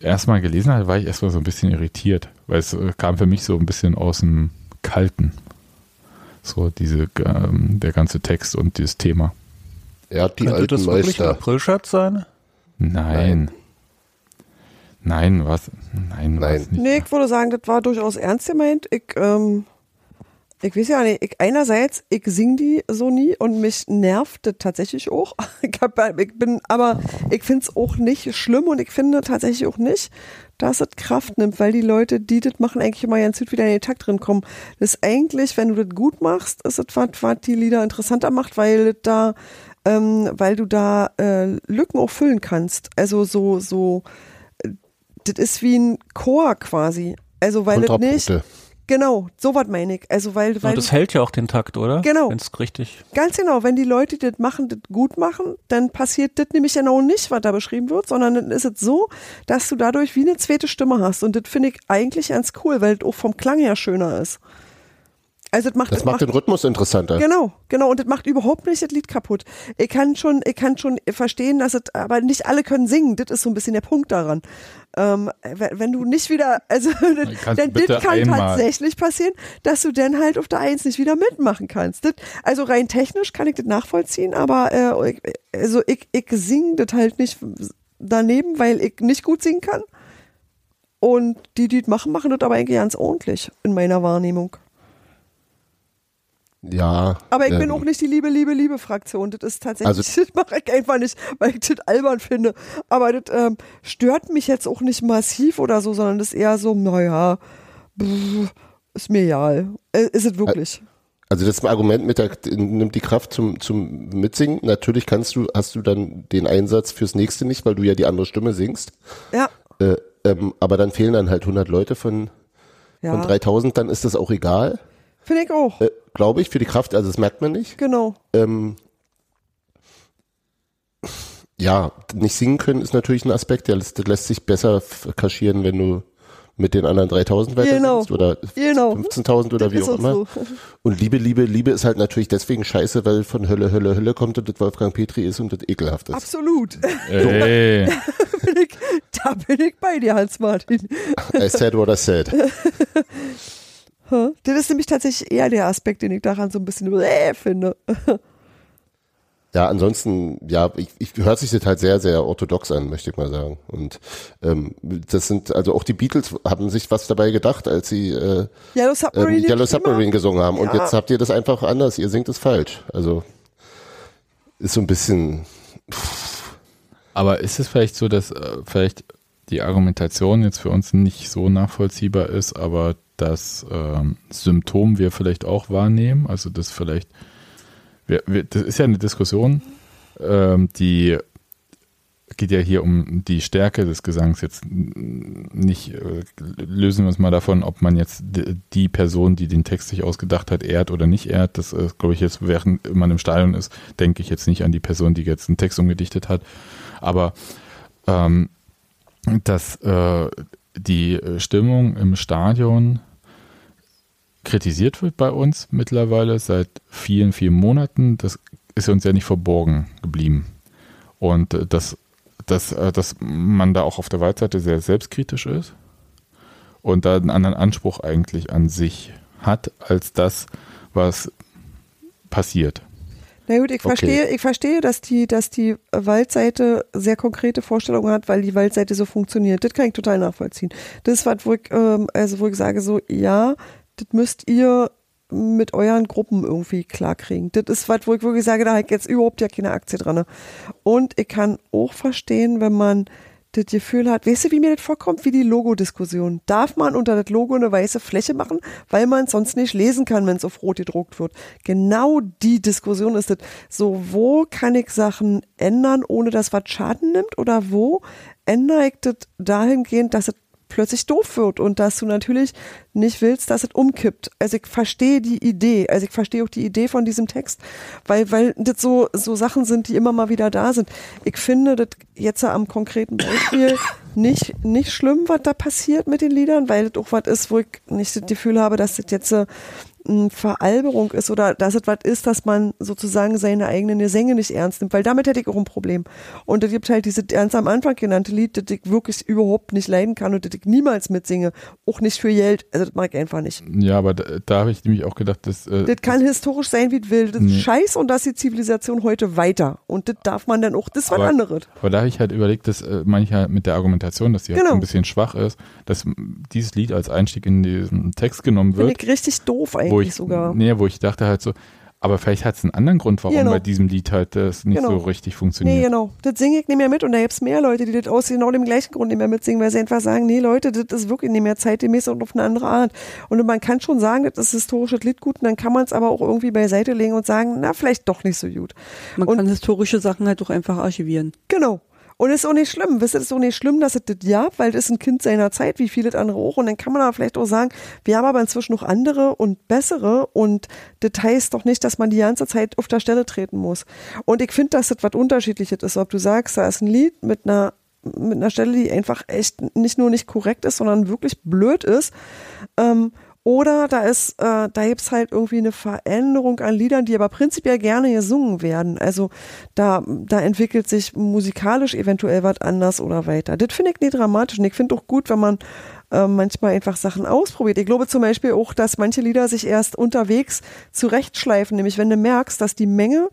[SPEAKER 1] erstmal gelesen habe, war ich erstmal so ein bisschen irritiert, weil es äh, kam für mich so ein bisschen aus dem Kalten. So diese, ähm, der ganze Text und dieses Thema.
[SPEAKER 5] Er hat die
[SPEAKER 3] Könnte
[SPEAKER 5] alten
[SPEAKER 3] das wirklich ein
[SPEAKER 5] Meister.
[SPEAKER 3] April-Scherz sein?
[SPEAKER 1] Nein. Nein, was? Nein,
[SPEAKER 5] Nein.
[SPEAKER 1] war's nicht.
[SPEAKER 2] Nee, ich würde sagen, das war durchaus ernst gemeint. Ich, ähm, ich weiß ja nicht, ich, einerseits, ich sing die so nie und mich nervt das tatsächlich auch. (laughs) Ich, hab, ich bin, aber ich finde es auch nicht schlimm und ich finde tatsächlich auch nicht, dass es Kraft nimmt, weil die Leute, die das machen, eigentlich immer ganz gut wieder in den Takt drin kommen. Das ist eigentlich, wenn du das gut machst, ist es was, was die Lieder interessanter macht, weil das da ähm, weil du da äh, Lücken auch füllen kannst. Also so, so, äh, das ist wie ein Chor quasi. Also weil das nicht. Genau, so was meine ich. Also weil,
[SPEAKER 3] Ja,
[SPEAKER 2] weil
[SPEAKER 3] das hält ja auch den Takt, oder?
[SPEAKER 2] Genau.
[SPEAKER 3] Wenn es richtig.
[SPEAKER 2] Ganz genau, wenn die Leute das machen, das gut machen, dann passiert das nämlich genau nicht, was da beschrieben wird, sondern dann ist es so, dass du dadurch wie eine zweite Stimme hast. Und das finde ich eigentlich ganz cool, weil es auch vom Klang her schöner ist. Also das macht,
[SPEAKER 5] Das macht den Rhythmus interessanter.
[SPEAKER 2] Genau, genau. Und das macht überhaupt nicht das Lied kaputt. Ich kann schon, ich kann schon verstehen, dass es, aber nicht alle können singen. Das ist so ein bisschen der Punkt daran. Ähm, wenn, du nicht wieder, also, (laughs) denn (laughs) das kann
[SPEAKER 1] einmal.
[SPEAKER 2] tatsächlich passieren, dass du dann halt auf der Eins nicht wieder mitmachen kannst. Das, also rein technisch kann ich das nachvollziehen, aber äh, ich, also ich, ich singe das halt nicht daneben, weil ich nicht gut singen kann. Und die, die das machen, machen das aber eigentlich ganz ordentlich in meiner Wahrnehmung.
[SPEAKER 5] Ja.
[SPEAKER 2] Aber ich bin
[SPEAKER 5] ähm,
[SPEAKER 2] auch nicht die Liebe, Liebe, Liebe Fraktion. Das ist tatsächlich,
[SPEAKER 5] Also- (laughs)
[SPEAKER 2] das mache ich einfach nicht, weil ich das albern finde. Aber das ähm, stört mich jetzt auch nicht massiv oder so, sondern das ist eher so, naja, ist mir egal. Äh, Ist es wirklich.
[SPEAKER 5] Also das Argument mit der nimmt die Kraft zum, zum Mitsingen. Natürlich kannst du, hast du dann den Einsatz fürs nächste nicht, weil du ja die andere Stimme singst.
[SPEAKER 2] Ja,
[SPEAKER 5] Äh, ähm, aber dann fehlen dann halt 100 Leute von, von
[SPEAKER 2] ja.
[SPEAKER 5] 3000, dann ist das auch egal,
[SPEAKER 2] Finde ich auch.
[SPEAKER 5] äh, glaube ich, für die Kraft. Also das merkt man nicht.
[SPEAKER 2] Genau.
[SPEAKER 5] Ähm, ja, nicht singen können ist natürlich ein Aspekt, der lässt, das lässt sich besser kaschieren, wenn du mit den anderen 3000 weiter
[SPEAKER 2] Genau.
[SPEAKER 5] singst oder
[SPEAKER 2] Genau.
[SPEAKER 5] 15.000 oder
[SPEAKER 2] Das
[SPEAKER 5] wie auch immer.
[SPEAKER 2] so.
[SPEAKER 5] Und Liebe, Liebe, Liebe ist halt natürlich deswegen scheiße, weil von Hölle, Hölle, Hölle kommt und das Wolfgang Petri ist und das ekelhaft ist.
[SPEAKER 2] Absolut.
[SPEAKER 1] Ey, (laughs)
[SPEAKER 2] bin ich, da bin ich bei dir, Hans-Martin.
[SPEAKER 5] I said what I said. (laughs)
[SPEAKER 2] Das ist nämlich tatsächlich eher der Aspekt, den ich daran so ein bisschen äh, finde. (laughs)
[SPEAKER 5] Ja, ansonsten, ja, ich, ich hört sich das halt sehr, sehr orthodox an, möchte ich mal sagen. Und ähm, das sind, also auch die Beatles haben sich was dabei gedacht, als sie äh,
[SPEAKER 2] Yellow
[SPEAKER 5] ähm,
[SPEAKER 2] Submarine.
[SPEAKER 5] Yellow
[SPEAKER 2] nicht
[SPEAKER 5] Submarine gesungen haben. Und
[SPEAKER 2] Ja.
[SPEAKER 5] jetzt habt ihr das einfach anders, ihr singt es falsch. Also ist so ein bisschen,
[SPEAKER 1] aber ist es vielleicht so, dass äh, vielleicht die Argumentation jetzt für uns nicht so nachvollziehbar ist, aber das ähm, Symptom wir vielleicht auch wahrnehmen? Also das vielleicht, wir, wir, das ist ja eine Diskussion, ähm, die geht ja hier um die Stärke des Gesangs jetzt nicht, äh, lösen wir uns mal davon, ob man jetzt die Person, die den Text sich ausgedacht hat, ehrt oder nicht ehrt. Das äh, glaube ich jetzt, während man im Stadion ist, denke ich jetzt nicht an die Person, die jetzt einen Text umgedichtet hat. Aber ähm, dass äh, die äh, Stimmung im Stadion kritisiert wird bei uns mittlerweile seit vielen, vielen Monaten, das ist uns ja nicht verborgen geblieben. Und äh, dass, dass, äh, dass man da auch auf der Waldseite sehr selbstkritisch ist und da einen anderen Anspruch eigentlich an sich hat, als das, was passiert.
[SPEAKER 2] Na gut, ich
[SPEAKER 5] Okay.
[SPEAKER 2] verstehe, ich verstehe, dass die, dass die Waldseite sehr konkrete Vorstellungen hat, weil die Waldseite so funktioniert. Das kann ich total nachvollziehen. Das ist was, wo ich, ähm, also wo ich sage so, ja, das müsst ihr mit euren Gruppen irgendwie klarkriegen. Das ist was, wo ich wirklich sage, da habe ich jetzt überhaupt ja keine Aktie dran. Und ich kann auch verstehen, wenn man das Gefühl hat, weißt du, wie mir das vorkommt, wie die Logo-Diskussion. Darf man unter das Logo eine weiße Fläche machen, weil man es sonst nicht lesen kann, wenn es auf rot gedruckt wird? Genau die Diskussion ist das. So, wo kann ich Sachen ändern, ohne dass was Schaden nimmt? Oder wo ändere ich das dahingehend, dass es plötzlich doof wird und dass du natürlich nicht willst, dass es umkippt. Also ich verstehe die Idee, also ich verstehe auch die Idee von diesem Text, weil, weil das so, so Sachen sind, die immer mal wieder da sind. Ich finde das jetzt am konkreten Beispiel (coughs) nicht, nicht schlimm, was da passiert mit den Liedern, weil das auch was ist, wo ich nicht das Gefühl habe, dass das jetzt äh, Veralberung ist oder dass es was ist, dass man sozusagen seine eigenen Gesänge nicht ernst nimmt, weil damit hätte ich auch ein Problem. Und es gibt halt dieses ganz am Anfang genannte Lied, das ich wirklich überhaupt nicht leiden kann und das ich niemals mitsinge, auch nicht für Geld, also das mag ich einfach nicht.
[SPEAKER 1] Ja, aber da, da habe ich nämlich auch gedacht, dass äh,
[SPEAKER 2] Das kann historisch sein, wie es will. Das ist
[SPEAKER 1] Nee.
[SPEAKER 2] scheiß und das ist die Zivilisation heute weiter. Und das darf man dann auch, das ist was anderes.
[SPEAKER 1] Aber da habe ich halt überlegt, dass äh, manchmal mit der Argumentation, dass die halt
[SPEAKER 2] Genau.
[SPEAKER 1] ein bisschen schwach ist, dass dieses Lied als Einstieg in diesen Text genommen
[SPEAKER 2] Finde
[SPEAKER 1] wird,
[SPEAKER 2] ich richtig doof
[SPEAKER 1] wo ich,
[SPEAKER 2] sogar.
[SPEAKER 1] nee, wo ich dachte halt so, Aber vielleicht hat es einen anderen Grund, warum
[SPEAKER 2] Genau.
[SPEAKER 1] bei diesem Lied halt das nicht
[SPEAKER 2] Genau.
[SPEAKER 1] so richtig
[SPEAKER 2] Nee,
[SPEAKER 1] funktioniert.
[SPEAKER 2] genau. Das singe ich nicht mehr mit und da gibt es mehr Leute, die das aus genau dem gleichen Grund nicht mehr mitsingen, weil sie einfach sagen, nee Leute, das ist wirklich nicht mehr zeitgemäß und auf eine andere Art. Und man kann schon sagen, das ist historisches Lied gut und dann kann man es aber auch irgendwie beiseite legen und sagen, na, vielleicht doch nicht so gut.
[SPEAKER 4] Man
[SPEAKER 2] Und-
[SPEAKER 4] kann historische Sachen halt auch einfach archivieren.
[SPEAKER 2] Genau. Und ist auch nicht schlimm. Wisst ihr, ist auch nicht schlimm, dass es das ja, weil das ist ein Kind seiner Zeit, wie viele andere auch. Und dann kann man aber vielleicht auch sagen, wir haben aber inzwischen noch andere und bessere. Und das heißt doch nicht, dass man die ganze Zeit auf der Stelle treten muss. Und ich finde, dass das was Unterschiedliches ist. Ob du sagst, da ist ein Lied mit einer, mit einer Stelle, die einfach echt nicht nur nicht korrekt ist, sondern wirklich blöd ist. Ähm, oder da ist, äh, da gibt's halt irgendwie eine Veränderung an Liedern, die aber prinzipiell gerne gesungen werden. Also da, da entwickelt sich musikalisch eventuell was anders oder weiter. Das finde ich nicht dramatisch. Und ich finde auch gut, wenn man äh, manchmal einfach Sachen ausprobiert. Ich glaube zum Beispiel auch, dass manche Lieder sich erst unterwegs zurechtschleifen. Nämlich wenn du merkst, dass die Menge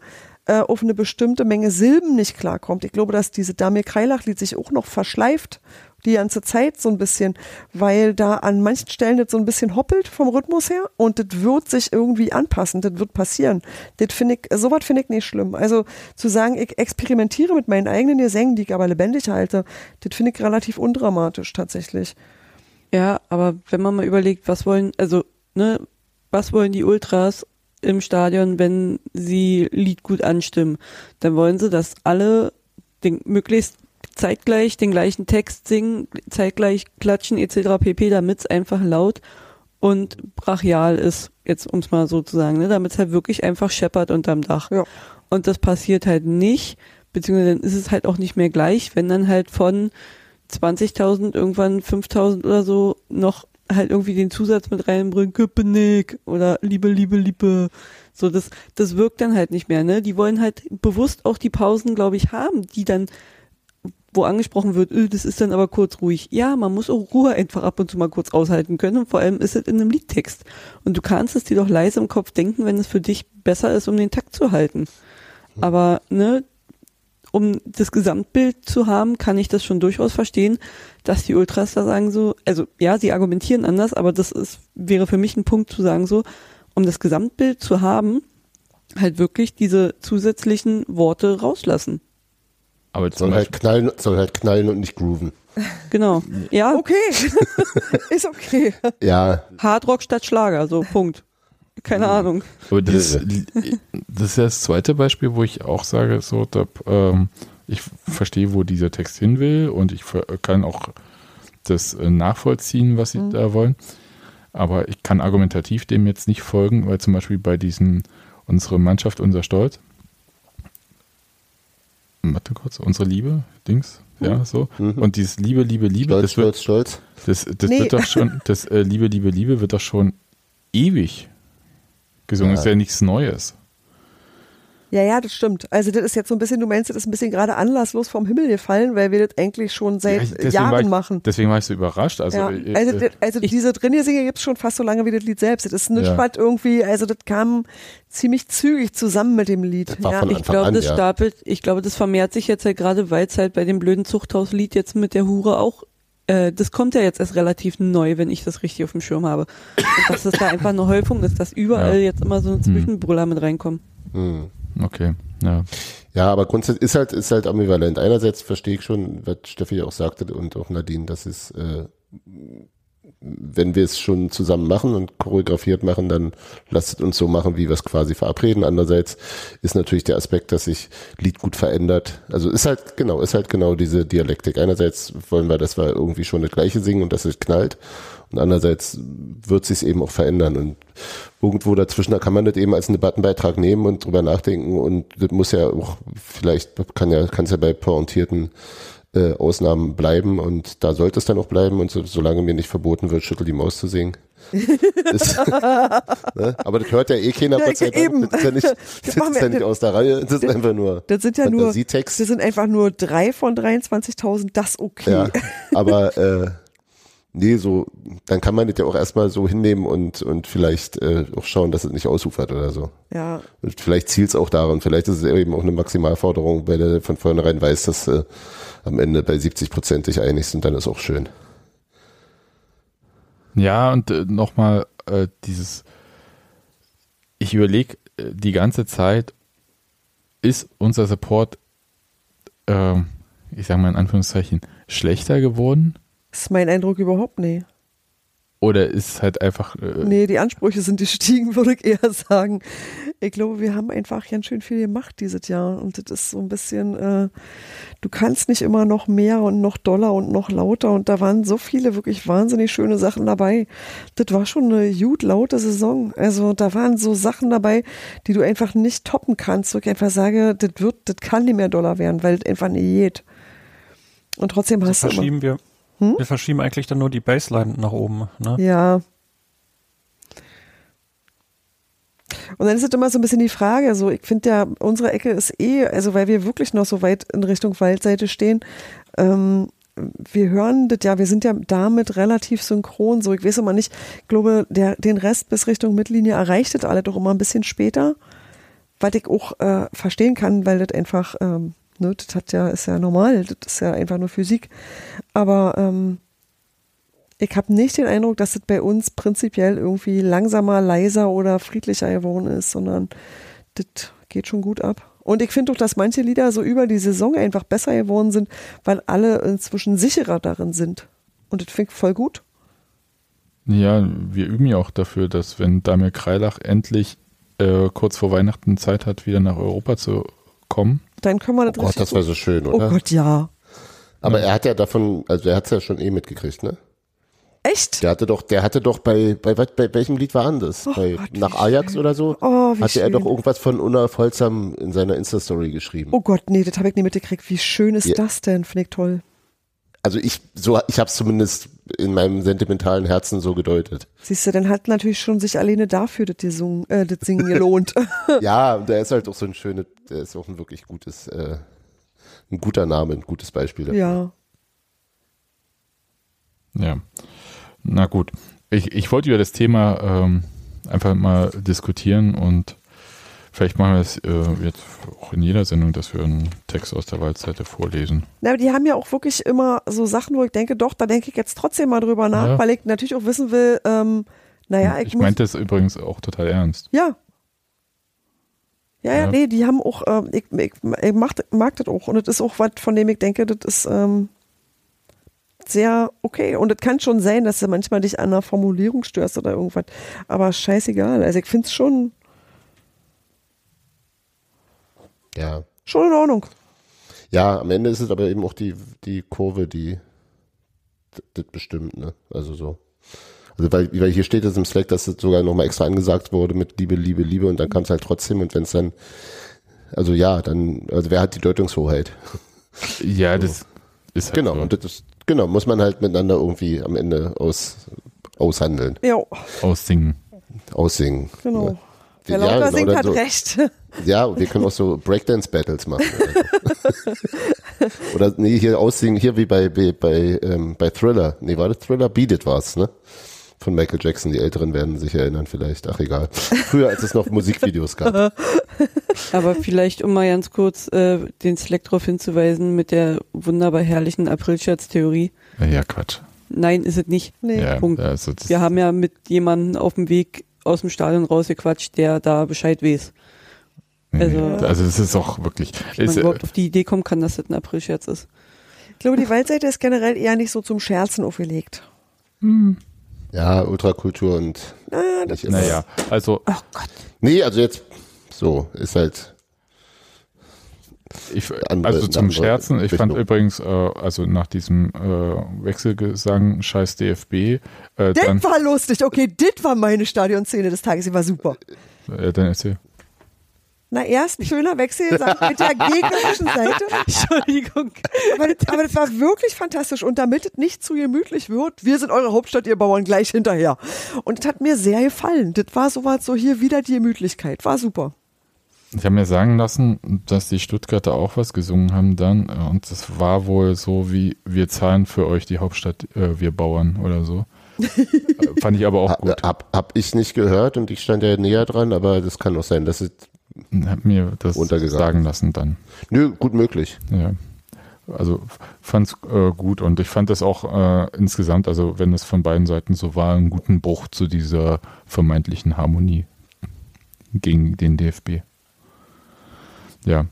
[SPEAKER 2] äh, auf eine bestimmte Menge Silben nicht klarkommt. Ich glaube, dass diese Damir Kreilach-Lied sich auch noch verschleift die ganze Zeit so ein bisschen, weil da an manchen Stellen das so ein bisschen hoppelt vom Rhythmus her und das wird sich irgendwie anpassen, das wird passieren. Das finde ich, sowas finde ich nicht schlimm. Also zu sagen, ich experimentiere mit meinen eigenen Gesängen, die ich aber lebendig halte, das finde ich relativ undramatisch tatsächlich.
[SPEAKER 4] Ja, aber wenn man mal überlegt, was wollen, also, ne, was wollen die Ultras im Stadion, wenn sie Lied gut anstimmen? Dann wollen sie, dass alle den, möglichst zeitgleich den gleichen Text singen, zeitgleich klatschen etc. pp, damit es einfach laut und brachial ist, jetzt um es mal so zu sagen, ne, damit es halt wirklich einfach scheppert unterm Dach.
[SPEAKER 2] Ja.
[SPEAKER 4] Und das passiert halt nicht, beziehungsweise dann ist es halt auch nicht mehr gleich, wenn dann halt von 20.000 irgendwann 5.000 oder so noch halt irgendwie den Zusatz mit reinbringen, Köpenick oder Liebe, Liebe, Liebe. So, das, das wirkt dann halt nicht mehr, ne? Die wollen halt bewusst auch die Pausen, glaube ich, haben, die dann, wo angesprochen wird, öh, das ist dann aber kurz ruhig. Ja, man muss auch Ruhe einfach ab und zu mal kurz aushalten können und vor allem ist es in einem Liedtext. Und du kannst es dir doch leise im Kopf denken, wenn es für dich besser ist, um den Takt zu halten. Aber, ne, um das Gesamtbild zu haben, kann ich das schon durchaus verstehen, dass die Ultras da sagen so, also ja, sie argumentieren anders, aber das ist, wäre für mich ein Punkt zu sagen so, um das Gesamtbild zu haben, halt wirklich diese zusätzlichen Worte rauslassen.
[SPEAKER 1] Aber
[SPEAKER 5] Soll halt knallen, soll halt knallen und nicht grooven.
[SPEAKER 4] Genau. Ja,
[SPEAKER 2] Okay, (laughs) ist okay.
[SPEAKER 5] Ja,
[SPEAKER 4] Hardrock statt Schlager, so Punkt. Keine Ahnung.
[SPEAKER 1] aber dieses, das ist ja das zweite Beispiel, wo ich auch sage, so, da, ähm, ich verstehe, wo dieser Text hin will und ich kann auch das äh, nachvollziehen, was sie
[SPEAKER 2] Mhm.
[SPEAKER 1] da wollen. Aber ich kann argumentativ dem jetzt nicht folgen, weil zum Beispiel bei diesem unsere Mannschaft, unser Stolz, warte kurz, unsere Liebe, Dings, ja, so.
[SPEAKER 5] Mhm.
[SPEAKER 1] Und dieses Liebe, Liebe, Liebe,
[SPEAKER 5] stolz,
[SPEAKER 1] das wird,
[SPEAKER 5] stolz, stolz.
[SPEAKER 1] das, das
[SPEAKER 2] Nee.
[SPEAKER 1] wird doch schon, das äh, Liebe, Liebe, Liebe wird doch schon ewig gesungen.
[SPEAKER 5] Ja.
[SPEAKER 1] Das ist ja nichts Neues.
[SPEAKER 2] Ja, ja, das stimmt. Also das ist jetzt so ein bisschen, du meinst, das ist ein bisschen gerade anlasslos vom Himmel gefallen, weil wir das eigentlich schon seit
[SPEAKER 1] Ja, ich-
[SPEAKER 2] Jahren
[SPEAKER 1] ich,
[SPEAKER 2] machen.
[SPEAKER 1] Deswegen war ich so überrascht. Also,
[SPEAKER 2] ja,
[SPEAKER 1] äh,
[SPEAKER 2] also,
[SPEAKER 1] äh,
[SPEAKER 2] das- also
[SPEAKER 4] ich-
[SPEAKER 2] diese Drinne-Singe gibt es schon fast so lange wie das Lied selbst. Das ist nicht
[SPEAKER 1] Ja.
[SPEAKER 2] irgendwie, also das kam ziemlich zügig zusammen mit dem Lied. Ja.
[SPEAKER 4] Ich glaube, das
[SPEAKER 5] ja.
[SPEAKER 4] stapelt, ich glaube, das vermehrt sich jetzt halt gerade, weil es halt bei dem blöden Zuchthauslied jetzt mit der Hure auch, äh, das kommt ja jetzt erst relativ neu, wenn ich das richtig auf dem Schirm habe. Und dass es da einfach eine Häufung ist, dass überall
[SPEAKER 1] Ja.
[SPEAKER 4] jetzt immer so ein Zwischenbrüller mit reinkommen.
[SPEAKER 5] Hm.
[SPEAKER 1] Okay, ja.
[SPEAKER 5] Ja, aber grundsätzlich ist halt, ist halt ambivalent. Einerseits verstehe ich schon, was Steffi auch sagte und auch Nadine, dass es, äh, wenn wir es schon zusammen machen und choreografiert machen, dann lasst uns so machen, wie wir es quasi verabreden. Andererseits ist natürlich der Aspekt, dass sich Lied gut verändert. Also ist halt, genau, ist halt genau diese Dialektik. Einerseits wollen wir, dass wir irgendwie schon das Gleiche singen und dass es knallt. Und andererseits wird sich eben auch verändern. Und irgendwo dazwischen, da kann man das eben als einen Debattenbeitrag nehmen und drüber nachdenken. Und das muss ja auch, vielleicht kann ja, kann es ja bei pointierten äh, Ausnahmen bleiben und da sollte es dann auch bleiben. Und so, solange mir nicht verboten wird, schüttel die Maus zu singen. (laughs) ist, ne? Aber das hört ja eh keiner,
[SPEAKER 2] Ja,
[SPEAKER 5] Gott sei Dank.
[SPEAKER 2] eben.
[SPEAKER 5] Das ist ja nicht, das
[SPEAKER 2] machen
[SPEAKER 5] ist ja nicht aus der Reihe. Das ist einfach nur
[SPEAKER 2] Das sind ja nur, das sind einfach nur drei von 23.000, das okay.
[SPEAKER 5] Ja, aber äh, nee, so, dann kann man das ja auch erstmal so hinnehmen und, und vielleicht äh, auch schauen, dass es nicht ausufert oder so.
[SPEAKER 2] Ja,
[SPEAKER 5] Und vielleicht zielt es auch daran, vielleicht ist es eben auch eine Maximalforderung, weil er von vornherein weiß, dass äh, am Ende bei 70 Prozent dich einigst und dann ist auch schön.
[SPEAKER 1] Ja, und äh, nochmal äh, dieses, ich überlege äh, die ganze Zeit ist unser Support, ähm, ich sage mal in Anführungszeichen, schlechter geworden?
[SPEAKER 2] Das ist mein Eindruck überhaupt nicht.
[SPEAKER 1] Oder ist es halt einfach. Äh,
[SPEAKER 2] Nee, die Ansprüche sind gestiegen, (laughs) würde ich eher sagen. Ich glaube, wir haben einfach ganz schön viel gemacht dieses Jahr. Und das ist so ein bisschen, äh, du kannst nicht immer noch mehr und noch doller und noch lauter. Und da waren so viele wirklich wahnsinnig schöne Sachen dabei. Das war schon eine gut laute Saison. Also da waren so Sachen dabei, die du einfach nicht toppen kannst. Wo ich einfach sage, das wird, das kann nicht mehr doller werden, weil das einfach nicht geht. Und trotzdem
[SPEAKER 3] Also
[SPEAKER 2] hast du immer,
[SPEAKER 3] verschieben wir,
[SPEAKER 2] Hm?
[SPEAKER 3] wir verschieben eigentlich dann nur die Baseline nach oben. Ne?
[SPEAKER 2] Ja. Und dann ist es immer so ein bisschen die Frage, so ich finde ja, unsere Ecke ist eh, also weil wir wirklich noch so weit in Richtung Waldseite stehen, ähm, wir hören das ja, wir sind ja damit relativ synchron, so ich weiß immer nicht, ich glaube, der, den Rest bis Richtung Mittellinie erreicht das alle doch immer ein bisschen später, was ich auch äh, verstehen kann, weil das einfach, ähm, ne, das hat ja, ist ja normal, das ist ja einfach nur Physik, aber ähm, ich habe nicht den Eindruck, dass es bei uns prinzipiell irgendwie langsamer, leiser oder friedlicher geworden ist, sondern das geht schon gut ab. Und ich finde auch, dass manche Lieder so über die Saison einfach besser geworden sind, weil alle inzwischen sicherer darin sind. Und das finde ich voll gut.
[SPEAKER 1] Ja, wir üben ja auch dafür, dass wenn Damir Kreilach endlich äh, kurz vor Weihnachten Zeit hat, wieder nach Europa zu kommen.
[SPEAKER 2] Dann können wir das
[SPEAKER 5] Oh Gott, das war so schön,
[SPEAKER 2] Oh
[SPEAKER 5] oder?
[SPEAKER 2] Gott, ja.
[SPEAKER 5] Aber er hat ja davon, also er hat es ja schon eh mitgekriegt, ne?
[SPEAKER 2] Echt?
[SPEAKER 5] Der hatte doch, der hatte doch bei, bei, bei welchem Lied war das?
[SPEAKER 2] Oh
[SPEAKER 5] bei,
[SPEAKER 2] Gott,
[SPEAKER 5] nach Ajax
[SPEAKER 2] schön.
[SPEAKER 5] oder so?
[SPEAKER 2] Oh, wie
[SPEAKER 5] hatte er
[SPEAKER 2] schön.
[SPEAKER 5] doch irgendwas von Unaf Holzam in seiner Insta-Story geschrieben.
[SPEAKER 2] Oh Gott, nee, das habe ich nicht mitgekriegt. Wie schön ist
[SPEAKER 5] Ja.
[SPEAKER 2] das denn? Finde ich toll.
[SPEAKER 5] Also ich, so, ich habe es zumindest in meinem sentimentalen Herzen so gedeutet.
[SPEAKER 2] Siehst du, dann hat natürlich schon sich alleine dafür das, gesungen, äh, das Singen gelohnt. (laughs)
[SPEAKER 5] Ja, der ist halt auch so ein schönes, der ist auch ein wirklich gutes, äh, ein guter Name, ein gutes Beispiel. dafür.
[SPEAKER 2] ja.
[SPEAKER 1] Ja. Na gut. Ich, ich wollte über das Thema ähm, einfach mal diskutieren und vielleicht machen wir es äh, jetzt auch in jeder Sendung, dass wir einen Text aus der Waldseite vorlesen.
[SPEAKER 2] Na, aber die haben ja auch wirklich immer so Sachen, wo ich denke, doch, da denke ich jetzt trotzdem mal drüber nach,
[SPEAKER 1] Ja.
[SPEAKER 2] weil ich natürlich auch wissen will, ähm, naja, ich,
[SPEAKER 1] ich meinte es übrigens auch total ernst.
[SPEAKER 2] ja. Ja, ja,
[SPEAKER 1] Ja.
[SPEAKER 2] nee, die haben auch, ähm, ich, ich, ich mag, mag das auch und das ist auch was, von dem ich denke, das ist ähm, sehr okay und es kann schon sein, dass du manchmal dich an einer Formulierung störst oder irgendwas, aber scheißegal, also ich finde es schon,
[SPEAKER 5] Ja.
[SPEAKER 2] schon in Ordnung.
[SPEAKER 5] Ja, am Ende ist es aber eben auch die, die Kurve, die das bestimmt, ne? Also so. Also weil, weil hier steht es im Slack, dass es sogar nochmal extra angesagt wurde mit Liebe, Liebe, Liebe und dann kam es halt trotzdem und wenn es dann, also ja, dann, also wer hat die Deutungshoheit? (laughs)
[SPEAKER 1] Ja, das ist halt
[SPEAKER 5] Genau,
[SPEAKER 1] so.
[SPEAKER 5] und das ist, genau, muss man halt miteinander irgendwie am Ende aus, aushandeln,
[SPEAKER 2] Ja,
[SPEAKER 1] aussingen.
[SPEAKER 5] aussingen.
[SPEAKER 2] genau.
[SPEAKER 5] Ne? Ja,
[SPEAKER 2] lauter
[SPEAKER 5] genau,
[SPEAKER 2] singt, hat
[SPEAKER 5] so.
[SPEAKER 2] recht. (laughs)
[SPEAKER 5] Ja, wir können auch so Breakdance-Battles machen. Oder, (laughs) nee, hier aussingen, hier wie bei, bei, bei, ähm, bei Thriller. Nee, war das Thriller? Beat It war's, ne? Von Michael Jackson. Die Älteren werden sich erinnern vielleicht. Ach, egal. Früher, als es noch Musikvideos gab. (laughs)
[SPEAKER 4] Aber vielleicht, um mal ganz kurz äh, den Slack darauf hinzuweisen, mit der wunderbar herrlichen Aprilscherz-Theorie.
[SPEAKER 1] Ja, Quatsch.
[SPEAKER 4] Nein, ist es nicht.
[SPEAKER 2] Nee.
[SPEAKER 1] Ja,
[SPEAKER 4] Punkt.
[SPEAKER 1] Also
[SPEAKER 4] Wir haben ja mit jemandem auf dem Weg aus dem Stadion rausgequatscht, der da Bescheid weiß. also-
[SPEAKER 1] nee, also es ist auch wirklich.
[SPEAKER 4] Wenn
[SPEAKER 1] Ist,
[SPEAKER 4] man
[SPEAKER 1] äh,
[SPEAKER 4] überhaupt auf die Idee kommen kann, dass das ein Aprilscherz ist.
[SPEAKER 2] Ich glaube, die Waldseite ist generell eher nicht so zum Scherzen aufgelegt.
[SPEAKER 5] Ja, Ultrakultur und
[SPEAKER 2] Ah,
[SPEAKER 1] naja, also
[SPEAKER 4] Oh Gott.
[SPEAKER 5] Nee, also jetzt, so, ist halt,
[SPEAKER 1] Ich,
[SPEAKER 5] andere-
[SPEAKER 1] also zum
[SPEAKER 5] andere
[SPEAKER 1] Scherzen, ich fand übrigens, äh, also nach diesem äh, Wechselgesang Scheiß DFB, äh,
[SPEAKER 2] das
[SPEAKER 1] dann,
[SPEAKER 2] war lustig. Okay, das war meine Stadionszene des Tages. Die war super.
[SPEAKER 1] äh, dann erzähl.
[SPEAKER 2] Na, erst ein schöner Wechselsang mit der gegnerischen Seite. (laughs)
[SPEAKER 4] Entschuldigung.
[SPEAKER 2] Aber das, aber das war wirklich fantastisch. Und damit es nicht zu gemütlich wird, wir sind eure Hauptstadt, ihr Bauern, gleich hinterher. Und das hat mir sehr gefallen. Das war sowas so hier wieder die Gemütlichkeit. War super.
[SPEAKER 1] Ich habe mir sagen lassen, dass die Stuttgarter auch was gesungen haben dann und das war wohl so wie wir zahlen für euch die Hauptstadt, äh, wir Bauern oder so. (laughs) Fand ich aber auch gut.
[SPEAKER 5] hab, hab ich nicht gehört und ich stand ja näher dran, aber das kann auch sein, dass es,
[SPEAKER 1] Hab mir das sagen lassen dann.
[SPEAKER 5] nö, gut möglich.
[SPEAKER 1] Ja. Also fand's äh, gut und ich fand das auch äh, insgesamt, also wenn es von beiden Seiten so war, einen guten Bruch zu dieser vermeintlichen Harmonie. gegen den DFB. Ja.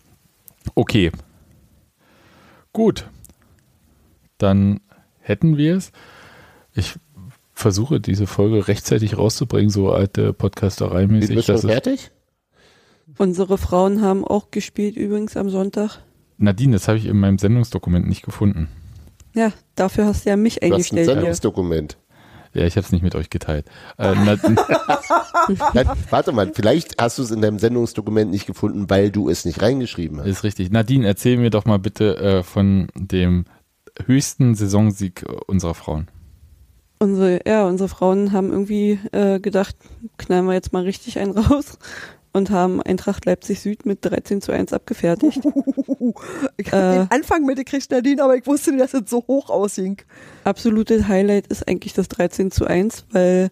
[SPEAKER 1] Okay. Gut. Dann hätten wir es. Ich versuche diese Folge rechtzeitig rauszubringen, so alte Podcasterei-mäßig.
[SPEAKER 5] Bist du
[SPEAKER 1] dass
[SPEAKER 5] schon fertig?
[SPEAKER 4] Unsere Frauen haben auch gespielt übrigens am Sonntag.
[SPEAKER 1] Nadine, das habe ich in meinem Sendungsdokument nicht gefunden.
[SPEAKER 4] Ja, dafür hast du ja mich
[SPEAKER 5] Du hast ein
[SPEAKER 4] eingestellt hier.
[SPEAKER 5] Sendungsdokument.
[SPEAKER 1] Ja, ich habe es nicht mit euch geteilt. Äh, (laughs)
[SPEAKER 5] warte mal, vielleicht hast du es in deinem Sendungsdokument nicht gefunden, weil du es nicht reingeschrieben hast.
[SPEAKER 1] ist richtig. Nadine, erzähl mir doch mal bitte äh, von dem höchsten Saisonsieg unserer Frauen.
[SPEAKER 4] Unsere, ja, unsere Frauen haben irgendwie äh, gedacht, knallen wir jetzt mal richtig einen raus und haben Eintracht Leipzig Süd mit 13 zu 1 abgefertigt. (laughs)
[SPEAKER 2] Ich habe
[SPEAKER 4] Äh.
[SPEAKER 2] den Anfang mitgekriegt, Nadine, aber ich wusste nicht, dass es so hoch ausging.
[SPEAKER 4] Absolute Highlight ist eigentlich das 13 zu 1, weil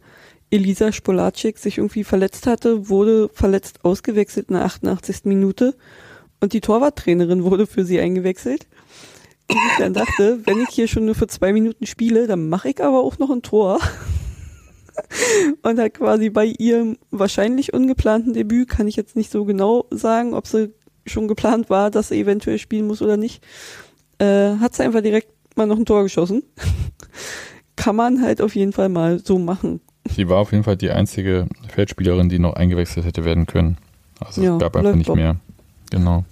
[SPEAKER 4] Elisa Spolacek sich irgendwie verletzt hatte, wurde verletzt ausgewechselt in der 88. Minute und die Torwarttrainerin wurde für sie eingewechselt. Und ich dann dachte, wenn ich hier schon nur für zwei Minuten spiele, dann mache ich aber auch noch ein Tor. (laughs) Und hat quasi bei ihrem wahrscheinlich ungeplanten Debüt, kann ich jetzt nicht so genau sagen, ob sie schon geplant war, dass sie eventuell spielen muss oder nicht, äh, hat sie einfach direkt mal noch ein Tor geschossen. (laughs) Kann man halt auf jeden Fall mal so machen.
[SPEAKER 1] Sie war auf jeden Fall die einzige Feldspielerin, die noch eingewechselt hätte werden können. Also
[SPEAKER 4] Ja,
[SPEAKER 1] es gab einfach nicht mehr. Genau.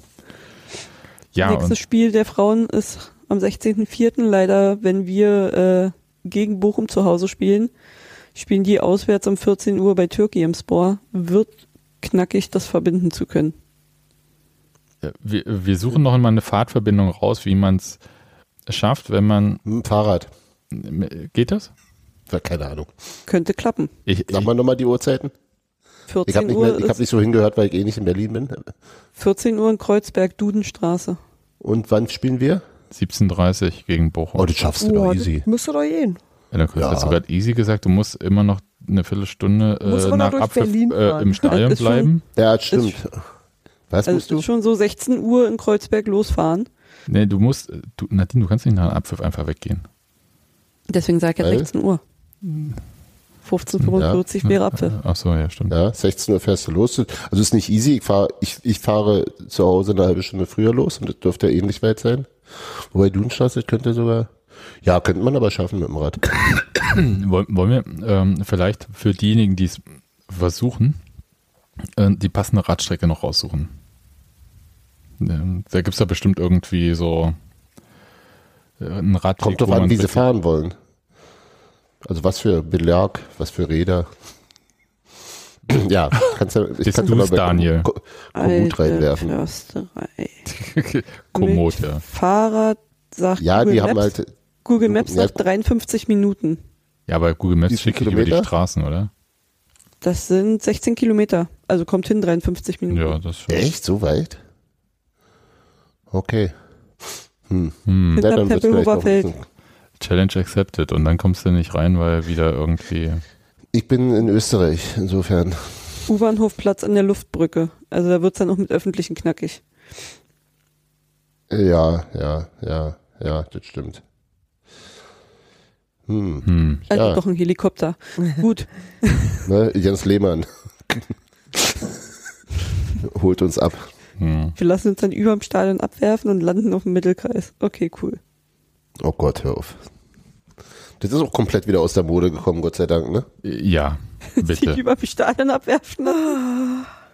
[SPEAKER 1] Ja,
[SPEAKER 4] Nächstes Spiel der Frauen ist am 16.04. leider, wenn wir äh, gegen Bochum zu Hause spielen, spielen die auswärts um 14 Uhr bei Türkei im Spor. Wird knackig, das verbinden zu können.
[SPEAKER 1] äh, wir, wir suchen noch mal eine Fahrtverbindung raus, wie man es schafft, wenn man.
[SPEAKER 5] Fahrrad.
[SPEAKER 1] Geht das?
[SPEAKER 5] Ja, Keine Ahnung.
[SPEAKER 4] Könnte klappen.
[SPEAKER 1] Ich,
[SPEAKER 5] Sag mal nochmal die Uhrzeiten.
[SPEAKER 4] 14
[SPEAKER 5] Ich habe nicht,
[SPEAKER 4] Uhr,
[SPEAKER 5] mehr- ich hab nicht so hingehört, weil ich eh nicht in Berlin bin.
[SPEAKER 4] 14 Uhr in Kreuzberg, Dudenstraße.
[SPEAKER 5] Und wann spielen wir?
[SPEAKER 1] 17.30 gegen Bochum.
[SPEAKER 5] Oh, das schaffst du
[SPEAKER 2] Oh,
[SPEAKER 5] doch
[SPEAKER 2] das
[SPEAKER 5] easy.
[SPEAKER 2] müsste doch gehen.
[SPEAKER 1] Ja, da
[SPEAKER 5] Ja.
[SPEAKER 1] hast du gerade easy gesagt, du musst immer noch eine Viertelstunde äh, nach Abpfiff
[SPEAKER 2] Berlin
[SPEAKER 1] äh, im Stadion (laughs)
[SPEAKER 4] Ist schon-
[SPEAKER 1] bleiben.
[SPEAKER 5] Ja, das stimmt. Was
[SPEAKER 4] Also
[SPEAKER 5] musst du?
[SPEAKER 4] ist schon so 16 Uhr in Kreuzberg losfahren.
[SPEAKER 1] Nee, du musst, äh, du, Nadine, du kannst nicht nach Abpfiff einfach weggehen.
[SPEAKER 4] Deswegen sage ich ja
[SPEAKER 5] Weil?
[SPEAKER 4] 16 Uhr. 15.45 wäre Abpfiff.
[SPEAKER 1] Ach so, ja, stimmt.
[SPEAKER 5] Ja, 16 Uhr fährst du los. Also ist nicht easy. Ich, fahr, ich, ich fahre zu Hause eine halbe Stunde früher los und das dürfte ja ähnlich weit sein. Wobei Dudenstraße könnte sogar, ja, könnte man aber schaffen mit dem Rad. (coughs)
[SPEAKER 1] Wollen, wir ähm, vielleicht für diejenigen, die es versuchen, äh, die passende Radstrecke noch raussuchen? Da gibt es da bestimmt irgendwie so äh, einen Radweg.
[SPEAKER 5] Kommt doch
[SPEAKER 1] wo
[SPEAKER 5] an,
[SPEAKER 1] man
[SPEAKER 5] wie sie fahren wollen. Also was für Belag, was für Räder. (coughs) ja, kannst ja, ich kann
[SPEAKER 1] du's, Daniel?
[SPEAKER 5] Ko- Komoot reinwerfen.
[SPEAKER 4] Försterei. (laughs)
[SPEAKER 1] Komoot, ja.
[SPEAKER 4] Fahrrad sagt
[SPEAKER 5] Ja, die haben halt,
[SPEAKER 4] Google Maps
[SPEAKER 5] Ja.
[SPEAKER 4] sagt 53 Minuten.
[SPEAKER 1] Ja, aber Google Maps schickt dich über die
[SPEAKER 5] Kilometer?
[SPEAKER 1] Straßen, oder?
[SPEAKER 4] Das sind 16 Kilometer. Also kommt hin 53 Minuten.
[SPEAKER 1] Ja, das schon.
[SPEAKER 5] echt so weit? Okay. Hm.
[SPEAKER 1] Hm.
[SPEAKER 4] Hinterm
[SPEAKER 5] dann
[SPEAKER 4] Tempelhofer
[SPEAKER 1] Challenge accepted. Und dann kommst du nicht rein, weil wieder irgendwie.
[SPEAKER 5] Ich bin in Österreich, insofern.
[SPEAKER 4] U-Bahnhofplatz an der Luftbrücke. Also da wird's dann auch mit öffentlichen knackig.
[SPEAKER 5] Ja, ja, ja, ja, das stimmt. Hm.
[SPEAKER 1] Hm.
[SPEAKER 4] Also
[SPEAKER 5] Ja.
[SPEAKER 4] doch ein Helikopter. Gut. (laughs)
[SPEAKER 5] Ne, Jens Lehmann. (laughs) Holt uns ab.
[SPEAKER 1] Hm.
[SPEAKER 4] Wir lassen uns dann überm Stadion abwerfen und landen auf dem Mittelkreis. Okay, cool.
[SPEAKER 5] Oh Gott, hör auf. Das ist auch komplett wieder aus der Mode gekommen, Gott sei Dank, ne?
[SPEAKER 1] Ja, (laughs)
[SPEAKER 4] Sich
[SPEAKER 1] bitte.
[SPEAKER 4] überm Stadion abwerfen.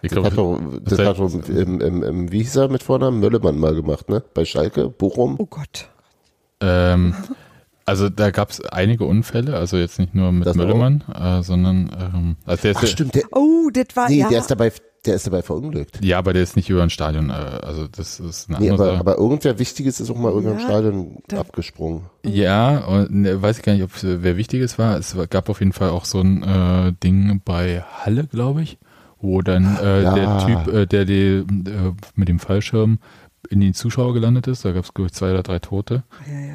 [SPEAKER 1] Ich
[SPEAKER 5] Das hat doch, das hat doch im, im, im, wie hieß er mit Vornamen? Möllemann mal gemacht, ne? Bei Schalke, Bochum.
[SPEAKER 2] Oh Gott.
[SPEAKER 1] ähm, also da gab es einige Unfälle, also jetzt nicht nur mit
[SPEAKER 5] Das?
[SPEAKER 1] Möllemann, äh, sondern ähm, also der ist
[SPEAKER 5] Ach stimmt, der,
[SPEAKER 2] Oh, das war
[SPEAKER 5] nee,
[SPEAKER 2] ja.
[SPEAKER 5] der ist dabei, der ist dabei verunglückt.
[SPEAKER 1] ja, aber der ist nicht über ein Stadion, äh, also das ist eine
[SPEAKER 5] Nee,
[SPEAKER 1] andere
[SPEAKER 5] aber,
[SPEAKER 1] Sache.
[SPEAKER 5] aber irgendwer Wichtiges ist auch mal irgendeinem
[SPEAKER 2] Ja,
[SPEAKER 5] Stadion
[SPEAKER 2] da-
[SPEAKER 5] abgesprungen.
[SPEAKER 1] Ja, und ne, weiß ich gar nicht, ob es, äh, wer Wichtiges war. Es gab auf jeden Fall auch so ein äh, Ding bei Halle, glaube ich, wo dann äh,
[SPEAKER 5] Ja.
[SPEAKER 1] der Typ, äh, der die, äh, mit dem Fallschirm in die Zuschauer gelandet ist. Da gab es, glaube ich, zwei oder drei Tote.
[SPEAKER 2] Eieiei.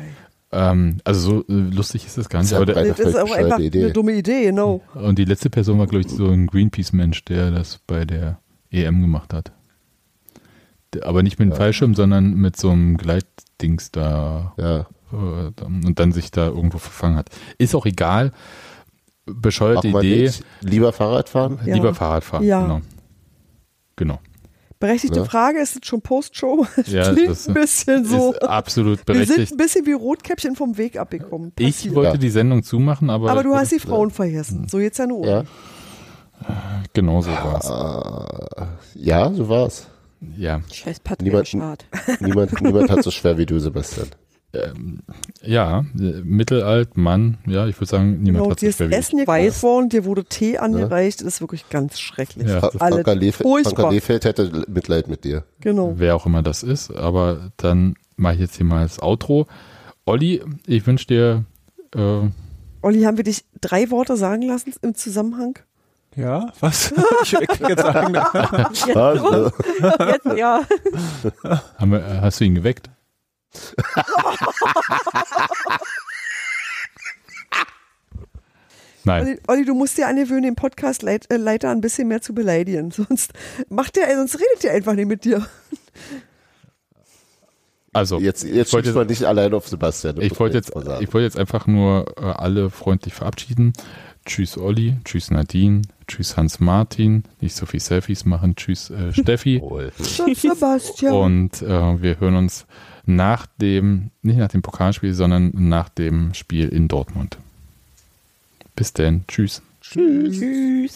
[SPEAKER 1] Ähm, also so äh, lustig ist das gar nicht.
[SPEAKER 5] Das ist
[SPEAKER 1] Aber
[SPEAKER 5] ja
[SPEAKER 1] der,
[SPEAKER 2] Das ist auch einfach
[SPEAKER 5] Idee.
[SPEAKER 2] eine dumme Idee, genau.
[SPEAKER 1] und die letzte Person war, glaube ich, so ein Greenpeace-Mensch, der das bei der EM gemacht hat. Aber nicht mit dem Fallschirm, sondern mit so einem Gleitdings da
[SPEAKER 5] Ja.
[SPEAKER 1] äh, und dann sich da irgendwo verfangen hat. Ist auch egal. Bescheuerte Idee.
[SPEAKER 5] nicht. Lieber Fahrrad fahren?
[SPEAKER 2] Ja.
[SPEAKER 1] Lieber Fahrrad fahren.
[SPEAKER 2] Ja.
[SPEAKER 1] Genau. Genau.
[SPEAKER 2] Berechtigte
[SPEAKER 5] Ja.
[SPEAKER 2] Frage, ist es schon Postshow? (laughs)
[SPEAKER 1] Ja,
[SPEAKER 2] Klingt
[SPEAKER 1] das
[SPEAKER 2] ein bisschen so.
[SPEAKER 1] Ist absolut
[SPEAKER 2] Wir sind
[SPEAKER 1] berechtigt.
[SPEAKER 2] ein bisschen wie Rotkäppchen vom Weg abgekommen.
[SPEAKER 1] Ich
[SPEAKER 2] Passiert.
[SPEAKER 1] wollte
[SPEAKER 5] Ja.
[SPEAKER 1] die Sendung zumachen, aber,
[SPEAKER 2] aber du hast die
[SPEAKER 1] das,
[SPEAKER 2] Frauen vergessen. So jetzt ja nur.
[SPEAKER 5] Ja,
[SPEAKER 1] Genau so war
[SPEAKER 5] äh, ja, so war's.
[SPEAKER 1] es. Ja.
[SPEAKER 4] Scheiß
[SPEAKER 5] Niemand-
[SPEAKER 4] Patriarchat.
[SPEAKER 5] Niemand, niemand hat so schwer wie du, Sebastian.
[SPEAKER 1] Ähm, ja, äh, mittelalt, Mann, ja, ich würde sagen, niemand
[SPEAKER 2] Genau,
[SPEAKER 1] hat
[SPEAKER 2] dir
[SPEAKER 1] so
[SPEAKER 2] ist
[SPEAKER 1] schwer wie ich.
[SPEAKER 2] Essen gekocht worden, dir wurde Tee angereicht. Das ist wirklich ganz schrecklich.
[SPEAKER 1] Ja.
[SPEAKER 5] Fra
[SPEAKER 2] Alle
[SPEAKER 5] Franka, Lef. Franka Lefeld hätte Mitleid mit dir.
[SPEAKER 2] Genau.
[SPEAKER 1] Wer auch immer das ist, aber dann mache ich jetzt hier mal das Outro. Olli, ich wünsche dir äh,
[SPEAKER 2] Olli, haben wir dich drei Worte sagen lassen im Zusammenhang?
[SPEAKER 3] Ja, was? (laughs) ich krieg jetzt sagen, (laughs)
[SPEAKER 4] Jetzt,
[SPEAKER 5] Also,
[SPEAKER 4] jetzt ja.
[SPEAKER 1] haben wir, hast du ihn geweckt? (laughs) Nein.
[SPEAKER 2] Olli, Olli, du musst dir angewöhnen, den Podcast-Leiter ein bisschen mehr zu beleidigen. (laughs) Sonst macht der, sonst redet der einfach nicht mit dir.
[SPEAKER 1] Also,
[SPEAKER 5] jetzt jetzt
[SPEAKER 1] ich wollte
[SPEAKER 5] man nicht allein auf Sebastian.
[SPEAKER 1] Ich wollte jetzt,
[SPEAKER 5] mal sagen.
[SPEAKER 1] ich wollte jetzt einfach nur äh, alle freundlich verabschieden. Tschüss Olli, tschüss Nadine, tschüss Hans-Martin, nicht so viel Selfies machen, tschüss äh, (laughs) Steffi.
[SPEAKER 5] Wohl.
[SPEAKER 2] Sebastian.
[SPEAKER 1] Und äh, wir hören uns nach dem, nicht nach dem Pokalspiel, sondern nach dem Spiel in Dortmund. Bis denn, tschüss.
[SPEAKER 4] Tschüss.